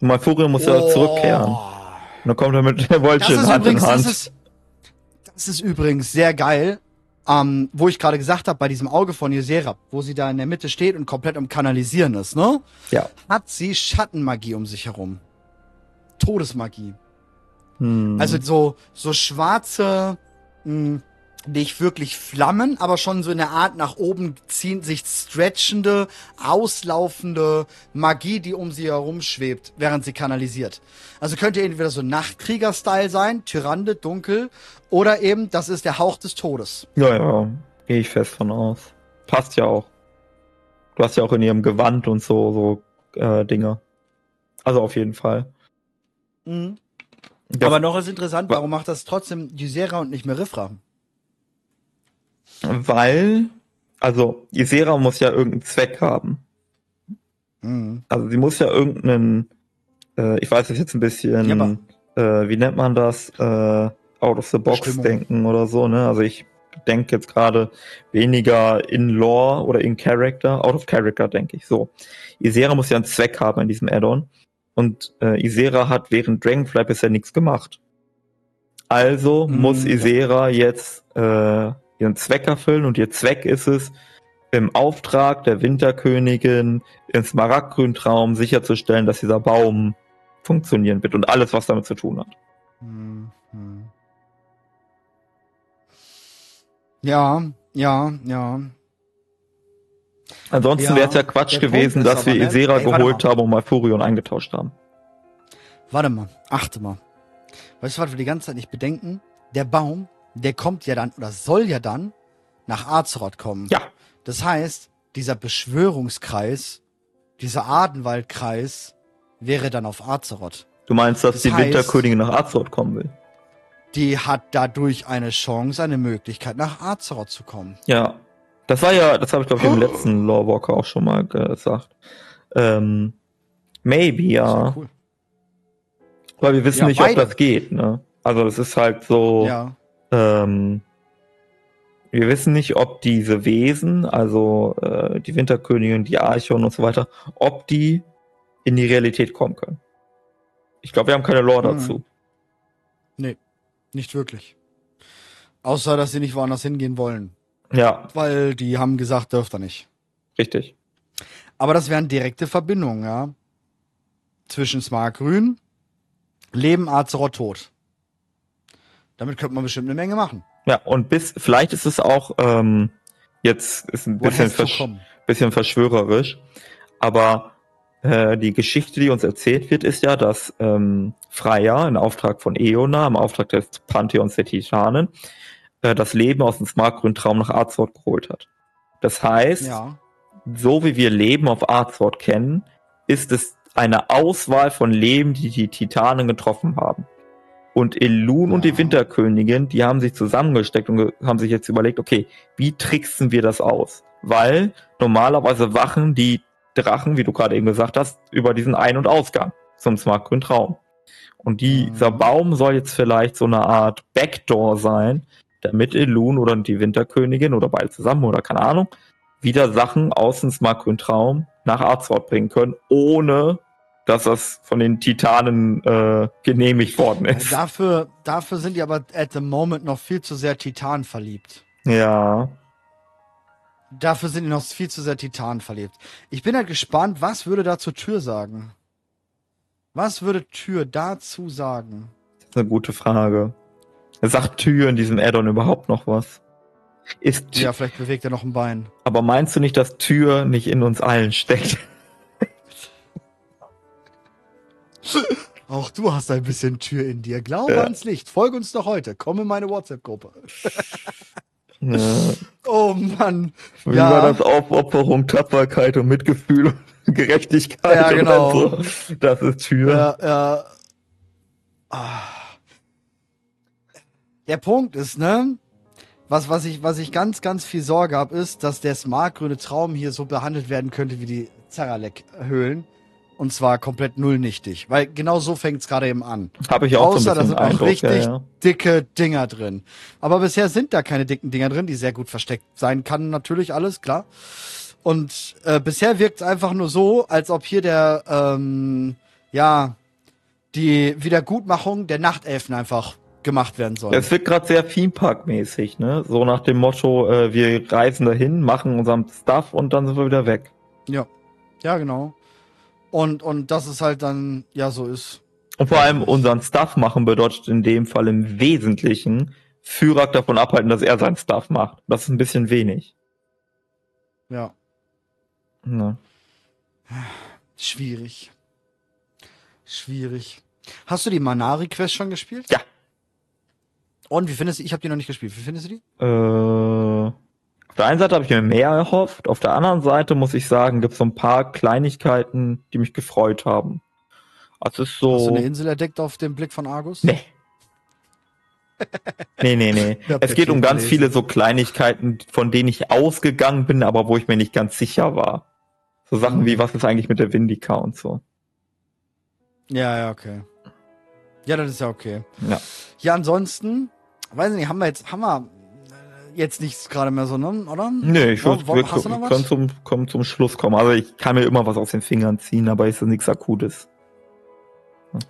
Malfurion muss ja Oh. zurückkehren. Und dann kommt er mit Das Vol'jin ist Hand übrigens, in Hand. das ist, das ist übrigens sehr geil, ähm, wo ich gerade gesagt habe, bei diesem Auge von Ysera, wo sie da in der Mitte steht und komplett am Kanalisieren ist, ne? ja. Hat sie Schattenmagie um sich herum. Todesmagie. Hm. Also so, so schwarze, mh, nicht wirklich Flammen, aber schon so in der Art nach oben ziehen, sich stretchende, auslaufende Magie, die um sie herum schwebt, während sie kanalisiert. Also könnte entweder so Nachtkrieger-Style sein, Tyrande, dunkel, oder eben, das ist der Hauch des Todes. ja, ja. Gehe ich fest von aus. Passt ja auch. Du hast ja auch in ihrem Gewand und so, so äh, Dinge. Also auf jeden Fall. Das- aber noch ist interessant, Wa- warum macht das trotzdem Ysera und nicht Merifra? Weil, also Isera muss ja irgendeinen Zweck haben. Mhm. Also sie muss ja irgendeinen, äh, ich weiß es jetzt ein bisschen, Ja, äh, wie nennt man das, äh, out of the box Bestimmung. denken oder so, ne? Also ich denke jetzt gerade weniger in Lore oder in Character, out of Character denke ich so. Isera muss ja einen Zweck haben in diesem Add-on und äh, Isera hat während Dragonfly bisher nichts gemacht. Also Mhm, muss ja. Isera jetzt äh, ihren Zweck erfüllen und ihr Zweck ist es, im Auftrag der Winterkönigin im Smaragdgrüntraum sicherzustellen, dass dieser Baum funktionieren wird und alles, was damit zu tun hat. Mhm. Ja, ja, ja. Ansonsten Ja, wäre es ja Quatsch gewesen, dass wir aber, ne? Isera Ey, geholt haben und Malfurion eingetauscht haben. Warte mal, achte mal. Weißt du, was wir die ganze Zeit nicht bedenken? Der Baum, der kommt ja dann, oder soll ja dann, nach Azeroth kommen. Ja. Das heißt, dieser Beschwörungskreis, dieser Adenwaldkreis, wäre dann auf Azeroth. Du meinst, dass Das die heißt- Winterkönigin nach Azeroth kommen will? Die hat dadurch eine Chance, eine Möglichkeit, nach Azeroth zu kommen. Ja. Das war ja, das habe ich glaube ich im Oh. letzten Lorewalker auch schon mal gesagt. Ähm, maybe, ja. Cool. Weil wir wissen Ja, nicht, beide. ob das geht, ne? Also das ist halt so, Ja. Ähm, Wir wissen nicht, ob diese Wesen, also äh, die Winterkönigin, die Archon und so weiter, ob die in die Realität kommen können. Ich glaube, wir haben keine Lore Hm. dazu. Nee, nicht wirklich. Außer, dass sie nicht woanders hingehen wollen. Ja, Weil die haben gesagt, dürft ihr nicht. richtig. Aber das wären direkte Verbindungen, ja. Zwischen Smaraggrün, Leben, Azeroth, Tod. Damit könnte man bestimmt eine Menge machen. Ja, und bis, vielleicht ist es auch, ähm, jetzt ist ein bisschen, versch bisschen verschwörerisch, aber äh, die Geschichte, die uns erzählt wird, ist ja, dass ähm, Freya in Auftrag von Eona, im Auftrag des Pantheons der Titanen, äh, das Leben aus dem smartgrünen Traum nach Azeroth geholt hat. Das heißt, Ja. so wie wir Leben auf Azeroth kennen, ist es eine Auswahl von Leben, die die Titanen getroffen haben. Und Elun und Ja. die Winterkönigin, die haben sich zusammengesteckt und ge- haben sich jetzt überlegt, okay, wie tricksen wir das aus? Weil normalerweise wachen die Drachen, wie du gerade eben gesagt hast, über diesen Ein- und Ausgang zum smartgrünen Traum. Und die, Mhm. dieser Baum soll jetzt vielleicht so eine Art Backdoor sein, damit Elun oder die Winterkönigin oder beide zusammen oder keine Ahnung, wieder Sachen aus dem smartgrünen Traum nach Azeroth bringen können, ohne dass das von den Titanen äh, genehmigt worden ist. Dafür, dafür sind die aber at the moment noch viel zu sehr Titan verliebt. Ja. Dafür sind die noch viel zu sehr Titan verliebt. Ich bin halt gespannt, was würde da zur Tür sagen? Was würde Tür dazu sagen? Das ist eine gute Frage. Sagt Tür in diesem Addon überhaupt noch was? Ist Ja, vielleicht bewegt er noch ein Bein. aber meinst du nicht, dass Tür nicht in uns allen steckt? Auch du hast ein bisschen Tür in dir. Glaube Ja. ans Licht. Folge uns doch heute. Komm in meine WhatsApp-Gruppe. Ja. Oh Mann. Wie Ja. war das? Aufopferung, Tapferkeit und Mitgefühl und Gerechtigkeit. Ja, und genau. So. Das ist Tür. Ja, ja. Ah. Der Punkt ist, ne? Was, was, ich, was ich ganz, ganz viel Sorge habe, ist, dass der smartgrüne Traum hier so behandelt werden könnte wie die Zaralek-Höhlen. Und zwar komplett nullnichtig. Weil genau so fängt es gerade eben an. Habe ich auch Außer, so da ein sind bisschen noch Eindruck. richtig ja, ja. dicke Dinger drin. Aber bisher sind da keine dicken Dinger drin, die sehr gut versteckt sein kann, natürlich alles, klar. Und äh, bisher wirkt es einfach nur so, als ob hier der, ähm, ja, die Wiedergutmachung der Nachtelfen einfach gemacht werden soll. Es wird gerade sehr Theme Park mäßig, ne? So nach dem Motto, äh, wir reisen dahin, machen unseren Stuff und dann sind wir wieder weg. ja. Ja, genau. Und, und dass es halt dann, ja, so ist. Und vor allem unseren Stuff machen bedeutet in dem Fall im Wesentlichen Führer davon abhalten, dass er seinen Stuff macht. Das ist ein bisschen wenig. Ja. Ne? Schwierig. Schwierig. Hast du die Manari-Quest schon gespielt? Ja. Und wie findest du, ich habe die noch nicht gespielt. Wie findest du die? Äh, der einen Seite habe ich mir mehr erhofft, auf der anderen Seite muss ich sagen, gibt es so ein paar Kleinigkeiten, die mich gefreut haben. Also es ist so. Hast du eine Insel entdeckt auf dem Blick von Argus? Nee. Nee, nee, nee. Es geht den um ganz viele so Kleinigkeiten, von denen ich ausgegangen bin, aber wo ich mir nicht ganz sicher war. So Sachen Mhm. wie, was ist eigentlich mit der Vindica und so. Ja, ja, okay. Ja, das ist ja okay. Ja. Ja, ansonsten, weiß ich nicht, haben wir jetzt, haben wir jetzt nichts gerade mehr so, ne? oder? Nee, ich würde, noch was? können zum, können zum Schluss kommen. Also ich kann mir immer was aus den Fingern ziehen, aber ist nichts Akutes.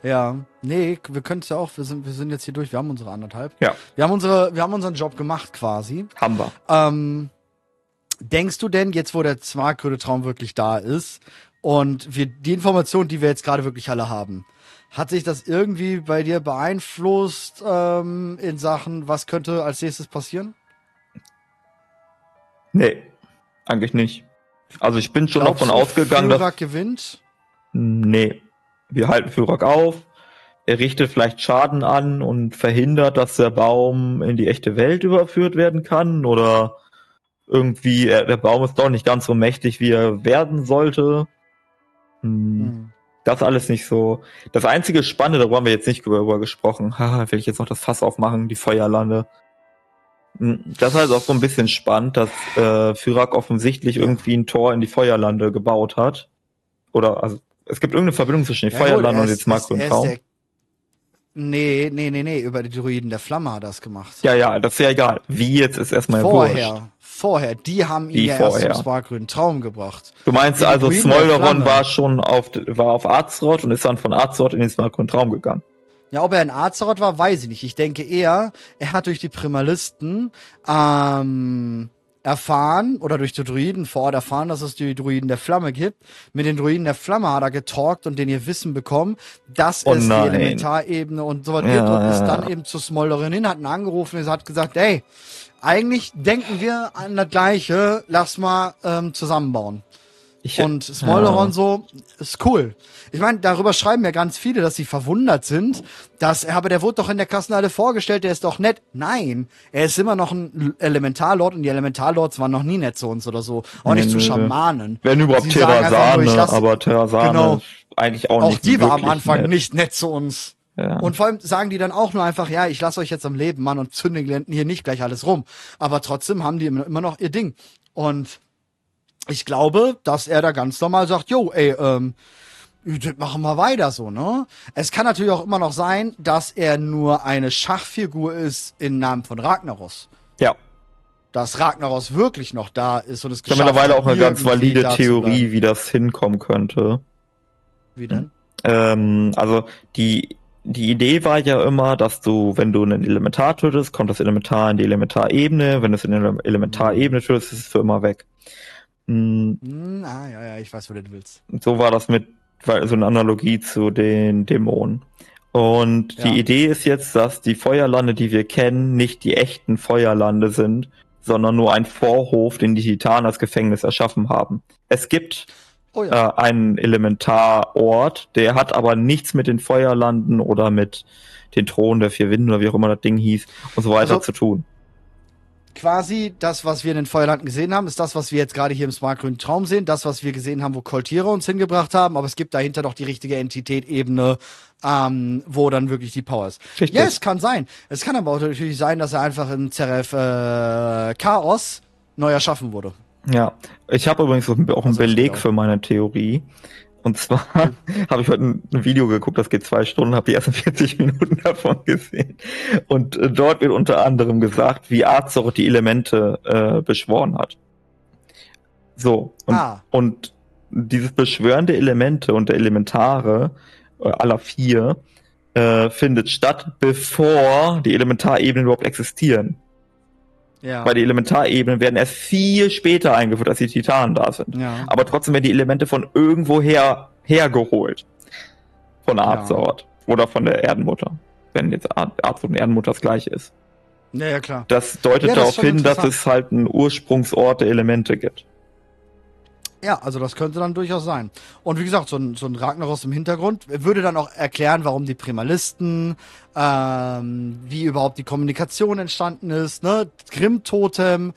Ja, nee, wir können es ja auch, wir sind, wir sind jetzt hier durch, wir haben unsere anderthalb. Ja. Wir haben unsere, wir haben unseren Job gemacht quasi. Haben wir. Ähm, denkst du denn, jetzt wo der smartgrüne Traum wirklich da ist und wir die Informationen, die wir jetzt gerade wirklich alle haben, hat sich das irgendwie bei dir beeinflusst ähm, in Sachen, was könnte als nächstes passieren? Nee, eigentlich nicht. Also ich bin schon Glaubst davon du, ausgegangen, dass Führer gewinnt? Nee. Wir halten Führer auf. Er richtet vielleicht Schaden an und verhindert, dass der Baum in die echte Welt überführt werden kann. Oder irgendwie, er, der Baum ist doch nicht ganz so mächtig, wie er werden sollte. Hm, Hm. Das alles nicht so. Das einzige Spannende, darüber haben wir jetzt nicht drüber gesprochen. Haha, will ich jetzt noch das Fass aufmachen, die Feuerlande. Hm, Das ist halt auch so ein bisschen spannend, dass äh, Fyrak offensichtlich irgendwie ein Tor in die Feuerlande gebaut hat. Oder also es gibt irgendeine Verbindung zwischen den Ja, Feuerlanden er und ist- jetzt Marco ist- und er ist Traum. der- Nee, nee, nee, nee, über die Druiden der Flamme hat er das gemacht. Ja, ja, das ist ja egal. Wie jetzt ist erstmal vorher, wurscht. vorher, die haben ihn Wie ja erst vorher? zum smartgrünen Traum gebracht. Du meinst Die also, Smolderon war schon auf, war auf Azeroth und ist dann von Azeroth in den Smartgrünen Traum gegangen. Ja, ob er in Azeroth war, weiß ich nicht. Ich denke eher, er hat durch die Primalisten ähm, erfahren oder durch die Druiden vor Ort erfahren, dass es die Druiden der Flamme gibt. Mit den Druiden der Flamme hat er getalkt und den ihr Wissen bekommen, dass Oh es nein. die Elementarebene und so was Ja, gibt und ist dann ja. eben zu Smolderin hin, hat ihn angerufen und hat gesagt, ey, eigentlich denken wir an das Gleiche, lass mal ähm, zusammenbauen. Ich, Und Smolderon ja. so, ist cool. Ich meine, darüber schreiben ja ganz viele, dass sie verwundert sind, dass, aber der wurde doch in der Kassenhalle vorgestellt, der ist doch nett. Nein, er ist immer noch ein Elementarlord und die Elementarlords waren noch nie nett zu uns oder so. Auch nicht Nee, zu nee. Schamanen. Wenn überhaupt Terrasane, aber Terrasane Genau. eigentlich auch, Auch nicht die war am Anfang nett. nicht nett zu uns. Ja. Und vor allem sagen die dann auch nur einfach, ja, ich lasse euch jetzt am Leben, Mann, und zünde hier nicht gleich alles rum. Aber trotzdem haben die immer noch ihr Ding. Und ich glaube, dass er da ganz normal sagt, jo, ey, ähm, machen wir weiter so, ne? Es kann natürlich auch immer noch sein, dass er nur eine Schachfigur ist im Namen von Ragnaros. ja. Dass Ragnaros wirklich noch da ist und es Ich habe geschafft mittlerweile hat, auch eine ganz valide Theorie, wie das hinkommen könnte. Wie denn? Ähm, also die, die Idee war ja immer, dass du, wenn du einen Elementar tötest, kommt das Elementar in die Elementarebene. Wenn du es in der Elementarebene tötest, ist es für immer weg. Hm, ah, ja, ja, ich weiß, wo du willst. So war das mit, so eine Analogie zu den Dämonen. Und Ja. die Idee ist jetzt, dass die Feuerlande, die wir kennen, nicht die echten Feuerlande sind, sondern nur ein Vorhof, den die Titanen als Gefängnis erschaffen haben. Es gibt Oh ja. äh, einen Elementarort, der hat aber nichts mit den Feuerlanden oder mit den Thronen der vier Winden oder wie auch immer das Ding hieß und so weiter Also- zu tun. Quasi das, was wir in den Feuerlanden gesehen haben, ist das, was wir jetzt gerade hier im smartgrünen Traum sehen, das, was wir gesehen haben, wo Koltiere uns hingebracht haben, aber es gibt dahinter noch die richtige Entität-Ebene, ähm, wo dann wirklich die Power ist. Richtig. Ja, es kann sein. Es kann aber auch natürlich sein, dass er einfach in Zeref äh, Chaos neu erschaffen wurde. Ja, ich habe übrigens auch einen Beleg für meine Theorie. Und zwar habe ich heute ein Video geguckt, das geht zwei Stunden, habe die ersten 40 Minuten davon gesehen. Und äh, dort wird unter anderem gesagt, wie Azeroth die Elemente äh, beschworen hat. So, und, Ah. und dieses Beschwören der Elemente und der Elementare äh, aller vier äh, findet statt, bevor die Elementarebenen überhaupt existieren. Ja. Weil die Elementarebenen werden erst viel später eingeführt, als die Titanen da sind. ja. Aber trotzdem werden die Elemente von irgendwoher hergeholt. Von Ja. Azeroth. Oder von der Erdenmutter. Wenn jetzt Ar- Azeroth und Erdenmutter das gleiche ist. ja, ja, klar. Das deutet Ja, das darauf hin, dass es halt einen Ursprungsort der Elemente gibt. Ja, also das könnte dann durchaus sein. Und wie gesagt, so ein, so ein Ragnaros im Hintergrund würde dann auch erklären, warum die Primalisten, ähm, wie überhaupt die Kommunikation entstanden ist, ne? Grimm-Totem,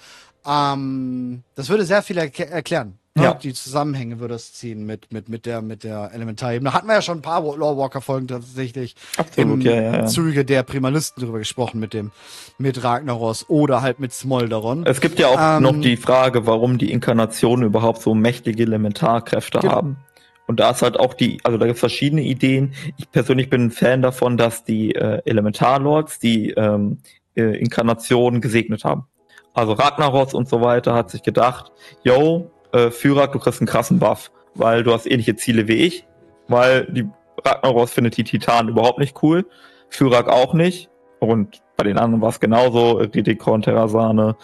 ähm, das würde sehr viel erk erklären. Ne? Ja. Die Zusammenhänge würde es ziehen mit, mit, mit der, mit der Elementarebene. Hatten wir ja schon ein paar Lawwalker-Folgen tatsächlich im Absolut, ja, ja, ja. Zuge der Primalisten drüber gesprochen mit dem, mit Ragnaros oder halt mit Smolderon. Es gibt ja auch Ähm, noch die Frage, warum die Inkarnationen überhaupt so mächtige Elementarkräfte Genau. haben. Und da ist halt auch die, also da gibt es verschiedene Ideen. Ich persönlich bin ein Fan davon, dass die äh, Elementarlords die ähm, äh, Inkarnationen gesegnet haben. Also Ragnaros und so weiter hat sich gedacht, yo, äh, Fyrak, du kriegst einen krassen Buff, weil du hast ähnliche Ziele wie ich, weil die Ragnaros findet die Titanen überhaupt nicht cool, Fyrak auch nicht und bei den anderen war es genauso, Ridikon, Terrasane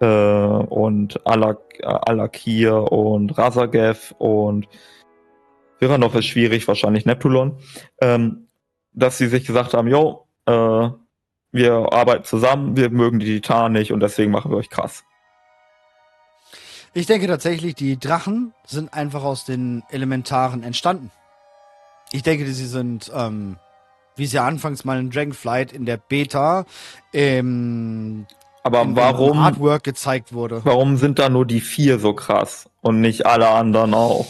äh, und Alak, äh, Alakir und Razagev und Viranov ist schwierig, wahrscheinlich Neptulon, ähm, dass sie sich gesagt haben, yo, äh, wir arbeiten zusammen, wir mögen die Titanen nicht und deswegen machen wir euch krass. Ich denke tatsächlich, die Drachen sind einfach aus den Elementaren entstanden. Ich denke, sie sind, ähm, wie sie anfangs mal in Dragonflight in der Beta im, Aber warum, Artwork gezeigt wurde. warum sind da nur die vier so krass und nicht alle anderen auch?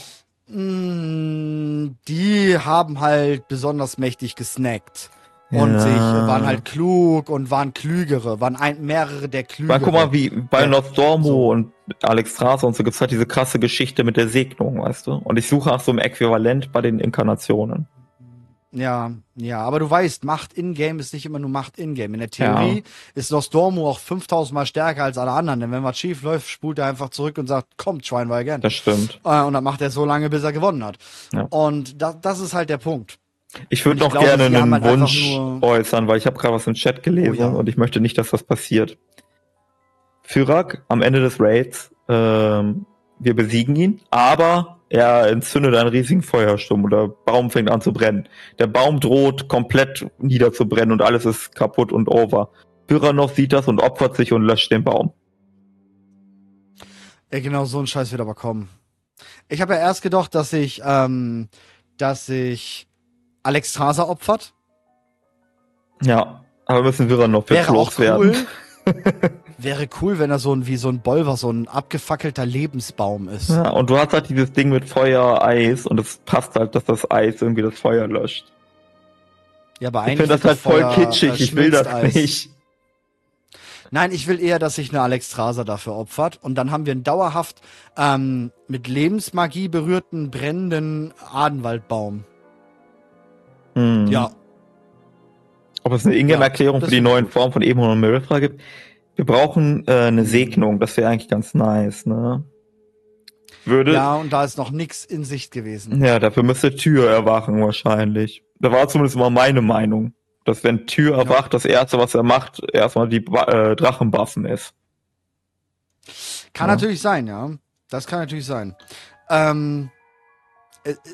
Mm, Die haben halt besonders mächtig gesnackt. Und Ja. sich, waren halt klug und waren klügere, waren ein, mehrere der klügere. Weil guck mal, wie bei Ja. Nostormo So. und Alex Strasser und so gibt's halt diese krasse Geschichte mit der Segnung, weißt du? Und ich suche nach so einem Äquivalent bei den Inkarnationen. Ja, ja, aber du weißt, Macht in-game ist nicht immer nur Macht in-game. In der Theorie ja. ist Nostormo auch 5000 Mal stärker als alle anderen, denn wenn was schief läuft, spult er einfach zurück und sagt, komm, try wir again. Das stimmt. Äh, und dann macht er so lange, bis er gewonnen hat. Ja. Und da, das ist halt der Punkt. Ich würde noch glaube, gerne einen halt Wunsch äußern, weil ich habe gerade was im Chat gelesen oh, ja. und ich möchte nicht, dass das passiert. Fyrak am Ende des Raids, ähm, wir besiegen ihn, aber er entzündet einen riesigen Feuersturm oder Baum fängt an zu brennen. Der Baum droht komplett niederzubrennen und alles ist kaputt und over. Pyranov sieht das und opfert sich und löscht den Baum. Ja, genau, so ein Scheiß wird aber kommen. Ich habe ja erst gedacht, dass ich, ähm, dass sich Alex Traser opfert. Ja, aber müssen wir noch für loswerden. Cool. Wäre cool, wenn er so ein, wie so ein Bolver, so ein abgefackelter Lebensbaum ist. Ja, und du hast halt dieses Ding mit Feuer, Eis und es passt halt, dass das Eis irgendwie das Feuer löscht. Ja, aber eigentlich. Ich finde das halt voll Feuer, kitschig, ich will das Eis. nicht. Nein, ich will eher, dass sich eine Alex Traser dafür opfert. Und dann haben wir einen dauerhaft ähm, mit Lebensmagie berührten, brennenden Adenwaldbaum. Hm. Ja. Ob es eine Ingame-Erklärung ja, für die neuen Formen von Ebon und Mirifra gibt? Wir brauchen äh, eine mhm. Segnung, das wäre eigentlich ganz nice, ne? Würde. Ja, und da ist noch nichts in Sicht gewesen. Ja, dafür müsste Tür erwachen wahrscheinlich. Da war zumindest immer meine Meinung, dass wenn Tür erwacht, ja. das erste, was er macht, erstmal die äh, Drachenbuffen ist. Kann ja. natürlich sein, ja. Das kann natürlich sein. Ähm,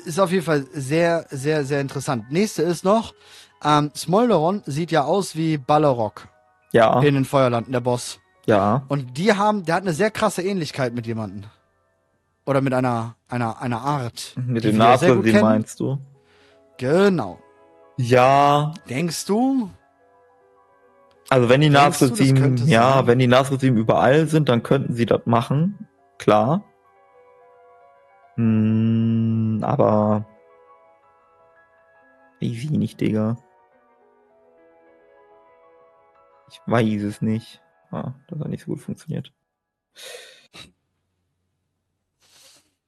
ist auf jeden Fall sehr, sehr, sehr interessant. Nächste ist noch, ähm, Smolderon sieht ja aus wie Ballerok. Ja. In den Feuerlanden, der Boss. Ja. Und die haben, der hat eine sehr krasse Ähnlichkeit mit jemandem. Oder mit einer, einer, einer Art. Mit den Nase, wie meinst du? Genau. Ja. Denkst du? Also wenn die Nasresim, ja, sein? wenn die Nasresim überall sind, dann könnten sie das machen. Klar. Hm, aber easy nicht, Digga. Ich weiß es nicht. Ah, das hat nicht so gut funktioniert.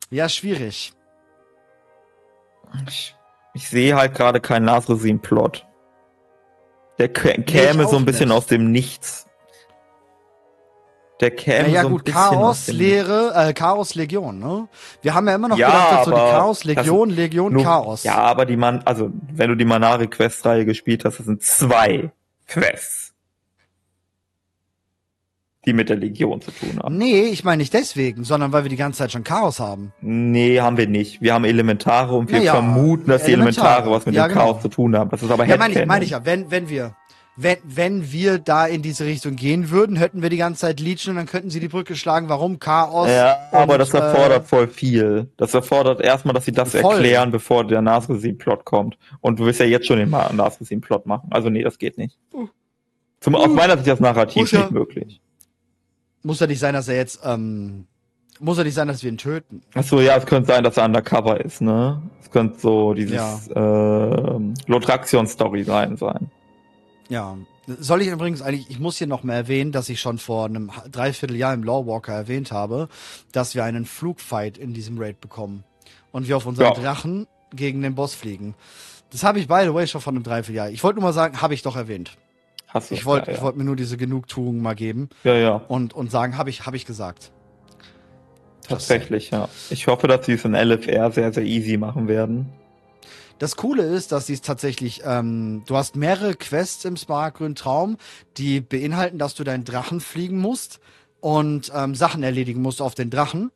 Ja, schwierig. Ich, ich sehe halt gerade keinen Nasresin-Plot. Der käme so ein bisschen nicht. aus dem Nichts. Der käme ja, so gut, Chaos, Lehre, äh, Chaos Legion, ne? Wir haben ja immer noch ja, gedacht, dass so die Chaos Legion, Legion nur, Chaos. Ja, aber die man, also wenn du die Manari Quest Reihe gespielt hast, das sind zwei Quests die mit der Legion zu tun haben. Nee, ich meine nicht deswegen, sondern weil wir die ganze Zeit schon Chaos haben. Nee, haben wir nicht. Wir haben Elementare und wir naja, vermuten, dass die Elementare was mit ja, dem genau. Chaos zu tun haben. Das ist aber Ja, meine ich, meine ich ja, wenn, wenn wir, wenn, wenn wir da in diese Richtung gehen würden, hätten wir die ganze Zeit Legion und dann könnten sie die Brücke schlagen, warum Chaos. Ja, und, aber das erfordert äh, voll viel. Das erfordert erstmal, dass sie das voll. erklären, bevor der Nasresim-Plot kommt. Und du willst ja jetzt schon den Nasresim-Plot machen. Also nee, das geht nicht. Uh. Zum, uh. Aus meiner Sicht das Narrativ uh, nicht möglich muss ja nicht sein, dass er jetzt, ähm, muss ja nicht sein, dass wir ihn töten. Achso, ja, es könnte sein, dass er undercover ist, ne? Es könnte so dieses ja. äh, Lotraxion-Story sein sein. Ja. Soll ich übrigens eigentlich, ich muss hier noch mal erwähnen, dass ich schon vor einem Dreivierteljahr im Lawwalker erwähnt habe, dass wir einen Flugfight in diesem Raid bekommen. Und wir auf unseren ja. Drachen gegen den Boss fliegen. Das habe ich, by the way, schon vor einem Dreivierteljahr. Ich wollte nur mal sagen, habe ich doch erwähnt. Hast du ich wollte ja, ja. wollt mir nur diese Genugtuung mal geben. Ja, ja. Und, und sagen, habe ich, hab ich gesagt. Tatsächlich, ja. Ich hoffe, dass sie es in LFR sehr, sehr easy machen werden. Das Coole ist, dass sie es tatsächlich, ähm, du hast mehrere Quests im Smaragdgrünen Traum, die beinhalten, dass du deinen Drachen fliegen musst und ähm, Sachen erledigen musst auf den Drachen.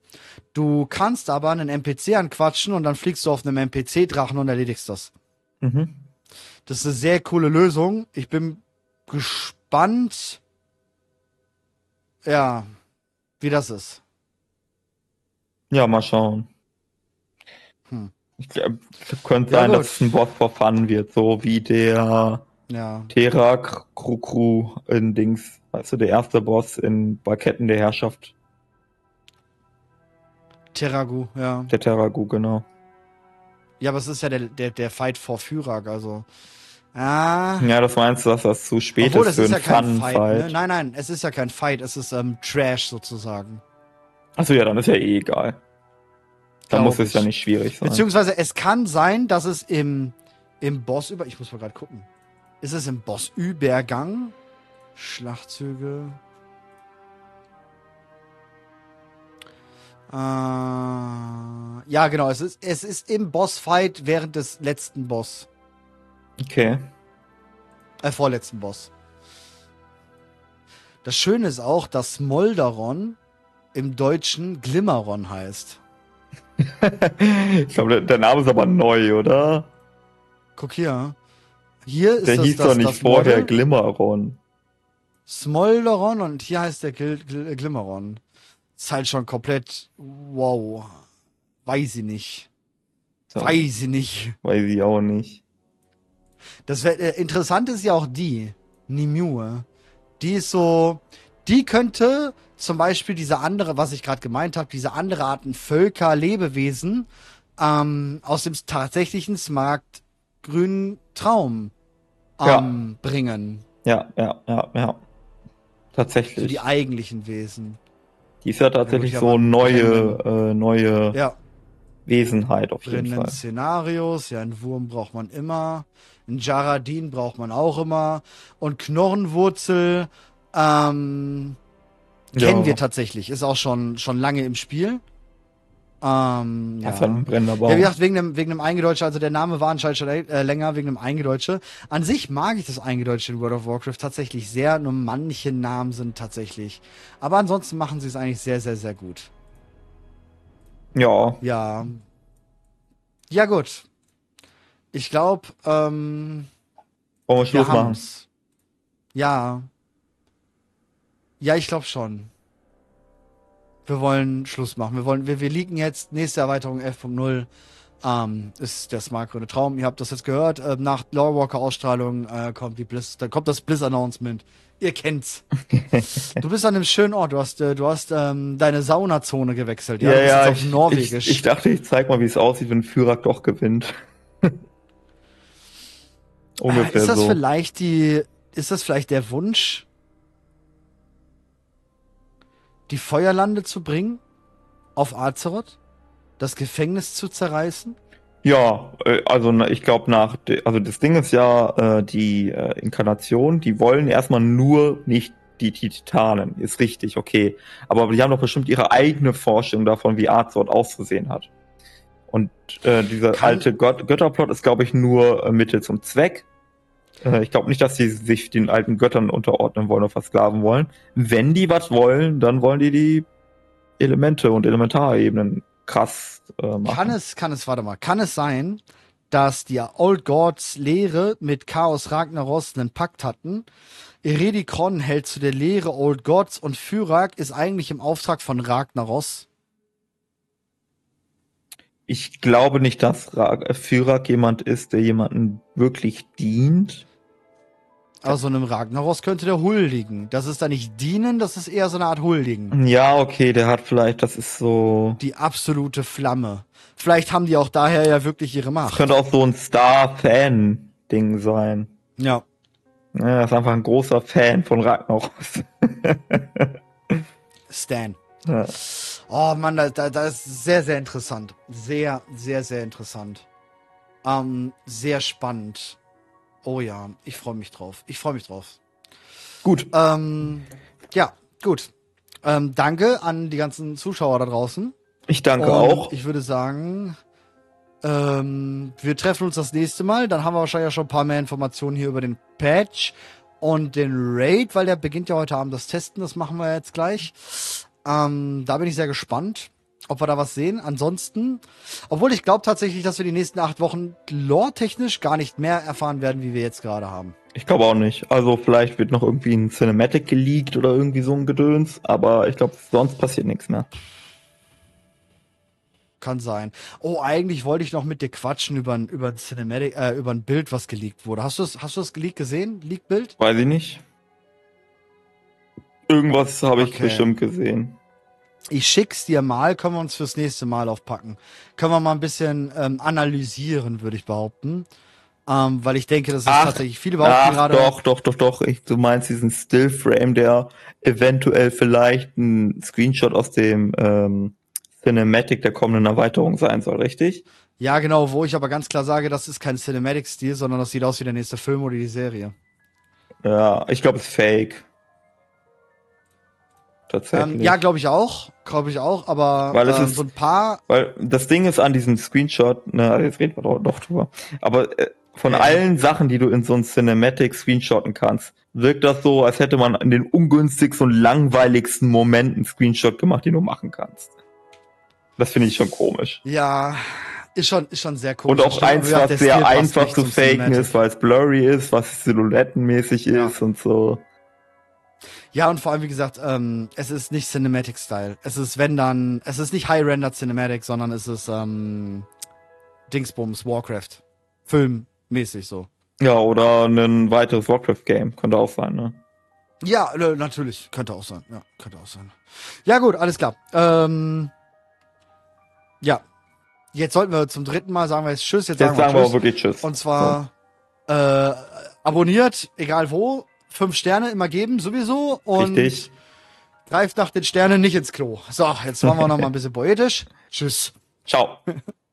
Du kannst aber einen NPC anquatschen und dann fliegst du auf einem NPC-Drachen und erledigst das. Mhm. Das ist eine sehr coole Lösung. Ich bin gespannt, ja, wie das ist. Ja, mal schauen. Hm. Ich glaube, es könnte ja, sein, gut. dass es ein Boss for Fun wird, so wie der ja. Terra Krukru in Dings, weißt du, der erste Boss in Barketten der Herrschaft. Terragu, ja. Der Terragu, genau. Ja, aber es ist ja der, der, der Fight vor Führer, also Ah. Ja, das meinst du, dass das zu spät Obwohl, ist für ist ja kein Fight, Fight. Ne? Nein, nein, es ist ja kein Fight, es ist ähm, Trash sozusagen. Achso, ja, dann ist ja eh egal. Dann muss es ja nicht schwierig sein. Beziehungsweise es kann sein, dass es im Im Boss über. Ich muss mal gerade gucken. Ist es im Bossübergang? Schlachtzüge. Äh, ja, genau. Es ist, es ist im Bossfight während des letzten Boss. Okay. Äh, vorletzten Boss. Das Schöne ist auch, dass Molderon im Deutschen Glimmeron heißt. Ich glaube, der, Name ist aber neu, oder? Guck hier. Hier ist der das, hieß das, doch nicht vorher Model. Glimmeron. Smolderon und hier heißt der Gl Gl Glimmeron. Ist halt schon komplett wow. Weiß ich nicht. So. Weiß ich nicht. Weiß ich auch nicht. Das wär, äh, interessant ist ja auch die, Nimue. Die ist so, die könnte zum Beispiel diese andere, was ich gerade gemeint habe, diese andere Arten Völker, Lebewesen ähm, aus dem tatsächlichen Smart grünen Traum ähm, ja. bringen. Ja, ja, ja, ja. Tatsächlich. So die eigentlichen Wesen. Die ist ja tatsächlich ja, so neue, äh, neue ja. Wesenheit auf jeden Brennen Fall. Szenarios, ja, einen Wurm braucht man immer. Ein Jaradin braucht man auch immer. Und Knorrenwurzel, ähm, ja. kennen wir tatsächlich. Ist auch schon, schon lange im Spiel. Ähm, ja. Ein brennender Baum. Ja, wie gesagt, wegen dem, wegen dem Eingedeutsche, also der Name war anscheinend schon äh, länger wegen dem Eingedeutsche. An sich mag ich das Eingedeutsche in World of Warcraft tatsächlich sehr, nur manche Namen sind tatsächlich. Aber ansonsten machen sie es eigentlich sehr, sehr, sehr gut. Ja. Ja. Ja, gut. Ich glaube, ähm. Wollen wir Schluss machen? Ja. Ja, ich glaube schon. Wir wollen Schluss machen. Wir wollen, wir, wir liegen jetzt, nächste Erweiterung 11.0. Ähm, ist der Smart Grüne Traum. Ihr habt das jetzt gehört. Ähm, nach Lawwalker Ausstrahlung äh, kommt die Bliss, dann kommt das Bliss Announcement. Ihr kennt's. du bist an einem schönen Ort. Du hast, äh, du hast ähm, deine Saunazone gewechselt. Ja, ja, ja ich, Norwegisch. Ich, ich, dachte, ich zeig mal, wie es aussieht, wenn Führer doch gewinnt. Ungefähr äh, ist das so. vielleicht die, ist das vielleicht der Wunsch, die Feuerlande zu bringen auf Azeroth? Das Gefängnis zu zerreißen? Ja, also ich glaube nach, also das Ding ist ja, äh, die äh, Inkarnation, die wollen erstmal nur nicht die Titanen, ist richtig, okay. Aber die haben doch bestimmt ihre eigene Vorstellung davon, wie Azeroth auszusehen hat. Und äh, dieser Kann alte Gott Götterplot ist, glaube ich, nur äh, Mittel zum Zweck. Äh, ich glaube nicht, dass sie sich den alten Göttern unterordnen wollen oder versklaven wollen. Wenn die was wollen, dann wollen die die Elemente und Elementarebenen krass äh, machen. Kann es, kann es, warte mal, kann es sein, dass die Old Gods Lehre mit Chaos Ragnaros einen Pakt hatten? Eredikron hält zu der Lehre Old Gods und Fyrak ist eigentlich im Auftrag von Ragnaros. Ich glaube nicht, dass Fyrak jemand ist, der jemanden wirklich dient. Aber so einem Ragnaros könnte der huldigen. Das ist da nicht dienen, das ist eher so eine Art huldigen. Ja, okay, der hat vielleicht, das ist so. Die absolute Flamme. Vielleicht haben die auch daher ja wirklich ihre Macht. Das könnte auch so ein Star-Fan-Ding sein. Ja. ja. Er ist einfach ein großer Fan von Ragnaros. Stan. Ja. Oh Mann, da, da, das ist sehr, sehr interessant. Sehr, sehr, sehr interessant. Ähm, sehr spannend. Oh ja, ich freue mich drauf. Ich freue mich drauf. Gut. Ähm, ja, gut. Ähm, danke an die ganzen Zuschauer da draußen. Ich danke Und auch. Ich würde sagen, ähm, wir treffen uns das nächste Mal. Dann haben wir wahrscheinlich schon ein paar mehr Informationen hier über den Patch und den Raid, weil der beginnt ja heute Abend das Testen. Das machen wir jetzt gleich. Ähm, da bin ich sehr gespannt ob wir da was sehen. Ansonsten, obwohl ich glaube tatsächlich, dass wir die nächsten acht Wochen lore-technisch gar nicht mehr erfahren werden, wie wir jetzt gerade haben. Ich glaube auch nicht. Also vielleicht wird noch irgendwie ein Cinematic geleakt oder irgendwie so ein Gedöns, aber ich glaube, sonst passiert nichts mehr. Kann sein. Oh, eigentlich wollte ich noch mit dir quatschen über ein, über ein Cinematic, äh, über ein Bild, was geleakt wurde. Hast du das, hast du das geleakt gesehen? Leak-Bild? Weiß ich nicht. Irgendwas habe ich okay. bestimmt gesehen. Ich schick's dir mal, können wir uns fürs nächste Mal aufpacken. Können wir mal ein bisschen ähm, analysieren, würde ich behaupten. Ähm, weil ich denke, das ist ach, tatsächlich viele behaupten gerade. Doch, doch, doch, doch. Ich, du meinst diesen Stillframe, der eventuell vielleicht ein Screenshot aus dem ähm, Cinematic der kommenden Erweiterung sein soll, richtig? Ja, genau, wo ich aber ganz klar sage, das ist kein Cinematic-Stil, sondern das sieht aus wie der nächste Film oder die Serie. Ja, ich glaube, es ist fake. Tatsächlich. Ähm, ja, glaube ich auch. Glaube ich auch, aber weil es ähm, ist, so ein paar. Weil das Ding ist an diesem Screenshot, ne, also jetzt reden wir doch, doch drüber. Aber äh, von ja. allen Sachen, die du in so ein Cinematic screenshotten kannst, wirkt das so, als hätte man in den ungünstigsten und langweiligsten Momenten Screenshot gemacht, den du machen kannst. Das finde ich schon komisch. Ja, ist schon, ist schon sehr komisch. Und auch eins, was sehr einfach zu faken Cinematic. ist, weil es blurry ist, was silhouettenmäßig ja. ist und so. Ja, und vor allem, wie gesagt, ähm, es ist nicht Cinematic-Style. Es ist, wenn dann, es ist nicht High-Rendered Cinematic, sondern es ist ähm, Dingsbums, Warcraft. Filmmäßig so. Ja, oder ein weiteres Warcraft-Game. Könnte auch sein, ne? Ja, natürlich. Könnte auch sein. Ja, könnte auch sein. Ja, gut, alles klar. Ähm, ja. Jetzt sollten wir zum dritten Mal sagen wir jetzt Tschüss. Jetzt, jetzt sagen, wir, sagen wir, wirklich Tschüss. Und zwar so. äh, abonniert, egal wo, fünf Sterne immer geben, sowieso. Und Richtig. greift nach den Sternen nicht ins Klo. So, jetzt machen wir noch mal ein bisschen poetisch. Tschüss. Ciao.